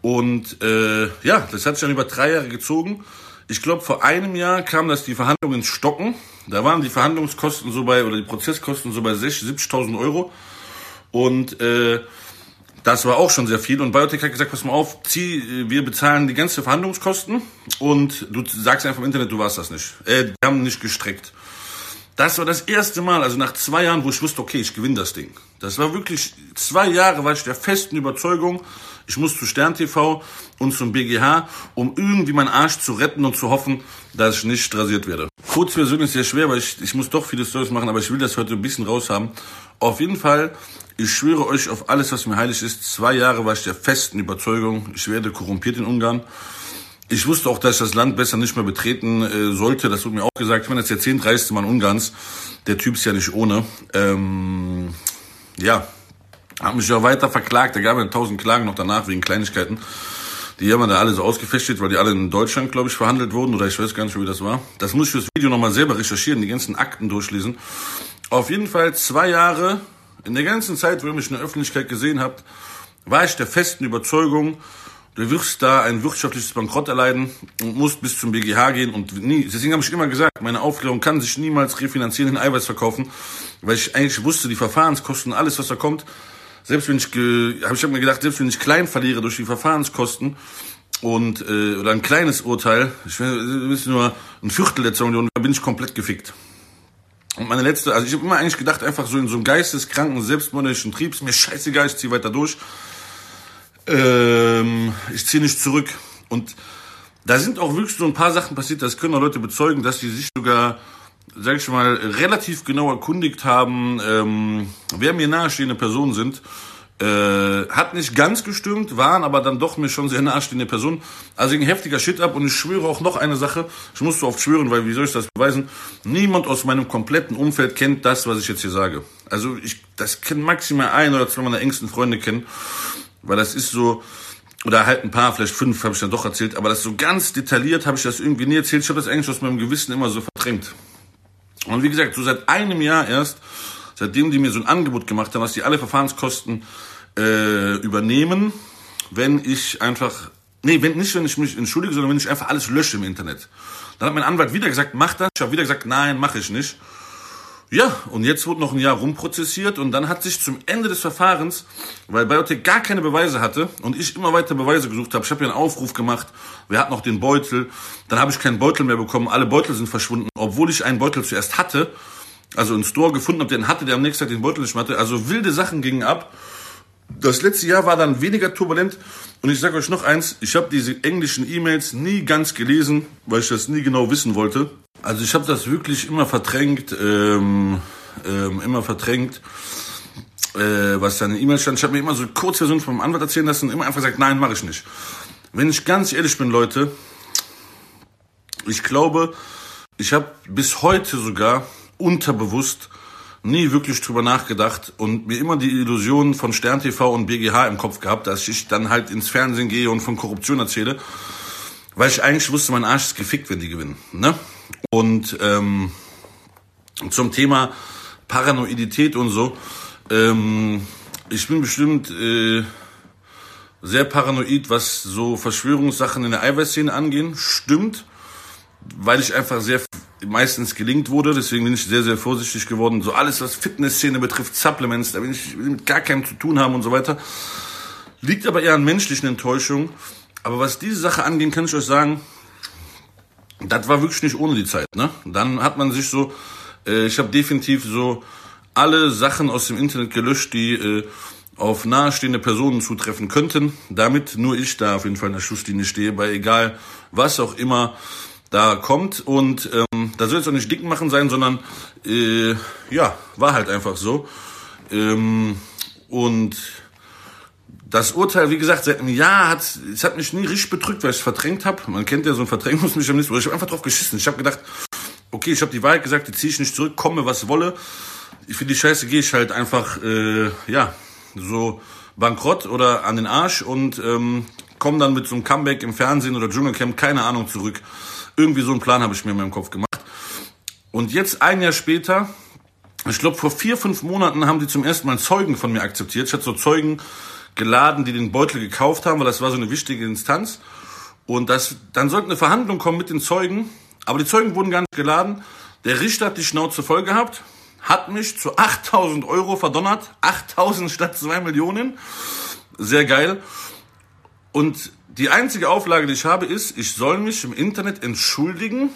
Und äh, ja, das hat sich dann über drei Jahre gezogen. Ich glaube, vor einem Jahr kam das die Verhandlungen stocken. Da waren die Verhandlungskosten so bei, oder die Prozesskosten so bei 70.000 Euro. Und äh, das war auch schon sehr viel. Und Biotech hat gesagt, pass mal auf, zieh, wir bezahlen die ganze Verhandlungskosten und du sagst einfach im Internet, du warst das nicht. Äh, die haben nicht gestreckt. Das war das erste Mal, also nach zwei Jahren, wo ich wusste, okay, ich gewinne das Ding. Das war wirklich, zwei Jahre war ich der festen Überzeugung, ich muss zu Stern TV und zum BGH, um irgendwie meinen Arsch zu retten und zu hoffen, dass ich nicht rasiert werde. Kurzversion ist sehr schwer, weil ich, ich muss doch viele Stories machen, aber ich will das heute ein bisschen raushaben. Auf jeden Fall ich schwöre euch auf alles, was mir heilig ist. Zwei Jahre war ich der festen Überzeugung, ich werde korrumpiert in Ungarn. Ich wusste auch, dass ich das Land besser nicht mehr betreten äh, sollte. Das wurde mir auch gesagt. Ich meine, das ist der zehntreichste Mann Ungarns. Der Typ ist ja nicht ohne. Ähm, ja, hat mich ja weiter verklagt. Da gab es tausend Klagen noch danach wegen Kleinigkeiten. Die haben da alle so ausgefechtet, weil die alle in Deutschland, glaube ich, verhandelt wurden. Oder ich weiß gar nicht, wie das war. Das muss ich fürs Video nochmal selber recherchieren, die ganzen Akten durchlesen. Auf jeden Fall zwei Jahre in der ganzen Zeit, wo ihr mich in der Öffentlichkeit gesehen habt, war ich der festen Überzeugung, du wirst da ein wirtschaftliches Bankrott erleiden und musst bis zum BGH gehen und nie, deswegen habe ich immer gesagt, meine Aufklärung kann sich niemals refinanzieren in Eiweiß verkaufen, weil ich eigentlich wusste, die Verfahrenskosten, alles was da kommt, selbst wenn ich, habe ich hab mir gedacht, selbst wenn ich klein verliere durch die Verfahrenskosten und äh, oder ein kleines Urteil, ich will nur ein Viertel der Zone, dann bin ich komplett gefickt. Und meine letzte, also ich habe immer eigentlich gedacht, einfach so in so einem geisteskranken, selbstmörderischen Trieb, ist mir scheißegal, ich ziehe weiter durch. Ähm, ich ziehe nicht zurück. Und da sind auch wirklich so ein paar Sachen passiert, das können auch Leute bezeugen, dass die sich sogar, sag ich mal, relativ genau erkundigt haben, ähm, wer mir nahestehende Personen sind äh, hat nicht ganz gestimmt, waren aber dann doch mir schon sehr nahestehende Personen. Also ein heftiger Shit ab und ich schwöre auch noch eine Sache. Ich muss so oft schwören, weil wie soll ich das beweisen? Niemand aus meinem kompletten Umfeld kennt das, was ich jetzt hier sage. Also ich, das kennt maximal ein oder zwei meiner engsten Freunde kennen, weil das ist so, oder halt ein paar, vielleicht fünf habe ich dann doch erzählt, aber das so ganz detailliert habe ich das irgendwie nie erzählt. Ich habe das eigentlich aus meinem Gewissen immer so verdrängt. Und wie gesagt, so seit einem Jahr erst seitdem die mir so ein Angebot gemacht haben, dass die alle Verfahrenskosten äh, übernehmen, wenn ich einfach, nee, wenn nicht, wenn ich mich entschuldige, sondern wenn ich einfach alles lösche im Internet. Dann hat mein Anwalt wieder gesagt, mach das. Ich habe wieder gesagt, nein, mache ich nicht. Ja, und jetzt wurde noch ein Jahr rumprozessiert und dann hat sich zum Ende des Verfahrens, weil Biotech gar keine Beweise hatte und ich immer weiter Beweise gesucht habe, ich habe ja einen Aufruf gemacht, wer hat noch den Beutel, dann habe ich keinen Beutel mehr bekommen, alle Beutel sind verschwunden, obwohl ich einen Beutel zuerst hatte, also einen Store gefunden habe, den hatte, der am nächsten Tag den Beutel nicht mehr hatte, also wilde Sachen gingen ab. Das letzte Jahr war dann weniger turbulent und ich sage euch noch eins, ich habe diese englischen E-Mails nie ganz gelesen, weil ich das nie genau wissen wollte. Also ich habe das wirklich immer verdrängt, ähm, ähm, immer verdrängt, äh, was da in E-Mail stand. Ich habe mir immer so eine Kurzversion vom Anwalt erzählen lassen und immer einfach gesagt, nein, mache ich nicht. Wenn ich ganz ehrlich bin, Leute, ich glaube, ich habe bis heute sogar unterbewusst nie wirklich drüber nachgedacht und mir immer die Illusion von Stern TV und BGH im Kopf gehabt, dass ich dann halt ins Fernsehen gehe und von Korruption erzähle, weil ich eigentlich wusste, mein Arsch ist gefickt, wenn die gewinnen. Ne? Und ähm, zum Thema Paranoidität und so, ähm, ich bin bestimmt äh, sehr paranoid, was so Verschwörungssachen in der Eiweißszene angehen. Stimmt, weil ich einfach sehr meistens gelingt wurde, deswegen bin ich sehr, sehr vorsichtig geworden. So alles, was Fitnessszene betrifft, Supplements, da will ich mit gar keinem zu tun haben und so weiter. Liegt aber eher an menschlichen Enttäuschungen. Aber was diese Sache angeht, kann ich euch sagen, das war wirklich nicht ohne die Zeit. Ne? Dann hat man sich so, äh, ich habe definitiv so alle Sachen aus dem Internet gelöscht, die äh, auf nahestehende Personen zutreffen könnten, damit nur ich da auf jeden Fall in der Schusslinie stehe, bei egal was auch immer da kommt. Und ähm, da soll jetzt auch nicht dick machen sein, sondern äh, ja, war halt einfach so. Ähm, und das Urteil, wie gesagt, seit einem Jahr hat es hat mich nie richtig bedrückt, weil ich es verdrängt habe. Man kennt ja so einen Verdrängungsmechanismus. Ich habe einfach drauf geschissen. Ich habe gedacht, okay, ich habe die Wahrheit gesagt, die ziehe ich nicht zurück, komme was wolle. Für die Scheiße gehe ich halt einfach, äh, ja, so bankrott oder an den Arsch und ähm, komme dann mit so einem Comeback im Fernsehen oder Dschungelcamp, keine Ahnung, zurück. Irgendwie so einen Plan habe ich mir in meinem Kopf gemacht. Und jetzt ein Jahr später, ich glaube vor vier, fünf Monaten haben die zum ersten Mal Zeugen von mir akzeptiert. Ich hatte so Zeugen geladen, die den Beutel gekauft haben, weil das war so eine wichtige Instanz. Und das, dann sollte eine Verhandlung kommen mit den Zeugen, aber die Zeugen wurden gar nicht geladen. Der Richter hat die Schnauze voll gehabt, hat mich zu 8000 Euro verdonnert, 8000 statt 2 Millionen. Sehr geil. Und die einzige Auflage, die ich habe, ist, ich soll mich im Internet entschuldigen,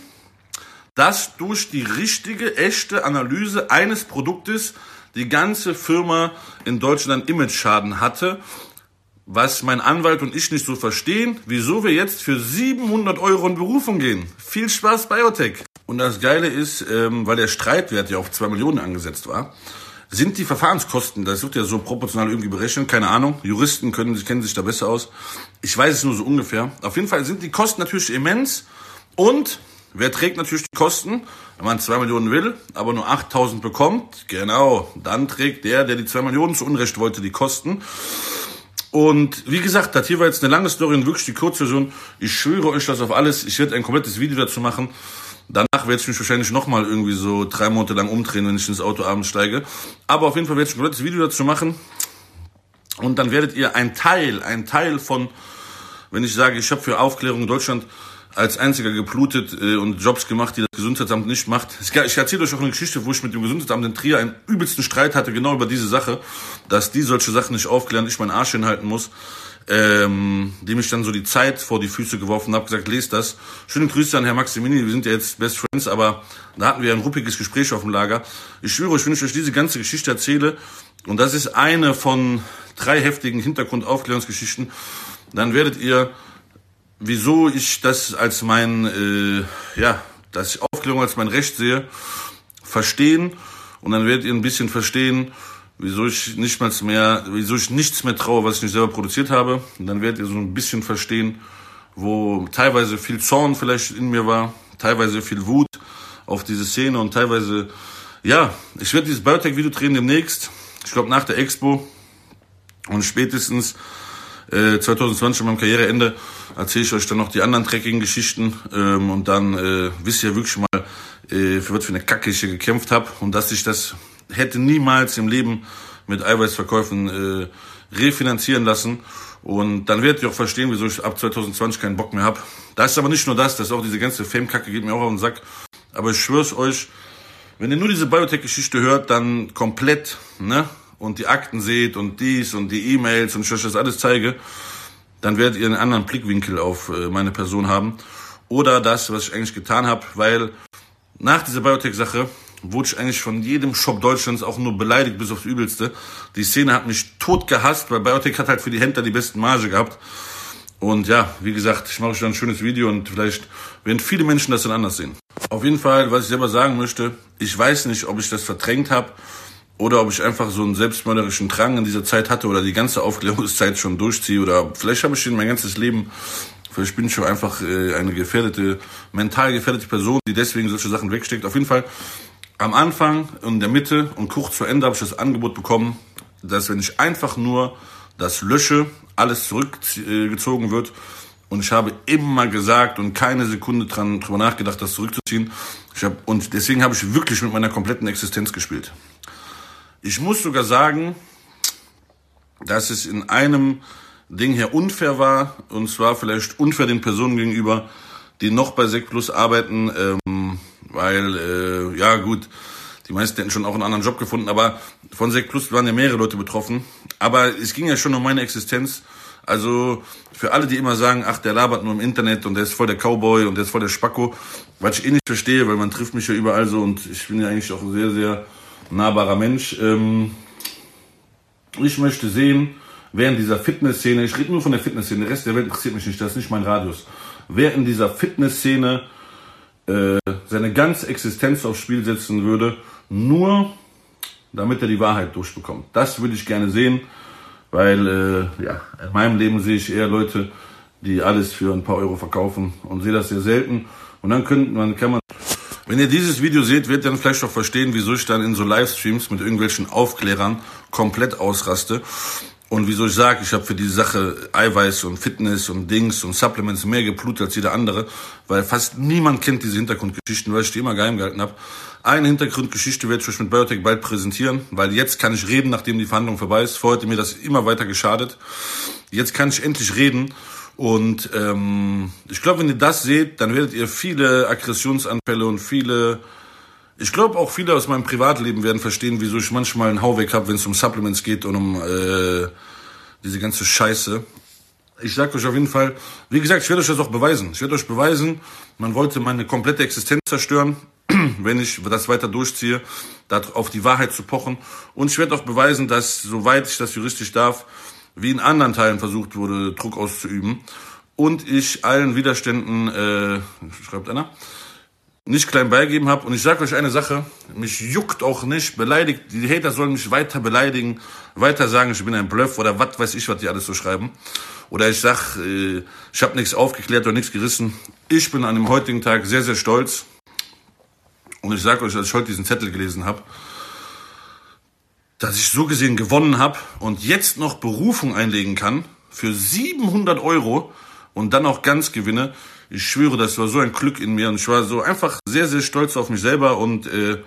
dass durch die richtige, echte Analyse eines Produktes die ganze Firma in Deutschland Image-Schaden hatte, was mein Anwalt und ich nicht so verstehen, wieso wir jetzt für 700 Euro in Berufung gehen. Viel Spaß, Biotech! Und das Geile ist, ähm, weil der Streitwert ja auf 2 Millionen angesetzt war, sind die Verfahrenskosten, das wird ja so proportional irgendwie berechnet, keine Ahnung, Juristen können, kennen sich da besser aus. Ich weiß es nur so ungefähr. Auf jeden Fall sind die Kosten natürlich immens und Wer trägt natürlich die Kosten? Wenn man zwei Millionen will, aber nur 8000 bekommt, genau, dann trägt der, der die zwei Millionen zu Unrecht wollte, die Kosten. Und wie gesagt, das hier war jetzt eine lange Story und wirklich die Kurzversion. Ich schwöre euch das auf alles. Ich werde ein komplettes Video dazu machen. Danach werde ich mich wahrscheinlich nochmal irgendwie so drei Monate lang umdrehen, wenn ich ins Auto abends steige. Aber auf jeden Fall werde ich ein komplettes Video dazu machen. Und dann werdet ihr ein Teil, ein Teil von, wenn ich sage, ich habe für Aufklärung in Deutschland als einziger geblutet äh, und Jobs gemacht, die das Gesundheitsamt nicht macht. Ich erzähle euch auch eine Geschichte, wo ich mit dem Gesundheitsamt in Trier einen übelsten Streit hatte, genau über diese Sache, dass die solche Sachen nicht aufklären, ich meinen Arsch hinhalten muss. Ähm, dem ich dann so die Zeit vor die Füße geworfen habe, gesagt, lest das. Schöne Grüße an Herr Maximini, wir sind ja jetzt Best Friends, aber da hatten wir ein ruppiges Gespräch auf dem Lager. Ich schwöre euch, wenn ich euch diese ganze Geschichte erzähle, und das ist eine von drei heftigen Hintergrundaufklärungsgeschichten, dann werdet ihr wieso ich das als mein, äh, ja, dass ich Aufklärung als mein Recht sehe, verstehen und dann werdet ihr ein bisschen verstehen, wieso ich nicht mehr, wieso ich nichts mehr traue, was ich nicht selber produziert habe. Und dann werdet ihr so ein bisschen verstehen, wo teilweise viel Zorn vielleicht in mir war, teilweise viel Wut auf diese Szene und teilweise, ja, ich werde dieses Biotech-Video drehen demnächst. Ich glaube nach der Expo und spätestens äh, 2020 meinem Karriereende erzähle ich euch dann noch die anderen Trekking-Geschichten ähm, und dann äh, wisst ihr wirklich mal, äh, für was für eine Kacke ich hier gekämpft habe und dass sich das hätte niemals im Leben mit Eiweißverkäufen äh, refinanzieren lassen. Und dann werdet ihr auch verstehen, wieso ich ab 2020 keinen Bock mehr habe. Da ist aber nicht nur das, das ist auch diese ganze Fame-Kacke geht mir auch auf den Sack. Aber ich schwör's euch, wenn ihr nur diese Biotech-Geschichte hört, dann komplett, ne? Und die Akten seht und dies und die E-Mails und ich euch das alles zeige, dann werdet ihr einen anderen Blickwinkel auf äh, meine Person haben. Oder das, was ich eigentlich getan habe, weil nach dieser Biotech-Sache wurde ich eigentlich von jedem Shop Deutschlands auch nur beleidigt bis aufs Übelste. Die Szene hat mich tot gehasst, weil Biotech hat halt für die Händler die besten Marge gehabt. Und ja, wie gesagt, ich mache euch da ein schönes Video und vielleicht werden viele Menschen das dann anders sehen. Auf jeden Fall, was ich selber sagen möchte, ich weiß nicht, ob ich das verdrängt habe oder ob ich einfach so einen selbstmörderischen Drang in dieser Zeit hatte oder die ganze Aufklärungszeit schon durchziehe oder vielleicht habe ich ihn mein ganzes Leben Vielleicht bin ich schon einfach äh, eine gefährdete, mental gefährdete Person, die deswegen solche Sachen wegsteckt. Auf jeden Fall am Anfang in der Mitte und kurz vor Ende habe ich das Angebot bekommen, dass wenn ich einfach nur das lösche, alles zurückgezogen wird. Und ich habe immer gesagt und keine Sekunde dran drüber nachgedacht, das zurückzuziehen. Ich hab, und deswegen habe ich wirklich mit meiner kompletten Existenz gespielt. Ich muss sogar sagen, dass es in einem Ding her unfair war. Und zwar vielleicht unfair den Personen gegenüber, die noch bei Sek Plus arbeiten. Ähm, weil, äh, ja gut, die meisten hätten schon auch einen anderen Job gefunden, aber von Sekt Plus waren ja mehrere Leute betroffen. Aber es ging ja schon um meine Existenz. Also für alle, die immer sagen, ach, der labert nur im Internet und der ist voll der Cowboy und der ist voll der Spacko, was ich eh nicht verstehe, weil man trifft mich ja überall so und ich bin ja eigentlich auch sehr, sehr nahbarer Mensch. Ähm, ich möchte sehen, in dieser Fitnessszene, ich rede nur von der Fitnessszene, der Rest der Welt interessiert mich nicht, das ist nicht mein Radius. Wer in dieser Fitnessszene äh, seine ganze Existenz aufs Spiel setzen würde, nur damit er die Wahrheit durchbekommt. Das würde ich gerne sehen, weil äh, ja, in meinem Leben sehe ich eher Leute, die alles für ein paar Euro verkaufen und sehe das sehr selten. Und dann könnte man, kann man, wenn ihr dieses Video seht, werdet ihr dann vielleicht auch verstehen, wieso ich dann in so Livestreams mit irgendwelchen Aufklärern komplett ausraste. Und wieso ich sage, ich habe für diese Sache Eiweiß und Fitness und Dings und Supplements mehr geblutet als jeder andere, weil fast niemand kennt diese Hintergrundgeschichten, weil ich die immer geheim gehalten habe. Eine Hintergrundgeschichte werde ich euch mit Biotech bald präsentieren, weil jetzt kann ich reden, nachdem die Verhandlung vorbei ist. Vorher hat mir das immer weiter geschadet. Jetzt kann ich endlich reden. Und ähm, ich glaube, wenn ihr das seht, dann werdet ihr viele Aggressionsanfälle und viele ich glaube auch viele aus meinem Privatleben werden verstehen, wieso ich manchmal einen Hau weg habe, wenn es um Supplements geht und um äh, diese ganze Scheiße. Ich sag euch auf jeden Fall, wie gesagt, ich werde euch das auch beweisen. Ich werde euch beweisen, man wollte meine komplette Existenz zerstören, wenn ich das weiter durchziehe, auf die Wahrheit zu pochen. Und ich werde auch beweisen, dass, soweit ich das juristisch darf, wie in anderen Teilen versucht wurde, Druck auszuüben. Und ich allen Widerständen, äh, schreibt einer, nicht klein beigeben habe. Und ich sage euch eine Sache, mich juckt auch nicht, beleidigt, die Hater sollen mich weiter beleidigen, weiter sagen, ich bin ein Bluff oder was weiß ich, was die alles so schreiben. Oder ich sag, äh, ich habe nichts aufgeklärt oder nichts gerissen. Ich bin an dem heutigen Tag sehr, sehr stolz. Und ich sage euch, als ich heute diesen Zettel gelesen habe, dass ich so gesehen gewonnen habe und jetzt noch Berufung einlegen kann für 700 Euro und dann auch ganz gewinne. Ich schwöre, das war so ein Glück in mir und ich war so einfach sehr, sehr stolz auf mich selber und äh,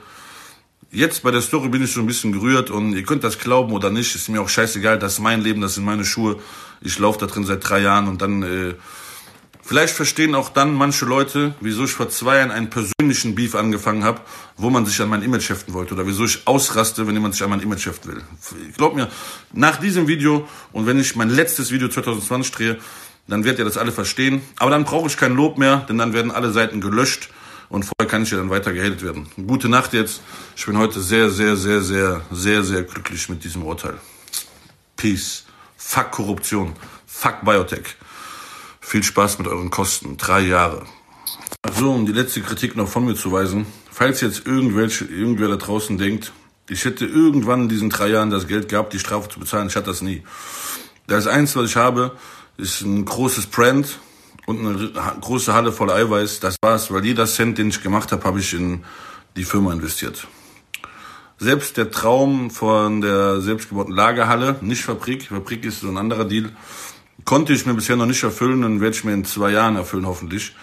jetzt bei der Story bin ich so ein bisschen gerührt und ihr könnt das glauben oder nicht, ist mir auch scheißegal, das ist mein Leben, das sind meine Schuhe. Ich laufe da drin seit drei Jahren und dann äh, Vielleicht verstehen auch dann manche Leute, wieso ich vor zwei Jahren einen persönlichen Beef angefangen habe, wo man sich an mein Image heften wollte oder wieso ich ausraste, wenn jemand sich an mein Image heften will. Glaub mir, nach diesem Video und wenn ich mein letztes Video 2020 drehe, dann werdet ihr das alle verstehen. Aber dann brauche ich kein Lob mehr, denn dann werden alle Seiten gelöscht und vorher kann ich ja dann weiter gehatet werden. Gute Nacht jetzt. Ich bin heute sehr, sehr, sehr, sehr, sehr, sehr glücklich mit diesem Urteil. Peace. Fuck Korruption. Fuck Biotech. Viel Spaß mit euren Kosten. Drei Jahre. So, um die letzte Kritik noch von mir zu weisen. Falls jetzt irgendwelche, irgendwer da draußen denkt, ich hätte irgendwann in diesen drei Jahren das Geld gehabt, die Strafe zu bezahlen, ich hatte das nie. Das Einzige, was ich habe, ist ein großes Brand und eine große Halle voll Eiweiß. Das war's, weil jeder Cent, den ich gemacht habe, habe ich in die Firma investiert. Selbst der Traum von der selbstgebauten Lagerhalle, nicht Fabrik, Fabrik ist so ein anderer Deal, konnte ich mir bisher noch nicht erfüllen und werde ich mir in zwei Jahren erfüllen, hoffentlich.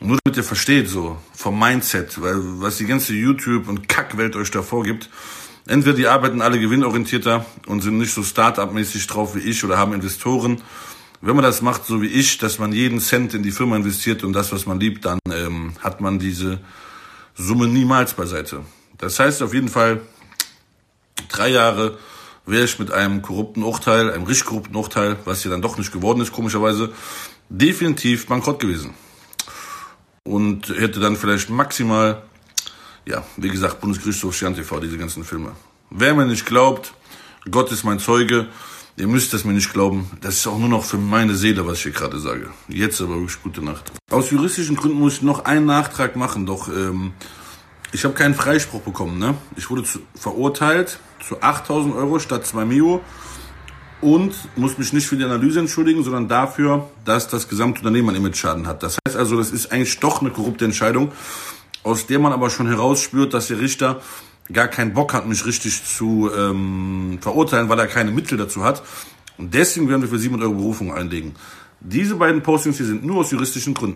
Nur damit ihr versteht, so, vom Mindset, weil was die ganze YouTube- und Kackwelt euch da vorgibt, Entweder die arbeiten alle gewinnorientierter und sind nicht so Start-up-mäßig drauf wie ich oder haben Investoren. Wenn man das macht, so wie ich, dass man jeden Cent in die Firma investiert und das, was man liebt, dann ähm, hat man diese Summe niemals beiseite. Das heißt auf jeden Fall, drei Jahre wäre ich mit einem korrupten Urteil, einem richtig korrupten Urteil, was hier dann doch nicht geworden ist, komischerweise, definitiv bankrott gewesen. Und hätte dann vielleicht maximal, ja, wie gesagt, Bundesgerichtshof, Stern TV, diese ganzen Filme. Wer mir nicht glaubt, Gott ist mein Zeuge, ihr müsst es mir nicht glauben, das ist auch nur noch für meine Seele, was ich hier gerade sage. Jetzt aber wirklich gute Nacht. Aus juristischen Gründen muss ich noch einen Nachtrag machen, doch ähm, ich habe keinen Freispruch bekommen. Ne? Ich wurde verurteilt zu 8000 Euro statt 2 Mio und muss mich nicht für die Analyse entschuldigen, sondern dafür, dass das gesamte Unternehmen einen Image-Schaden hat. Das heißt also, das ist eigentlich doch eine korrupte Entscheidung, aus der man aber schon herausspürt, dass der Richter gar keinen Bock hat, mich richtig zu ähm, verurteilen, weil er keine Mittel dazu hat. Und deswegen werden wir für 700 Euro Berufung einlegen. Diese beiden Postings hier sind nur aus juristischen Gründen.